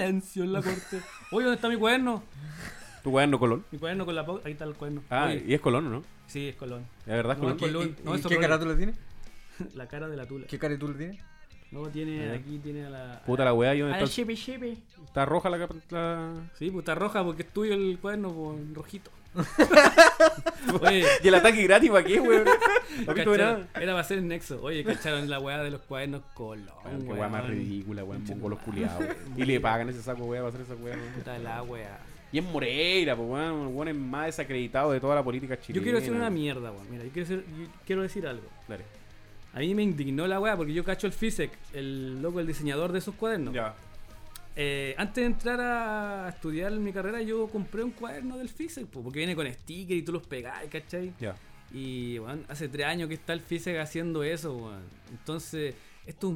Silencio en la corte. *laughs* Oye, ¿dónde está mi cuaderno? Tu cuaderno Colón. Mi cuaderno con la pauta. Ahí está el cuaderno. Ah, Oye, y es Colón, ¿o ¿no? Sí, es Colón. De verdad es No, Colón. es Colón. ¿Y- No, y eso ¿Qué Colón. carátula tiene? *laughs* La cara de la tula. ¿Qué carátula tiene? No, tiene, aquí tiene a la... Puta la weá, ¿y a la está? shippy shippy. Está roja la, capa- la... Sí, pues está roja porque es tuyo el cuaderno, pues, rojito. *laughs* Oye, ¿Y el ataque gratis para qué, weón? *laughs* Era para hacer el nexo. Oye, cacharon la weá de los cuadernos colón, Qué weá más ridícula, weón. Conche Pongo los tu culiados. Y le pagan ese saco, weón, para hacer esa weá. Puta la weá. Y es Moreira, pues, weón. El weón es más desacreditado de toda la política chilena. Yo quiero decir una mierda, weón. Mira, yo quiero, decir, yo quiero decir algo. Dale. A mí me indignó la weá porque yo cacho el FISEC, el loco, el diseñador de esos cuadernos. Ya. Eh, antes de entrar a estudiar mi carrera, yo compré un cuaderno del FISEC, po, porque viene con sticker y tú los pegás, ¿cachai? Ya. Y, weón, hace tres años que está el FISEC haciendo eso, weón. Entonces, estos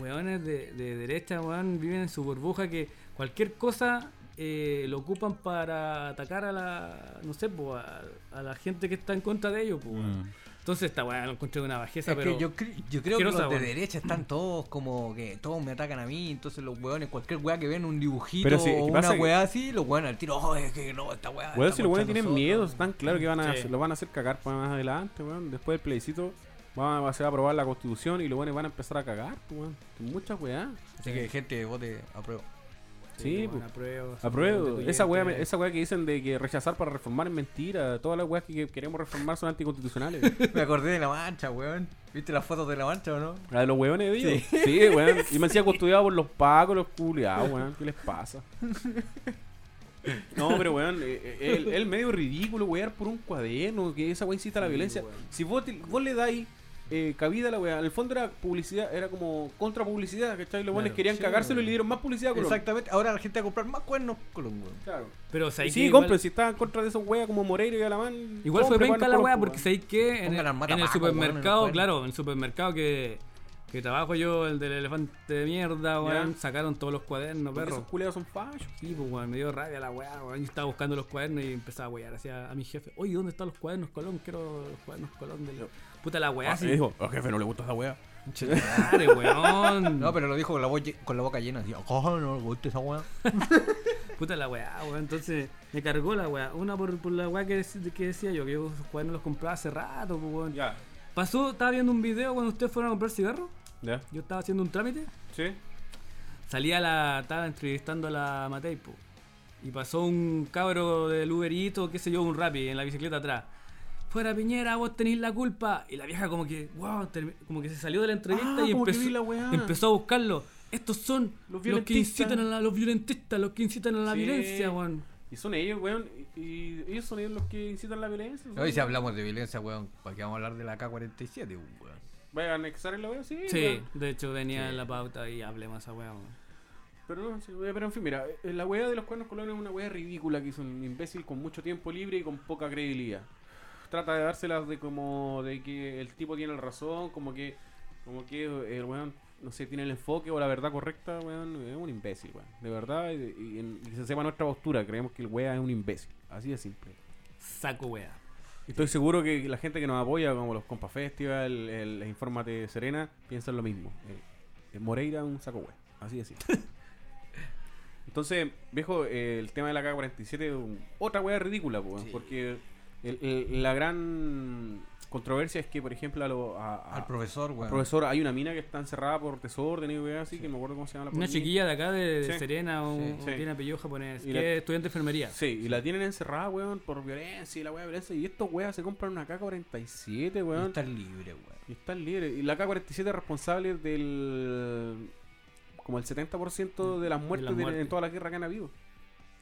weones de, de derecha, weón, viven en su burbuja que cualquier cosa eh, lo ocupan para atacar a la, no sé, po, a, a la gente que está en contra de ellos, weón. Entonces, esta weá lo encontré de una bajeza, Es pero... que yo, cre- yo creo que los de derecha están todos como que todos me atacan a mí, entonces los weones, cualquier weá que ven un dibujito Pero sí, o ¿qué una weá así, los weones al tiro, oh, es que no, esta weá. Weón, está si los weones tienen nosotros". miedo, están claro que van a, Sí. lo van a hacer cagar para más adelante, weón. Después del plebiscito va a, se va a aprobar la constitución y los weones van a empezar a cagar, pues, weón. Muchas weá. Así que gente vote a prueba. Sí, weón, pues. apruebo. Apruebo. constituyente. Esa weá, esa weá que dicen de que rechazar para reformar es mentira. Todas las weas que que queremos reformar son anticonstitucionales. *laughs* Me acordé de la mancha, weón. ¿Viste las fotos de la mancha o no? La de los weones de ellos. Sí, weón. *laughs* Y me decía custodiado por los pacos, los culiados, weón. ¿Qué les pasa? No, pero weón, eh, eh, el, el medio ridículo, wear por un cuaderno, que esa weá incita a la violencia. weón. Si vos, te- vos le dais eh, cabida a la weá, en el fondo era publicidad, era como contra publicidad, ¿cachai? Los weones Claro. querían Sí, cagárselo y le dieron más publicidad con Exactamente. Ahora la gente va a comprar más cuernos Colón, weón. Claro. Pero Y ¿sabes sí? Igual- compren, si estaban en contra de esos weas como Moreira y Alamán. Igual fue penca la weá, porque sabéis que en, el- al en el matapaco, supermercado, en claro, en el supermercado que, que trabajo yo, el del elefante de mierda, weón, sacaron todos los cuadernos, perro. esos culiados son fachos. Sí, pues weón, me dio rabia la weá, weón. Yo estaba buscando los cuadernos y empezaba a wear hacia a mi jefe. Oye, ¿dónde están los cuadernos Colón? Quiero los cuadernos Colón del. Puta la weá, Ah, así. y dijo, al jefe no le gusta esa wea. Madre, weón. *laughs* No, pero lo dijo con la, voz lle- con la boca llena. Así, oh, no me gusta esa weá. *laughs* Puta la weá, weón. Entonces me cargó la weá. Una por, por la weá que, dec- que decía yo, que yo esos cuadernos los compraba hace rato, pues weón. Ya. Pasó, estaba viendo un video cuando ustedes fueron a comprar cigarros. Ya. Yo estaba haciendo un trámite. Sí. Salía la. Estaba entrevistando a la Matei, po. Y pasó un cabro del Uberito, qué sé yo, un rapi en la bicicleta atrás. Fuera Piñera, vos tenéis la culpa. Y la vieja como que, wow, como que se salió de la entrevista Ah, y empezó, la weá. empezó a buscarlo. Estos son Los los, que violentistas. incitan a la- los violentistas, los que incitan a la Sí. violencia, weón. Y son ellos, weón. Y, y ellos son ellos los que incitan la violencia. Hoy si hablamos de violencia, weón, ¿para qué vamos a hablar de la K-47, weón? ¿Vayan a anexar en la wea? Sí. Sí, weón. de hecho venía en la pauta y hablemos esa weá, weón. Pero no, sí, pero en fin, mira, eh, la wea de los cuernos colones es una wea ridícula que hizo un imbécil con mucho tiempo libre y con poca credibilidad. Trata de dárselas de como de que el tipo tiene la razón, como que como que el weón no sé, tiene el enfoque o la verdad correcta, weón, es un imbécil, weón. De verdad, y, y- y se sepa nuestra postura, creemos que el wea es un imbécil. Así de simple. saco wea. Y Estoy seguro que la gente que nos apoya, como los Compa Festival, el, Infórmate Serena, piensan lo mismo. Eh, eh, Moreira un saco wea. Así de simple. *laughs* Entonces, viejo, eh, el tema de la K-47 es un- otra wea ridícula, po, porque el- el- la gran controversia es que, por ejemplo, a lo- a- a- Al profesor, al weón. profesor hay una mina que está encerrada por desorden y weá así, que me acuerdo cómo se llama la Una policía. chiquilla de acá de, de Sí. Serena, un, Sí. tiene apellido japonés, Y que la- es estudiante de enfermería. Sí, y la tienen encerrada, weón, por violencia y la weá de violencia. Y estos weas se compran una K-47, Y weón. estar libre, weón. Y están libres. Y la K-47 es responsable del. como el 70% de las muertes, de- muertes. en toda la guerra que han habido.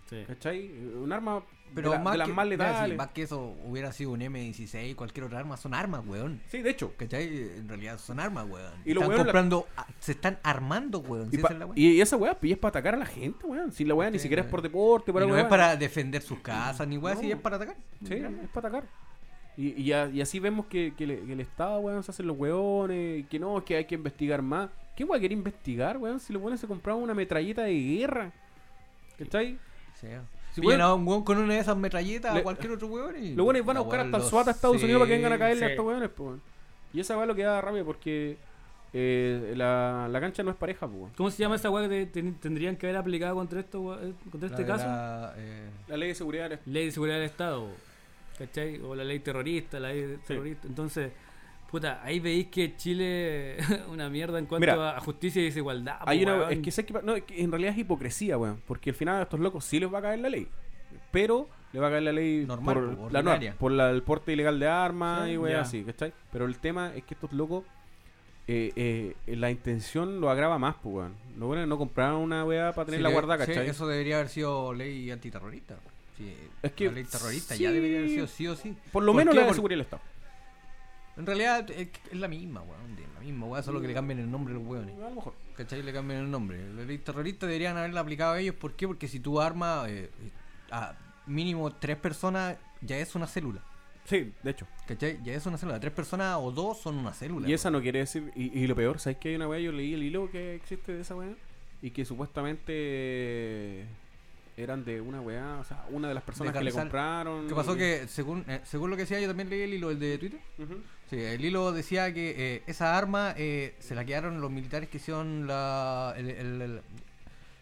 Sí. ¿Cachai? Un arma Pero de, la- más, de las que, más mira, letales. sí, más que eso, hubiera sido un M16, cualquier otra arma, son armas, weón. Sí, de hecho. ¿Cachai? En realidad son armas, weón. Y están la- comprando, a- se están armando, weón. Y, pa- esa es la weá. y- y esa weá es para atacar a la gente, weón. Si la weá ni siquiera es por deporte, por Y no es para defender sus casas ni weón, No. si es para atacar. Sí, es para atacar. Y, y, a- y así vemos que, que le- que el Estado, weón, se hacen los weones, que no, que hay que investigar más. ¿Qué weón quiere investigar, weón? Si los weones se compraban una metralleta de guerra. ¿Cachai? Sí. Si Pillan a un weón con una de esas metralletas Le- a cualquier otro weón y... Los weones van a buscar hasta el SWAT a Estados sí, Unidos para que vengan a caerle a sí. estos weones, pues. Y esa weá lo que da rabia porque eh, la, la cancha no es pareja, pues. ¿Cómo se llama esa weá que te- ten- tendrían que haber aplicado contra esto, wea- eh, contra La este de caso? la, eh, La ley de seguridad Ley de seguridad del Estado, ¿cachai? O la ley terrorista, la ley terrorista. Entonces, puta, ahí veis que Chile *laughs* una mierda en cuanto Mira, a, justicia y desigualdad. Hay po, una, weón. es que, sé no, en realidad es hipocresía, weón. Porque al final a estos locos sí les va a caer la ley. Pero le va a caer la ley Normal, por, po, la, no, ordinaria. por la- el porte ilegal de armas Sí, y weón ya. así, ¿cachai? Pero el tema es que estos locos, eh, eh, la intención lo agrava más, pues, weón. Los weones no compraron una weá para tener sí, la le- guardada, sí, ¿cachai? eso debería haber sido ley antiterrorista. Sí, Es que la ley terrorista sí. ya debería haber sido sí o sí. Por lo ¿Por menos qué? la de seguridad del Estado. En realidad es, es la misma, weón. Es la misma, weón. Solo que le cambian el nombre a los weones. A lo mejor. ¿Cachai? Le cambian el nombre. La ley terrorista deberían haberla aplicado a ellos. ¿Por qué? Porque si tú armas eh, a mínimo tres personas, ya es una célula. Sí, de hecho. ¿Cachai? Ya es una célula. Tres personas o dos son una célula. Y esa no quiere decir. Y, y lo peor, ¿sabes que hay una weá? Yo leí el hilo que existe de esa weá. Y que supuestamente eran de una weá. O sea, una de las personas que le compraron. ¿Qué pasó? Que según, eh, según lo que decía, yo también leí el hilo, el de Twitter. Ujú. Sí, el hilo decía que eh, esa arma eh, se la quedaron los militares que hicieron la, el, el- el-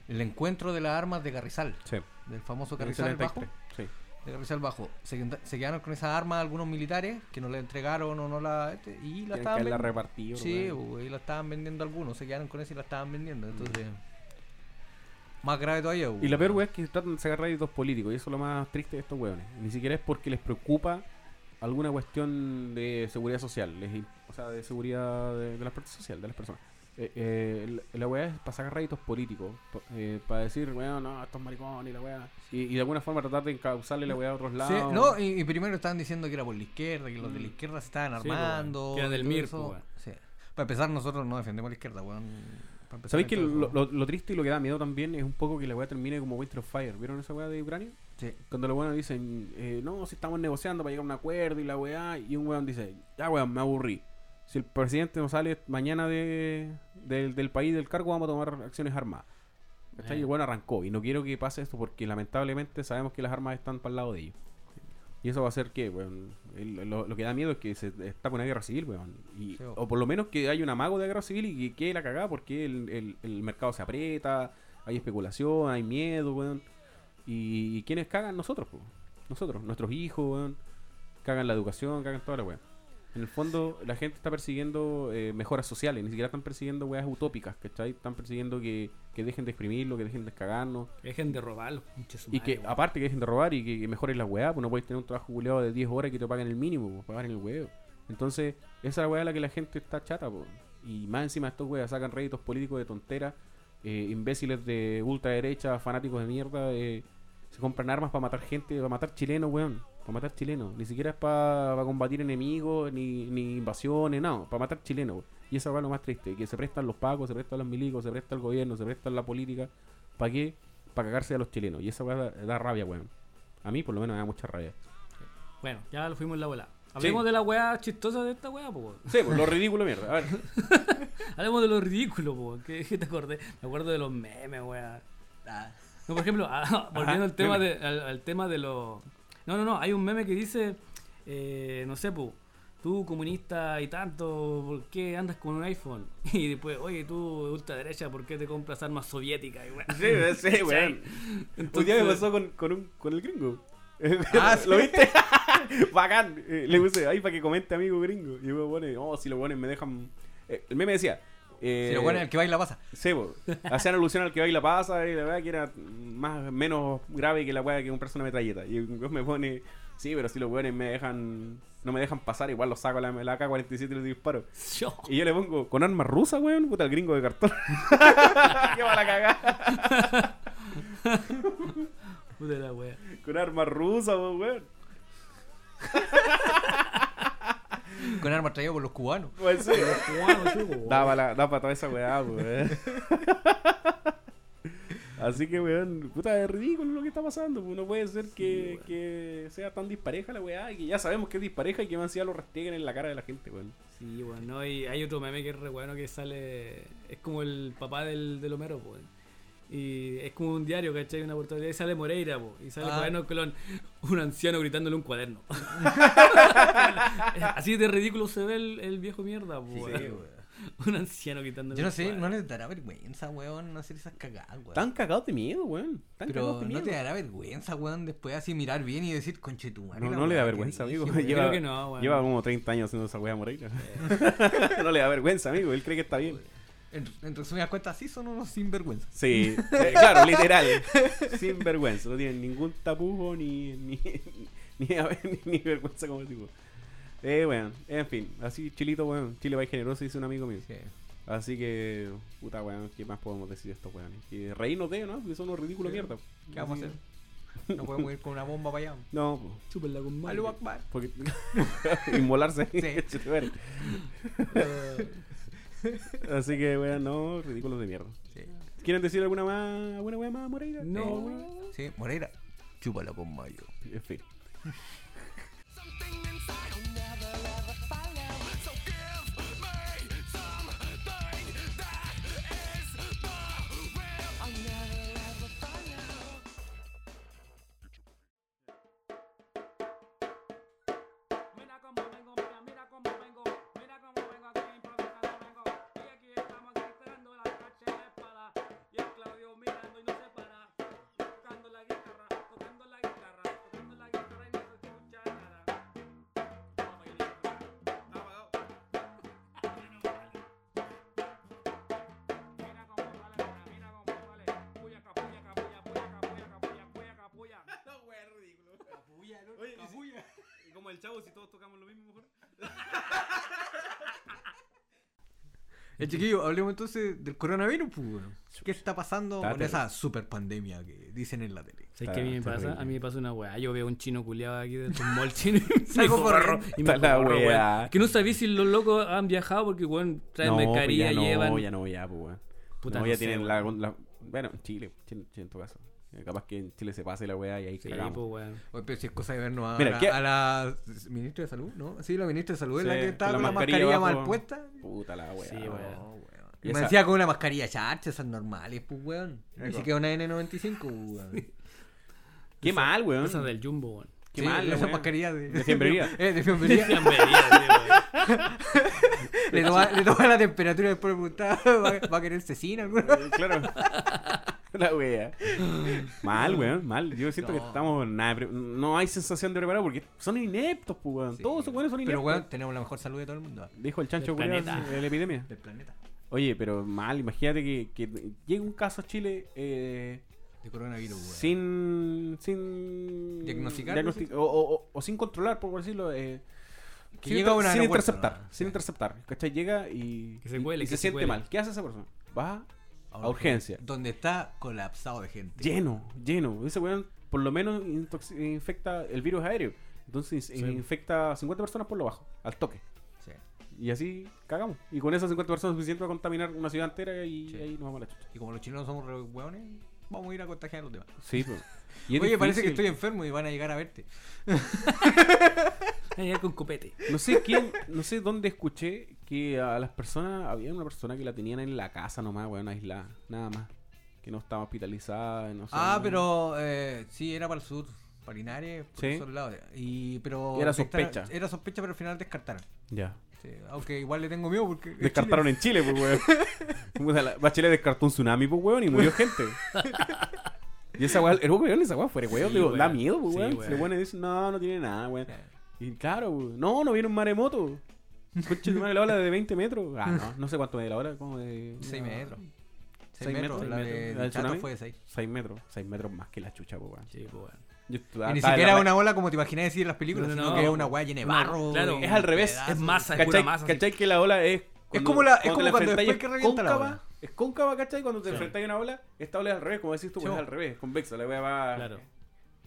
el encuentro de las armas de Carrizal, Sí. del famoso Carrizal Bajo. 73, Sí. De Carrizal Bajo. Se, qued- se quedaron con esa arma algunos militares que no la entregaron o no la. este, y la Tienen que estaban ven- repartido. Sí, güey, la estaban vendiendo algunos. Se quedaron con esa y la estaban vendiendo. Entonces. Más grave todavía, Y la peor weá es que tratan de sacar réditos políticos. Y eso es lo más triste de estos weones. Ni siquiera es porque les preocupa alguna cuestión de seguridad social. les o sea, de seguridad de, de la parte social de las personas. Eh, eh, la, weá es para sacar réditos políticos. po- eh, para decir, weón, no, estos maricones y la weá. Y, y de alguna forma tratar de encauzarle la weá a otros Sí, lados. no, y, y primero estaban diciendo que era por la izquierda, que los de la Mm. izquierda se estaban Sí, po, armando. que era del todo MIR, eso. po, weón. Sí. Para empezar, nosotros no defendemos la izquierda, weón. ¿Sabéis que lo, lo- lo triste y lo que da miedo también es un poco que la weá termine como Winter of Fire? ¿Vieron esa weá de Ucrania? Sí. Cuando los weones dicen, eh, no, si estamos negociando para llegar a un acuerdo y la weá, y un weón dice, ya weón, me aburrí. Si el presidente no sale mañana de, del- del país del cargo, vamos a tomar acciones armadas. ¿Cachai? Y el weón arrancó. Y no quiero que pase esto porque lamentablemente sabemos que las armas están para el lado de ellos. Y eso va a hacer que, weón, el- lo, lo que da miedo es que se está con una guerra civil, weón. Y, Sí, weón. o por lo menos que haya un amago de guerra civil y que quede la cagada porque el, el- el mercado se aprieta, hay especulación, hay miedo, weón. Y, y quienes cagan nosotros, po. nosotros, nuestros hijos, weón. Cagan la educación, cagan toda la weón. En el fondo, la gente está persiguiendo eh, mejoras sociales, ni siquiera están persiguiendo weas utópicas, ¿cachai? Están persiguiendo que, que dejen de exprimirlo, que dejen de cagarnos. Que dejen de su Y que aparte que dejen de robar y que, que mejoren las weas, pues no podéis tener un trabajo culiado de 10 horas y que te paguen el mínimo, pues, pagar el huevo. Entonces, esa es la wea a la que la gente está chata, pues. Y más encima estos weas sacan réditos políticos de tontera, eh, imbéciles de ultraderecha, fanáticos de mierda, eh, se compran armas para matar gente, para matar chilenos, weón. Para matar chilenos. Ni siquiera es para combatir enemigos, ni, ni invasiones, no. Para matar chilenos, weón. Y esa es lo más triste. Que se prestan los pagos, se prestan los milicos, se presta el gobierno, se presta la política. ¿Para qué? Para cagarse a los chilenos. Y esa weá da, da rabia, weón. A mí, por lo menos, me da mucha rabia. Bueno, ya lo fuimos en la bola. Hablemos de la weá chistosa de esta weá, po. weón. Sí, pues lo ridículo, mierda. A ver. *laughs* Hablemos de lo ridículo, po. ¿Qué, qué te acordé? Me acuerdo de los memes, weá. Ah, No, por ejemplo, ah, *laughs* volviendo Ajá, al tema meme. de, al, al tema de los No, no, no. Hay un meme que dice, eh, no sé, pu, tú comunista y tanto, ¿por qué andas con un iPhone? *laughs* Y después, oye, tú ultraderecha, ¿por qué te compras armas soviéticas? Y. Sí, *laughs* sí, weón. Un día me Entonces- pasó con, con, un, con el gringo. Ah, *laughs* ¿Lo viste? Bacán. Eh, Le puse ahí para que comente amigo gringo. Y me pone, oh, si lo ponen me dejan. Eh, el meme decía. Eh, Si lo bueno el que baila pasa. Sí, hacían alusión al que baila pasa y la verdad que era más menos grave que la weá que comprarse una metralleta. Y me pone, sí, pero si los weones me dejan, no me dejan pasar, igual los saco a la, la AK-47 y les disparo. Yo. Y yo le pongo, con armas rusas, weón, puta el gringo de cartón. *laughs* Qué mala cagada. Puta la wea. Con armas rusas, weón. *laughs* Con armas traídas por los cubanos. Pues sí. Cubano, chico, weón. Da para da pa toda esa weá, weón. Así que, weón, puta, es ridículo lo que está pasando. Pues no puede ser que, que sea tan dispareja la weá y que ya sabemos que es dispareja y que más lo restreguen en la cara de la gente, weón. Sí, weón, no, y hay otro meme que es re bueno que sale. Es como el papá del, del Homero, pues. Y es como un diario, ¿cachai? Una portada y sale Moreira, po, y sale Ah. cuaderno Colón, un anciano gritándole un cuaderno. *laughs* Así de ridículo se ve el, el viejo mierda, po, weón. *laughs* Un anciano gritándole Yo no sé, cuaderno. no les dará vergüenza, weón, no hacer esas cagadas, weón. Están cagados de miedo, weón. Pero no te dará vergüenza, weón, después así mirar bien y decir, conche tu madre. No, no le da vergüenza, amigo. weón". Lleva, creo que no, weón. lleva como 30 años haciendo esa weá Moreira. *laughs* no le da vergüenza, amigo. Él cree que está bien. En, en resumidas cuentas, sí son unos sinvergüenza. Sí, eh, claro, literal. Sin vergüenza. No tienen ningún tapujo ni, ni, *laughs* ni, *laughs* ni, ni vergüenza como el tipo. Eh, bueno, en fin. Así, chilito, weón. Chile va y generoso, dice un amigo mío. Sí. Así que, puta, weón, ¿qué más podemos decir de estos weones? Que reírnos de ellos, ¿no? Porque son unos ridículos Sí. mierda. ¿Qué vamos a hacer? No podemos ir *laughs* con una bomba para allá. No, Chúpenla con Akbar. porque. inmolarse. Sí. Chetumare. *laughs* Así que, weón, no, ridículos de mierda. Sí. ¿Quieren decir alguna más, alguna weá más, Moreira? No. Sí, Moreira, chúpalo con mayo. En fin. *laughs* como el chavo, si todos tocamos lo mismo, mejor. *laughs* Eh, chiquillo, hablemos entonces del coronavirus, pues. ¿Qué está pasando Está con terrible. esa super pandemia que dicen en la tele? ¿Sabes qué a mí me Está pasa? terrible. A mí me pasa una weá. Yo veo un chino culiado aquí dentro de un mall chino y *laughs* me Salgo corro. Y me la corro, weá. weón. Que no sabía si los locos han viajado porque, weón, traen no, mercadería, pues ya llevan. No, ya no, ya, pues, weón. Puta, no, no ya sé, tienen la, la- Bueno, en Chile, Chile, Chile en tu caso. Eh, Capaz que en Chile se pase la weá y ahí Sí, cagamos. pues, weón. Oye, pero si es cosa de vernos a, Mira, la, ¿qué? a la ministra de salud, ¿no? Sí, la ministra de salud es la que estaba con con la la mascarilla mal puesta. Puta la weá. Sí, weón. No, weón. Y Y me esa- decía con una mascarilla charcha, esas normales, pues, weón. Ni Eso. siquiera una N95, pues, weón. Qué mal, weón. Esas del Jumbo, weón. Qué Sí, mal, esa weá. mascarilla de... De fiambrería. *laughs* eh, de fiambrería. Weón. *laughs* le, toma, le toma la temperatura y después preguntaba, *laughs* ¿va, va a querer cecina alguna? Eh, claro. La wea. Mal, weón, mal. Yo siento que estamos nada. No hay sensación de preparado porque son ineptos, pues, weón. Sí. Todos esos weones son ineptos. Pero, weón, tenemos la mejor salud de todo el mundo. Dijo el chancho de la epidemia. Del planeta. Oye, pero mal, imagínate que, que llegue un caso a Chile eh, De coronavirus, weón. sin. sin. Diagnosticar, diagnosti- o, o- o- sin controlar, por decirlo. Eh, Que sin llega a inter- un sin interceptar. ¿no? Sin interceptar. ¿Cachai? Llega y. Que se cuele, y que se se siente mal. ¿Qué hace esa persona? Va A a urgencia. Donde está colapsado de gente. Lleno, lleno. Ese weón por lo menos infecta el virus aéreo. Entonces in- infecta a 50 personas por lo bajo, al toque. Sí. Y así cagamos. Y con esas 50 personas es suficiente para contaminar una ciudad entera y Sí. ahí nos vamos a la chucha. Y como los chinos somos re hueones, vamos a ir a contagiar a los demás. Sí, pues. *laughs* Oye, parece que estoy enfermo y van a llegar a verte. *laughs* Ahí con copete. No sé quién, no sé dónde escuché que a las personas, había una persona que la tenían en la casa nomás, weón, aislada, nada más. Que no estaba hospitalizada, no sé. Ah, pero eh, sí, era para el sur. para Linares, por Sí. esos lados. Y, pero Y era sospecha. Era sospecha, pero al final descartaron. Ya. Sí, aunque igual le tengo miedo porque. es Descartaron en Chile, pues, weón. *laughs* Bachelet descartó un tsunami, pues, weón, y murió gente. *laughs* Y esa weá, el weón, esa weá fuera weón, Sí, digo, weón. da miedo, pues, weón. weón. Le dicen, no, no tiene nada, weón. Y claro, weón, no, no viene un maremoto. Coche de madre, la ola de 20 metros. Ah, no, no sé cuánto mide la ola, como de. 6 metros. 6 Seis metros. metros, La seis de, ¿La del Chato tsunami? fue de 6. 6 metros, 6 metros más que la chucha, pues, weón. Sí, pues, weón. Yo Y ni siquiera la- una ola como te imaginas decir en las películas, No, no, sino no. que es una weá llena de barro. claro, es al revés, pedazos. es masa, es pura ¿Cachai, masa. ¿Cachai que la ola es. como la- es cuando como la cuando después que es revienta la cóncava, ola. Es cóncava, ¿cachai? Cuando te Sí. enfrentáis a una ola, esta ola es al revés, como decís tú, pues Sí, es bo. al revés, convexa. La weá va. Claro.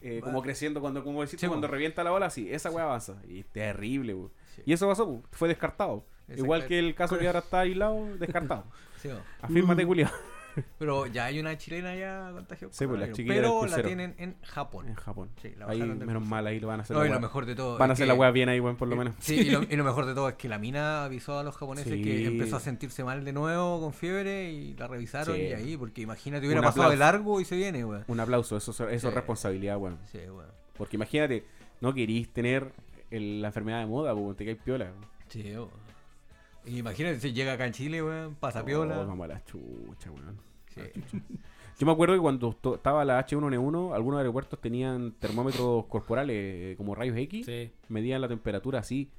eh, como creciendo cuando, como decís tú, cuando revienta la ola, sí, esa weá avanza. Y es terrible, weón. Sí. Y eso pasó, fue descartado. Igual que el caso que ahora está aislado, descartado. *laughs* Sí. Afírmate, Julián. *laughs* Pero ya hay una chilena ya contagiada. Sí, pues, la Pero la tienen en Japón. En Japón. Sí, la ahí, menos crucero. mal, ahí lo van a hacer No, la y lo mejor de todo. Van a hacer que- la weá bien ahí, weón, por lo menos. Sí, y lo, *laughs* y lo mejor de todo es que la mina avisó a los japoneses Sí. que empezó a sentirse mal de nuevo con fiebre y la revisaron Sí. y ahí, porque imagínate, hubiera Un pasado de aplauso. largo y se viene, weón. Un aplauso, eso, eso es responsabilidad, weón. Sí, weón. Porque imagínate, no querís tener el- la enfermedad de moda, pues te caes piola. Sí. Y imagínate si llega acá en Chile, weón, pasa piola. Oh, vamos a la chucha, weón. Sí. Yo me acuerdo que cuando estaba la H1N1, algunos aeropuertos tenían termómetros corporales eh, como rayos X, Sí. medían la temperatura así.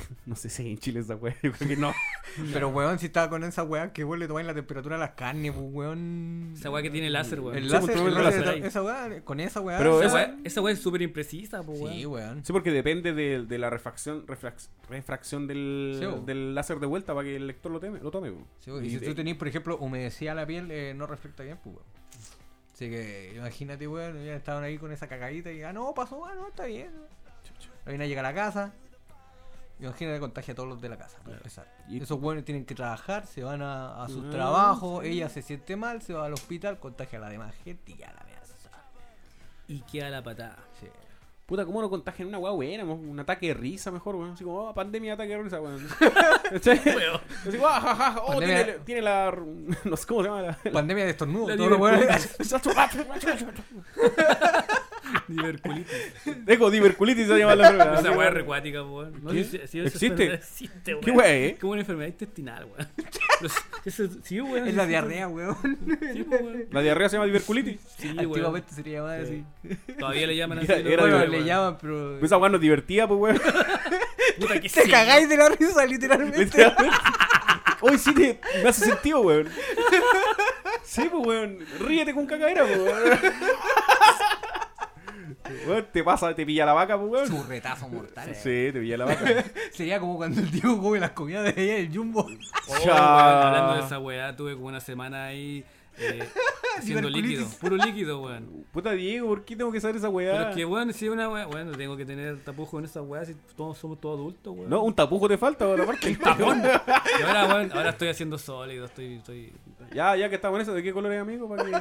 *laughs* No sé si hay en Chile esa weá, *laughs* yo creo que no. *laughs* Pero, weón, si estaba con esa weá que vos le tomáis la temperatura a las carnes, pues, weón. Esa weá que tiene láser, weón. El láser, pues, el el láser, láser ahí. esa weá, con esa weá. Pero Esa weá, esa weá es súper imprecisa, pues, weón. Sí, weón. Sí, porque depende de, de la refracción, refrax- refracción del, Sí, del láser de vuelta para que el lector lo, teme, lo tome. Sí, y si tú tenés, por ejemplo, humedecida la piel, eh, no refleja bien, pues, weón. Así que imagínate, weón, ya estaban ahí con esa cagadita y ah, no, pasó, ah, no, está bien. La viene a llegar a la casa. Imagínate, contagia a todos los de la casa, para empezar. Y- Esos weones tienen que trabajar, se van a, a sus Ah, trabajos, ella se siente mal, se va al hospital, contagia a la demás gente y ya la veas. Y queda la patada. Sí. Puta, ¿cómo no contagian una weá buena? Un ataque de risa mejor, weón. Así como, oh, pandemia, ataque de risa, weón. *laughs* Así como, ah, ja, ja, oh, Pandemia- tiene, tiene la. *laughs* No sé cómo se llama la. Pandemia de estornudo, La todos los weones- *laughs* *laughs* Diverculitis. Dejo diverculitis se llama la enfermedad. Esa weá es recuática, weón. No ¿Qué? sé si- si esa ¿Existe? enfermedad *laughs* Existe, weón. ¿Qué weá, eh? Como una enfermedad intestinal, weón. *laughs* Sí, weón. Es la diarrea, weón. Sí, pues, weón. La diarrea se llama diverculitis. Sí, weón. Antiguamente sería llamada así. Todavía le llaman así. Era- era Bueno, le weón. llaman, pero. Pues Esa weá no es divertida, pues weón. Puta que Te sí. cagáis de la risa, literalmente. Literalmente. Hoy sí te, me hace sentido, weón. Sí, pues weón. Ríete con cagadera, pues weón. Weón, te pasa, te pilla la vaca, pues weón. Churretazo mortal. Sí, te pilla la *laughs* vaca. Sería como cuando el tío come las comidas de allá del jumbo. Oh, weón, Ya. hablando de esa weá, tuve como una semana ahí eh, *laughs* haciendo Diverculitis. líquido. Puro líquido, weón. Puta Diego, ¿por qué tengo que saber esa weá? Pero es que, weón, si es una weá, bueno, tengo que tener tapujo en esa weá si todos somos todos adultos, weón. No, un tapujo te falta, weón, aparte. *laughs* Y ahora, weón, ahora estoy haciendo sólido, estoy, estoy... Ya, ya que estamos en eso, ¿de qué color es amigo? Para que...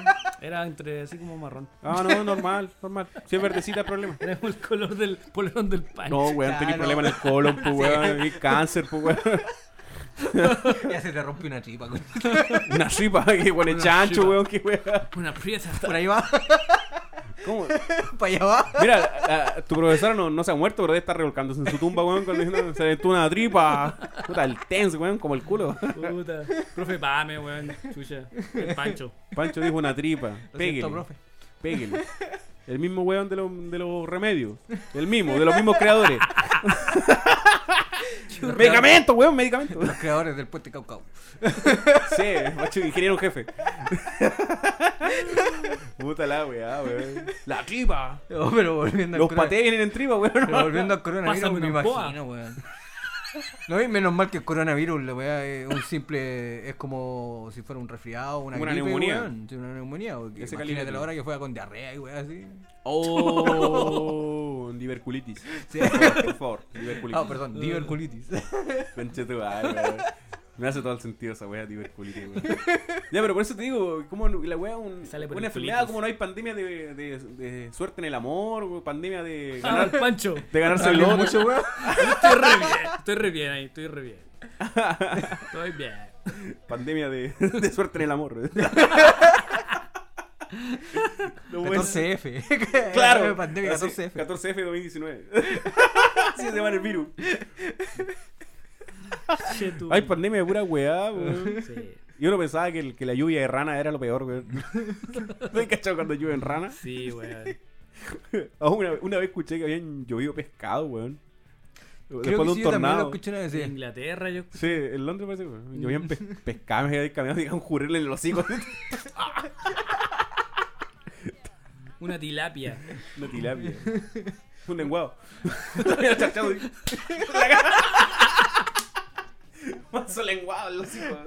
Era entre así como marrón. Ah, no, normal, normal. Si es verdecita, el problema. Era el color del polerón del pan. No, weón, tenés Claro. problema en el colon, pues weón, *laughs* y cáncer, pues weón. *laughs* Ya se te rompe una tripa. con- Una ripa que Una chancho, weón, qué weón. Una prieta. Por ahí va. ¿Cómo? *laughs* Para allá va. Mira, la- tu profesora no, no se ha muerto, pero debe estar revolcándose en su tumba, weón, cuando diciendo, se aventó una tripa. Puta, el tense, weón, como el culo. Puta. Profe Pame, weón. Chucha. El Pancho. Pancho dijo una tripa. Lo siento, Péguele, profe. péguele. El mismo weón de, los de los remedios. El mismo, de los mismos creadores. *laughs* medicamento, weón, medicamento. Los creadores del puente Caucao. Sí, macho, ingeniero jefe. Puta la weá, weón. La tripa. No, pero volviendo Los patés vienen en tripa, weón. Pero volviendo al coronavirus, Pásame me una imagino, weón. *laughs* No, y menos mal que el coronavirus, la weá, es un simple. Es como si fuera un resfriado, una, Una gripe, neumonía. weón. Una neumonía. Ese imagínate la hora que fue con diarrea y weá así. Oh, *laughs* diverculitis. Sí. Por favor, por favor, diverculitis. Ah, perdón, diverculitis. Conche tu madre. Me hace todo el sentido esa weá, diverculitis, weón. Ya, pero por eso te digo, como la weá, un, Sale por una el enfermedad, como no hay pandemia de, de, de suerte en el amor, pandemia de Ah, ganar, el Pancho. de ganarse el loto. mucho, weón. Estoy re bien. Estoy re bien ahí. Estoy re bien. Estoy bien. Pandemia de, de suerte en el amor. No puede 14F. Claro, *laughs* Pandemia así, 14F. 14F 2019. Así se llama el virus. Hay pandemia de pura weá, weón. Sí. Yo no pensaba que, el- que la lluvia de rana era lo peor, weón. *laughs* ¿No hay cachado cuando llueve en rana? Sí, weón. Ah, *laughs* una, una vez escuché que habían llovido pescado, weón. Creo Después que de un sí, yo también lo tornado. escuché una vez. En sí. Inglaterra, yo. Sí, en Londres parece, weón. Llovían pe *laughs* pescado, me iba caminando y iban a jurirle en los hijos. Una tilapia. Una tilapia. Un lenguado. *laughs* Manso lenguado en los hijos.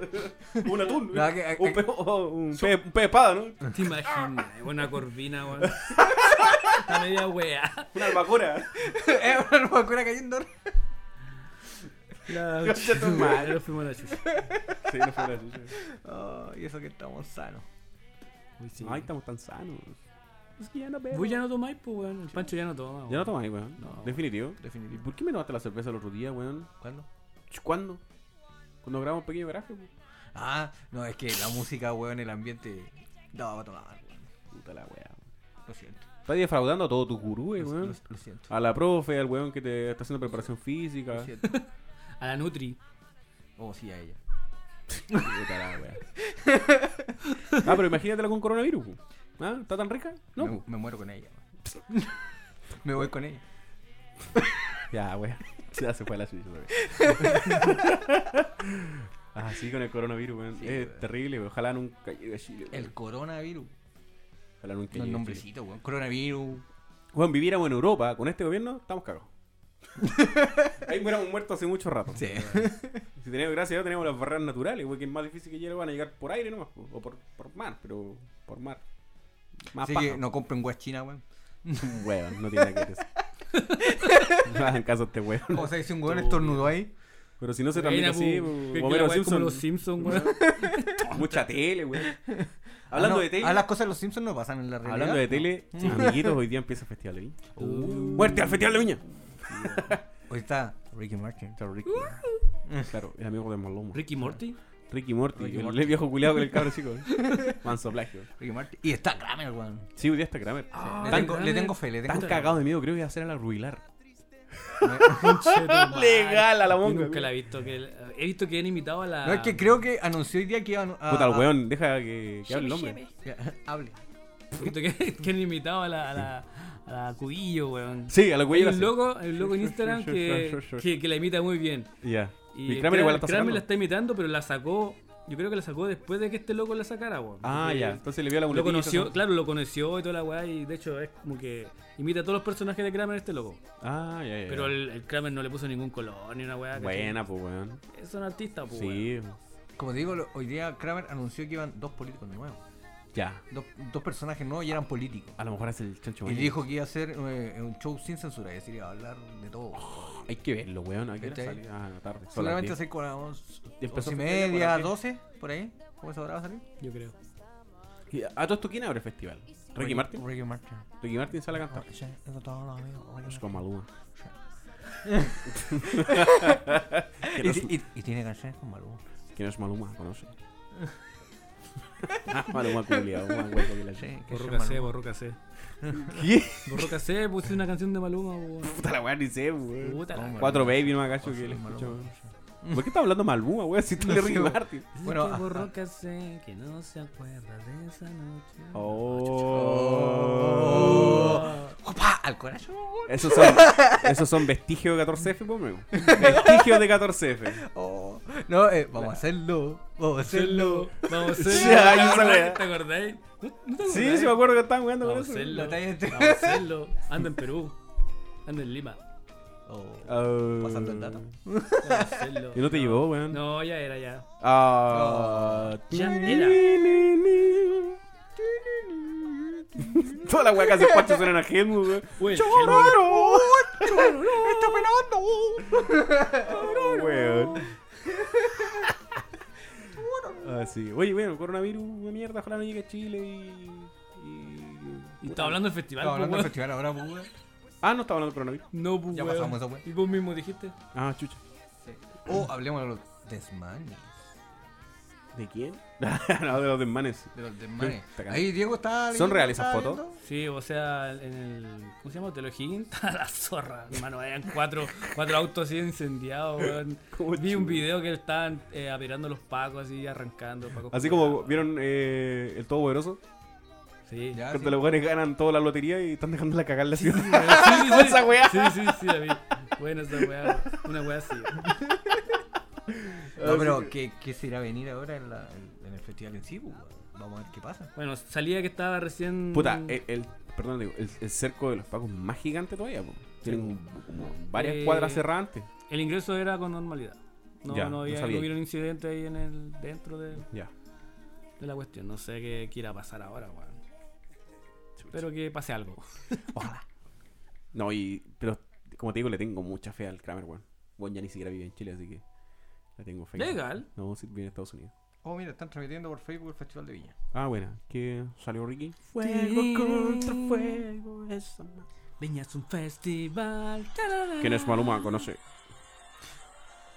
Un atún. No, que- un, pe oh, un, pe un pez espada, ¿no? ¿Te imaginas? Una corvina, weón. *laughs* Está media wea. Una albacora. *laughs* Eh, una locura cayendo. La Concha tu madre. Nos fuimos a la chucha. Sí, no fue la chucha. Oh, y eso que estamos sanos. Uy, sí. Ay, estamos tan sanos. Es que ya no bebo. Vos ya no tomáis, pues, weón. El Pancho ya no toma. Ya no tomáis, weón. No. Definitivo. ¿Y Definitivo. por qué me tomaste la cerveza el otro día, weón? ¿Cuándo? Ch, ¿Cuándo? Cuando grabamos un pequeño garaje. Ah, no, es que la música, weón, el ambiente. No, va a tomar, weón. Puta la weá. Lo siento. Estás defraudando a todos tus gurúes, Lo, weón. lo- lo siento. A la profe, al weón que te está haciendo preparación física. Lo siento. *laughs* A la Nutri. Oh, sí, a ella. *laughs* Puta la weá. Ah, pero imagínatela con coronavirus. weón. ¿Ah? ¿Está tan rica? No. Me, me muero con ella. weón. *laughs* me voy con ella. Ya, weón. *laughs* Ya se fue a la suya. *laughs* Ah, sí, con el coronavirus, weón. Sí, es weón. terrible, weón. Ojalá nunca llegue a Chile. weón. El coronavirus. Ojalá nunca llegue a Chile. nombrecitos, weón. Coronavirus. Weón, viviéramos en Europa con este gobierno, estamos cagados. *laughs* Ahí hubiéramos muerto hace mucho rato. Sí. Si teníamos, gracias a Dios, tenemos las barreras naturales, güey, que es más difícil que lleguen, van a llegar por aire nomás, po, o por, por mar, pero por mar. Más Así paja. que no compren weas chinas, weón. Weón, no tiene nada que ver. *laughs* No hagan caso a este weón. Como se dice un weón estornudó ahí. Pero si no se transmite así, Homero es como Simpson, los Simpsons, weón. mucha tele, weón. Ah, Hablando no, de tele, Ah, las cosas de los Simpsons no pasan en la realidad. hablando de tele, amiguitos, hoy *laughs* día empieza el Festival de Viña. ¡Muerte al Festival de Viña! Hoy está Ricky Martin. Está Ricky. Claro, el amigo de Maloma. Ricky Morty. Ricky Morty, Ricky el Morty. viejo culiado con el cabro chico. *laughs* Manso plagio. Ricky Martin. Y está Kramer, weón. Sí, hoy día está Kramer. Ah, le, Tan- tengo, le tengo fe, le tengo Tan fe. cagado de miedo, creo que iba a hacer a la Ruilar. Legal a la monga. nunca la he visto. Que, he visto que han imitado a la. No, es que creo que anunció hoy día que iban a... Puta, el weón, deja que, que hable el hombre. Ya, *laughs* Hable. He visto que, *laughs* que han imitado a la, a la, a la Cubillo, weón. Sí, a la Hay cuella. un loco, hay un loco en Instagram que, que, que la imita muy bien. Ya. Y Kramer igual la está Kramer sacando. la está imitando, pero la sacó. Yo creo que la sacó después de que este loco la sacara, weón. Ah, ya. Entonces le vio la Lo conoció, eso. claro, lo conoció y toda la weá, y de hecho es como que imita a todos los personajes de Kramer este loco. Ah, ya, ya. ya. Pero el, el Kramer no le puso ningún color ni una weá. Buena, pues, weón. Son artistas, pues. Sí, Como te digo, hoy día Kramer anunció que iban dos políticos nuevos. ya. Dos, dos personajes nuevos y eran políticos. A lo mejor es el chancho Y dijo que iba a hacer eh, un show sin censura, es decir, iba a hablar de todo. Hay que verlo, weón. Hay que salir. Ah, la tarde. 10. hace como a las Y a media, con la 12, por ahí. ¿Cómo se habrá salir? Yo creo. Y A todo esto, ¿quién abre el festival? ¿Ricky Martin? Ricky Martin. Ricky Martin sale a cantar. Sí, eso todos los amigos. Ricky Es con Maluma. *laughs* *laughs* Y tiene canciones con Maluma. ¿Quién es Maluma? ¿Conoce? *laughs* *laughs* Ah, Maluma culiao, más hueco que la Sí, ch- que es Borro casé, Maluma. borro casé. ¿Qué? Borro casé, puse una canción de Maluma, weón. Puta la weá, ni sé, weón. Puta la Maluma. Cuatro baby, no me agacho que le escucho. ¿Por qué está hablando Maluma, weón? Si de *laughs* sé, Ricky. Martin. Dice Bueno, que borró casé, que no se acuerda de esa noche. Oh. ¡Opa! Al corazón. Esos son, esos son vestigios de 14F, pues, amigo. Vestigios de 14F. Oh. No, eh, vamos a hacerlo. Vamos a hacerlo. Vamos a Sí, hacerlo. ay, ¿Te. ¿Te acordáis? ¿No, no te Sí, sí, me acuerdo que estaban jugando con Vamos a eso. hacerlo. Vamos a hacerlo. Ando en Perú. Ando en Lima. Oh. Ah. Pasando el dato. Vamos a hacerlo. ¿Y no te llevó, weón? No, ya era, ya. Ah. Ya era. *laughs* Toda la weá que hace Pacho suena a Helmut, weón. El ¡Está penando! Weón. Ah, sí. Oye, bueno, coronavirus, una mierda, ojalá no llegue a Chile y. y... Y estaba hablando del festival, hablando pues, del festival ahora, pues, weón. Ah, no estaba hablando de coronavirus. No, pues, Ya pasamos esa weón. Y vos mismo dijiste. Ah, chucha. O hablemos de los desmanes. ¿De quién? *laughs* no, de los desmanes. De los desmanes. Ahí Diego está. ¿Son reales esas fotos? viendo. Sí, o sea, en el. ¿Cómo se llama? O'Higgins. *laughs* la zorra, hermano. Eran cuatro, cuatro autos así incendiados, *laughs* weón. Vi un video que estaban eh, apirando los pacos así, arrancando. Pacos Así como vieron eh, el Todopoderoso. Sí. Ya, Cuando sí. los buenos ganan toda la lotería y están dejando la cagar la ciudad. Sí, sí, sí. Esa weá. Sí. Bueno, esa weá. Una weá así. No, pero ¿qué, qué se irá a venir ahora en, la- en- el festival en sí? pues? Vamos a ver qué pasa. Bueno, salía que estaba recién. Puta, el, el- perdón, digo, el, el cerco de los pacos más gigante todavía. po. Tienen como varias Eh, cuadras cerradas antes. El ingreso era con normalidad. No, Ya, no, había, no hubieron incidentes ahí en el, dentro de, Ya. de la cuestión. No sé qué quiera pasar ahora, weón. Espero que pase algo. *laughs* Ojalá. No, y. Pero, como te digo, le tengo mucha fe al Kramer, weón. Bueno, ya ni siquiera vive en Chile, así que. Tengo. Legal. No, sí, vive en Estados Unidos. Oh, mira, están transmitiendo por Facebook el Festival de Viña. Ah, buena. ¿Qué salió Ricky? Fuego contra fuego. Esa Viña es un festival. ¿Quién es Maluma? Conoce.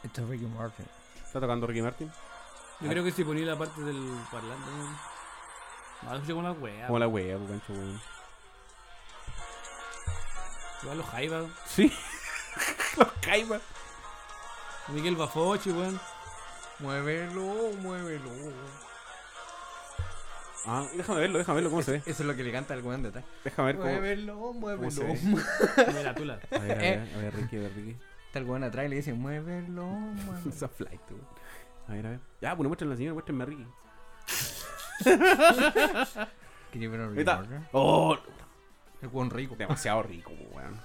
Esto es Ricky Martin. ¿Está tocando Ricky Martin? Yo creo que si ponía la parte del parlante. weón. No, escuché con la wea. Como la wea, pues, gancho, weón. Igual los Jaiba. Sí. *laughs* Los Caiba. Miguel Bafochi, weón. Muévelo, muévelo. Ah, déjame verlo, déjame verlo, ¿cómo se ve? Eso es lo que le canta al weón de atrás. Déjame ver cómo. Muévelo, muévelo. *laughs* Mira, tula. A ver, a ver, a ver, Ricky, a ver, Ricky. Está el weón atrás y le dice, muévelo, muévelo. *laughs* Esa flight, weón. A ver, a ver. Ya, pues no muestren la señora, muéstrenme a Ricky. ¿Quería ver a Ricky? Oh, El weón rico. demasiado rico, weón.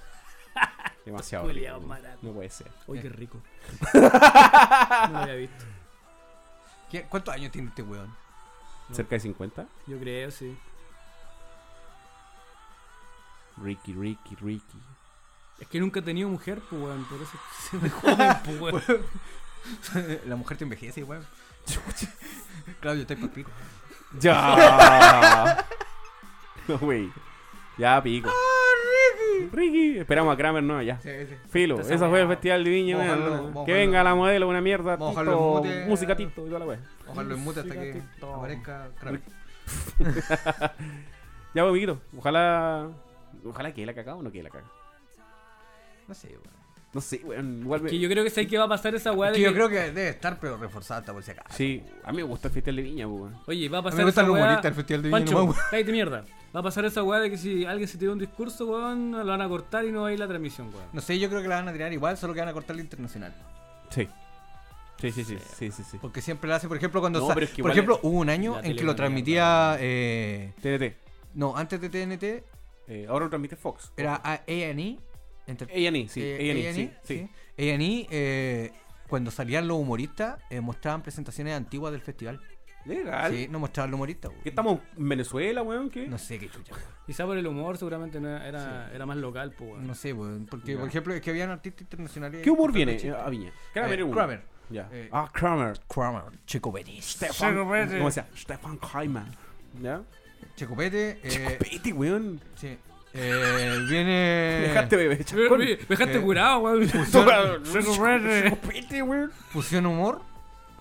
*laughs* Demasiado Culeado rico. barato. No puede ser. Uy, qué rico. *laughs* no lo había visto. ¿Qué- ¿Cuántos años tiene este weón? ¿Cerca de 50? Yo creo, sí. Ricky, Ricky, Ricky. Es que nunca he tenido mujer, pues, weón. Por eso *laughs* se me joden, pues, weón. La mujer te envejece, weón. Claudio, estoy por pico. ¡Ya! no, güey. Ya, pico. Ricky. Esperamos a Kramer, no, ya. Sí, sí. Filo, eso fue el saboreado. festival de Viña, Que venga la modelo, una mierda. Tito, en mute. música Tito y toda la wea. Ojalá lo enmute hasta que Tito. aparezca Kramer. *laughs* Ya, pues, amiguito. Ojalá. Ojalá que la cagado o no que la caga. No sé, weón. No sé, weón. Igual me- Que yo creo que sé que va a pasar esa weá Es de que yo que- creo que debe estar, pero reforzada hasta por si acaso. Sí, a mí me gusta el festival de Viña, pues, weón. Oye, va a A mí pasar me gusta esa el weá... humorista del Festival de Viña Pancho, weón. cállate mierda. Va a pasar esa weá de que si alguien se tira un discurso, weón, lo van a cortar y no va a ir la transmisión, weón. No sé, yo creo que la van a tirar igual, solo que van a cortar la internacional. Sí. Sí, sí, sí. Sí, sí, sí. Porque siempre la hace, por ejemplo, cuando No, sa- pero es que Por ejemplo, es- hubo un año en que lo transmitía. Eh, TNT. no, antes de TNT Eh, ahora lo transmite Fox. era A&E. A&E, sí. eh, A&E, A&E, sí. sí. A&E, eh, cuando salían los humoristas, eh, mostraban presentaciones antiguas del festival. Legal. Sí, no mostraban los humoristas. weón. ¿Qué estamos en Venezuela, weón? ¿Qué? No sé qué chucha. Quizá por el humor seguramente no era, era, era más local, pues, weón. No sé, weón, porque Ya. por ejemplo es que habían artistas internacionales. ¿Qué humor viene eh, Chile. a Viña? Eh, Kramer. uno. Kramer. Ya. Eh, ah, Kramer. Kramer, Checo Pérez. Stefan. ¿Cómo se llama? Stefan Kramer. ¿Ya? Checo Pete, eh, Pete, weón. sí. Eh, viene Dejaste bebé, Me chacón. me dejaste Eh, curado, weón. *laughs* Weón. Fusión Humor,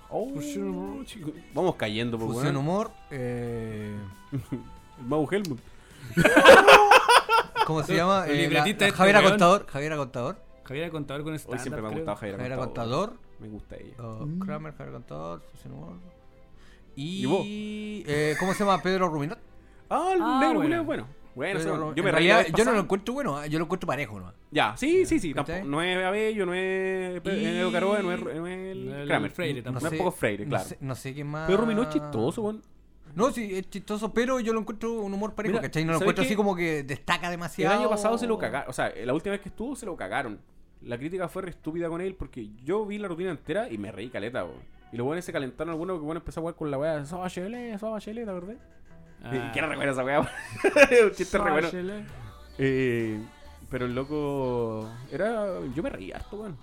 Oh, chico. Vamos cayendo, pues, Fusión weón. Humor, eh, El *laughs* Mau Helmut. ¿cómo se llama? El Eh, la- la este Javier weón. Acontador, Javier Acontador, Javier Contador con Hoy stand siempre me ha gustado Javier Javier Acontador. Acontador, Me gusta ella. oh, Mm. Kramer, Javier Acontador, Fusión Humor. Y, ¿Y vos? eh, ¿cómo se llama? Pedro Ruminot. Ah, el Ah, negro bueno. bueno. Bueno, yo me realidad, yo no lo encuentro bueno, ah, yo lo encuentro parejo, ¿no? Ya, sí, sí, sí. Tampoco- no es Abello, no es Edo Caroa, no es, no es el No es el Kramer. Freire no, tampoco. no es poco Freire, no claro. sé, no sé qué más. Pero Ruminó es chistoso, weón. No, sí, es chistoso, pero yo lo encuentro un humor parejo, Mira, ¿cachai? No lo ¿sabes encuentro qué? así como que destaca El demasiado. año pasado se lo cagaron. O sea, la última vez que estuvo se lo cagaron. La crítica fue re estúpida con él porque yo vi la rutina entera y me reí caleta, weón. Y los buenos se calentaron algunos que bueno empezó a jugar con la weá. Soba Chele, Soba Chele, ¿la verdad? Ah. ¿Quién recuerda esa weá? *laughs* Un chiste re bueno. Eh, pero el loco. Era. Yo me reí harto, weón.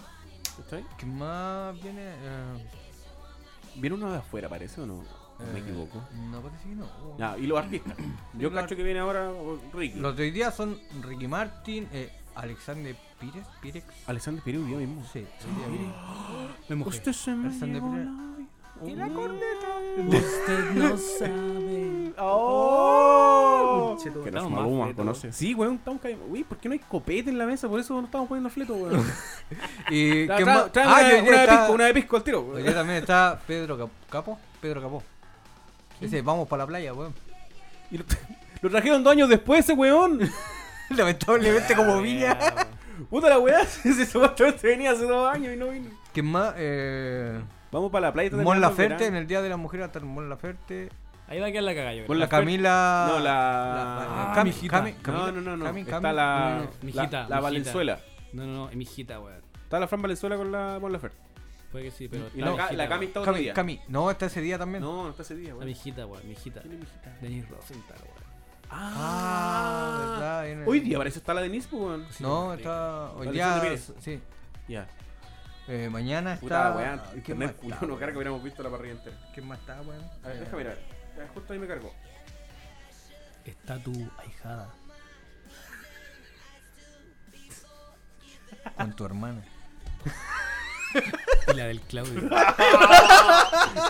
¿Cachai? ¿Qué más viene? Eh, Viene uno de afuera, parece o no? ¿O me eh, equivoco. No, parece que no. Ya, y los artistas. *clears throat* Yo Los cacho que viene ahora Ricky. Los de hoy día son Ricky Martin, eh, Alexander Pires, Pirex. Alexander Pérez día mismo. Sí, hoy día viene. Me mojé. Usted se me Alexander vida. Y la corneta. Usted no *laughs* sabe. ¡Oh! Che, Que no Maluma, conoce. Sí, weón, estamos cayendo. Uy, ¿por qué no hay copete en la mesa? Por eso no estamos poniendo fleto, weón. *laughs* ¿Y Tra- qué tra- más? trae Ah, una, hoy de pisco, una de pisco al tiro, Hoy weón. día también está Pedro Cap- Capo. Pedro Capó. Dice, vamos para la playa, weón. Y lo, *laughs* lo trajeron dos años después ese weón. Lamentablemente como viña. Puta la weá, ese supuestamente venía hace dos años y no vino. ¿Quién más? Eh, Vamos para la playa. Mon el Laferte, en el Día de la Mujer va a estar Mon Laferte. Ahí va a quedar la creo. Mon La. Camila... No, la- la- Ah, Cami- No, Camila- no, no, no. Cami- Está la, no, no, la, la. Valenzuela. No, no, no, es mi hijita, weón. Está la Fran Valenzuela con la Mon Laferte. Puede que sí, pero. Y la, la Cami está otro día. Cami. No, está ese día también. No, no está ese día, La weón. mi hijita, weón, mi hijita. ¿Quién es mi hijita? Denise Rosenthal, weón. Ah, verdad. viene- Hoy día parece está la Denise, pues, weón. No, está... Hoy día... Sí. Ya. Eh, mañana Puta, está... weón. ¿Quién Internet más culiao está, no carga, weón? hubiéramos visto la parrilla entera. ¿Quién más está, weón? A ver, Eh, déjame mirar. Justo ahí me cargó. Está tu ahijada. Con tu hermana. *laughs* Y la del Claudio. *laughs*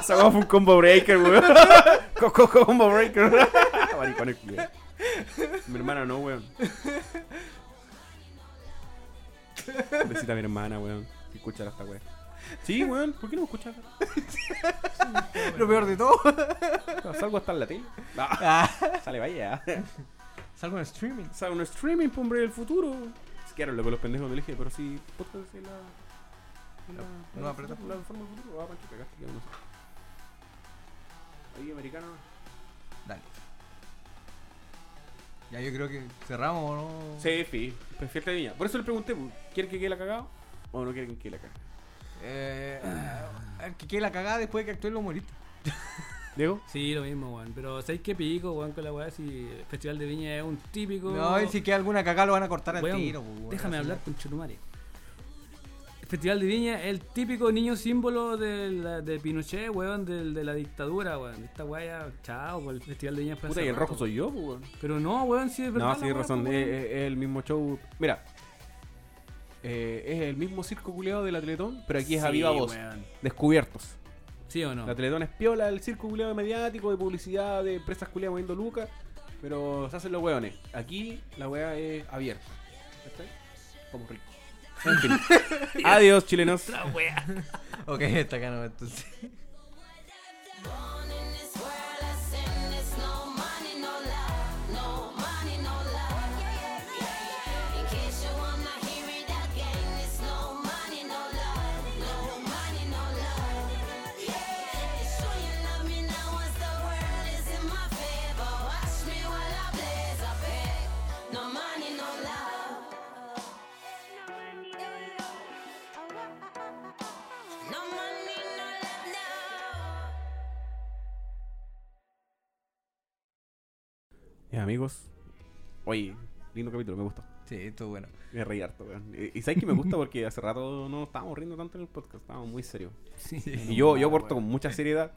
Esa weá fue un combo breaker, weón. *laughs* Co- co- combo breaker. Maricones, culiao. Mi hermana no, weón. Besita a mi hermana, weón. Que escuchara esta weá. Sí, weón. ¿Por qué no me escuchas? *laughs* Lo peor de todo. Salgo hasta en la tele. *laughs* Ah, Sale, vaya. *laughs* salgo en streaming. Sale un streaming, pues, hombre, del futuro. Se quedaron locos los pendejos del eje, pero sí. Podcast es la. es la- la- plataforma. La forma del futuro. Ah, Pancho, cagaste, quedamos. Ahí, americano. Dale. Ya yo creo que cerramos, ¿o ¿no? Sí, sí. Perfecta de viña. Por eso le pregunté, ¿quiere que quede la cagada? ¿O no quiere que la cagada? Eh, el que quede la cagada después de que actúe el humorista. *laughs* Diego. Sí, lo mismo, weón. Pero ¿sabes qué pico, weón, con la weá? Si el Festival de Viña es un típico. No, y si queda alguna cagada lo van a cortar al tiro. pues, weón. déjame hablar con Chetumare. El Festival de Viña es el típico niño símbolo de, la- de Pinochet, weón, del- de, la dictadura, weón. Esta weá ya, chao, pues, el Festival de Viña fue Puta, y el rato. rojo soy yo, pues, weón. Pero no, weón, sí es verdad. No, sí, razón. Es, es- es el mismo show. Mira. Eh, es el mismo circo culeado de la Teletón, pero aquí es a Sí, viva voz. weón. Descubiertos. ¿Sí o no? La Teletón es piola, el circo culeado mediático, de publicidad, de empresas culeadas moviendo lucas, pero se hacen los weones. Aquí la wea es abierta. ¿Cachai? Como rico. En fin. *laughs* Adiós, chilenos. *laughs* Ok, está acá no, entonces. *laughs* Eh, amigos. Oye, lindo capítulo, me gustó. Sí, estuvo bueno. Me reí harto, weón. Y, y sabes que me gusta porque hace rato no estábamos riendo tanto en el podcast, estábamos muy serios. Sí. Y yo, yo aporto con mucha seriedad.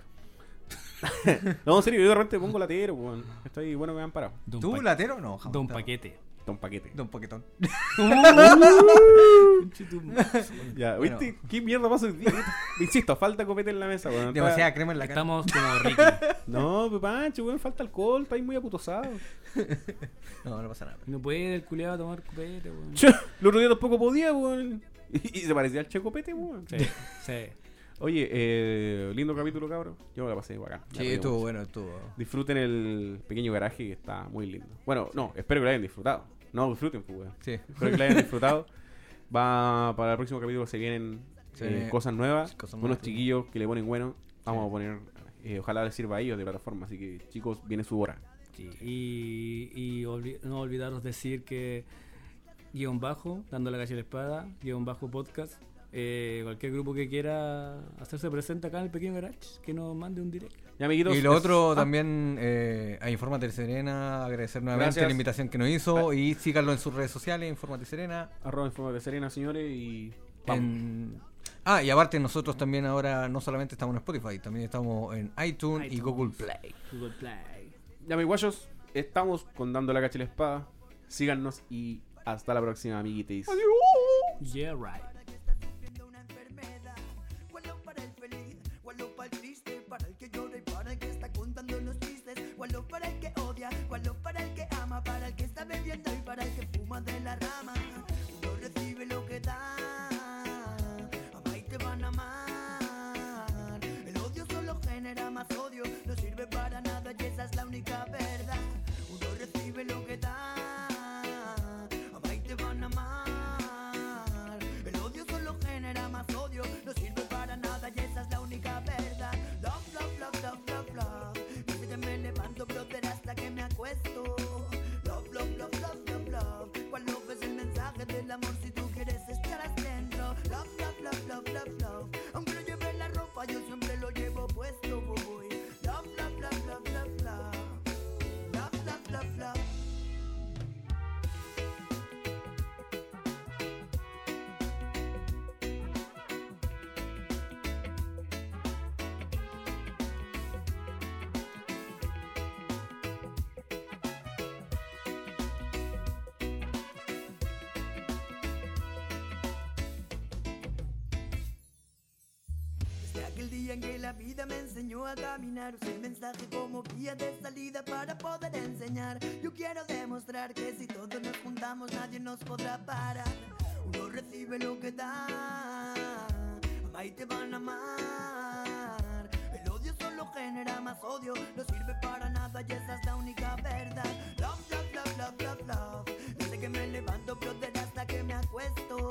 *laughs* no, en serio, yo de repente pongo latero, weón. Estoy bueno que me han parado. Don ¿Tú, latero? No, jamás. Don. Paquete. Don Paquete. Don Paquetón. *laughs* *laughs* Ya, Bueno. ¿viste? ¿Qué mierda pasa? *laughs* Insisto, falta copete en la mesa, weón. Demasiada crema en la cara. Estamos como Ricky. *laughs* No, pues Pancho, weón, falta alcohol, estáis muy aputosado. No, no pasa nada. No puede el culiado tomar copete, weón. El otro día tampoco podía, weón. Y, y se parecía al Che Copete, weón. Sí, sí. Oye, eh, lindo capítulo, cabrón. Yo me la pasé bacán. Sí, estuvo mucho. bueno, estuvo. Disfruten el pequeño garaje que está muy lindo. Bueno, no, espero que lo hayan disfrutado. No, disfruten, pues, weón. Sí. Espero que lo hayan disfrutado. Va para el próximo capítulo se vienen eh, cosas nuevas, cosas unos nuevas, sí. chiquillos que le ponen bueno. Vamos a poner, eh, ojalá les sirva a ellos de plataforma. Así que chicos, viene su hora. Sí, Y, y olvi- no olvidaros decir que guion bajo, dando la calle a la espada, guion bajo podcast. Eh, cualquier grupo que quiera hacerse presente acá en el pequeño garage, que nos mande un direct. Ya, amiguitos. Y lo es- otro ah, también, eh, a Infórmate Serena, agradecer nuevamente Gracias. la invitación que nos hizo y síganlo en sus redes sociales, Infórmate Serena. Arroba Informa de Serena, señores. Y. En... Ah, y aparte nosotros también ahora no solamente estamos en Spotify, también estamos en iTunes, y. Google Play. Google Play. Ya, mis guayos, estamos con Dando la Cacha y la Espada. Síganos y hasta la próxima, amiguites. Yeah, right. Chistes, cuál lo para el que odia, cuál lo para el que ama, para el que está bebiendo y para el que fuma de la rama. Enseñó a caminar, usé el mensaje como guía de salida para poder enseñar. Yo quiero demostrar que si todos nos juntamos nadie nos podrá parar. Uno recibe lo que da, y te van a amar. El odio solo genera más odio, no sirve para nada y esa es la única verdad. Love, love, love, love, love, love. Desde que me levanto, brother, hasta que me acuesto.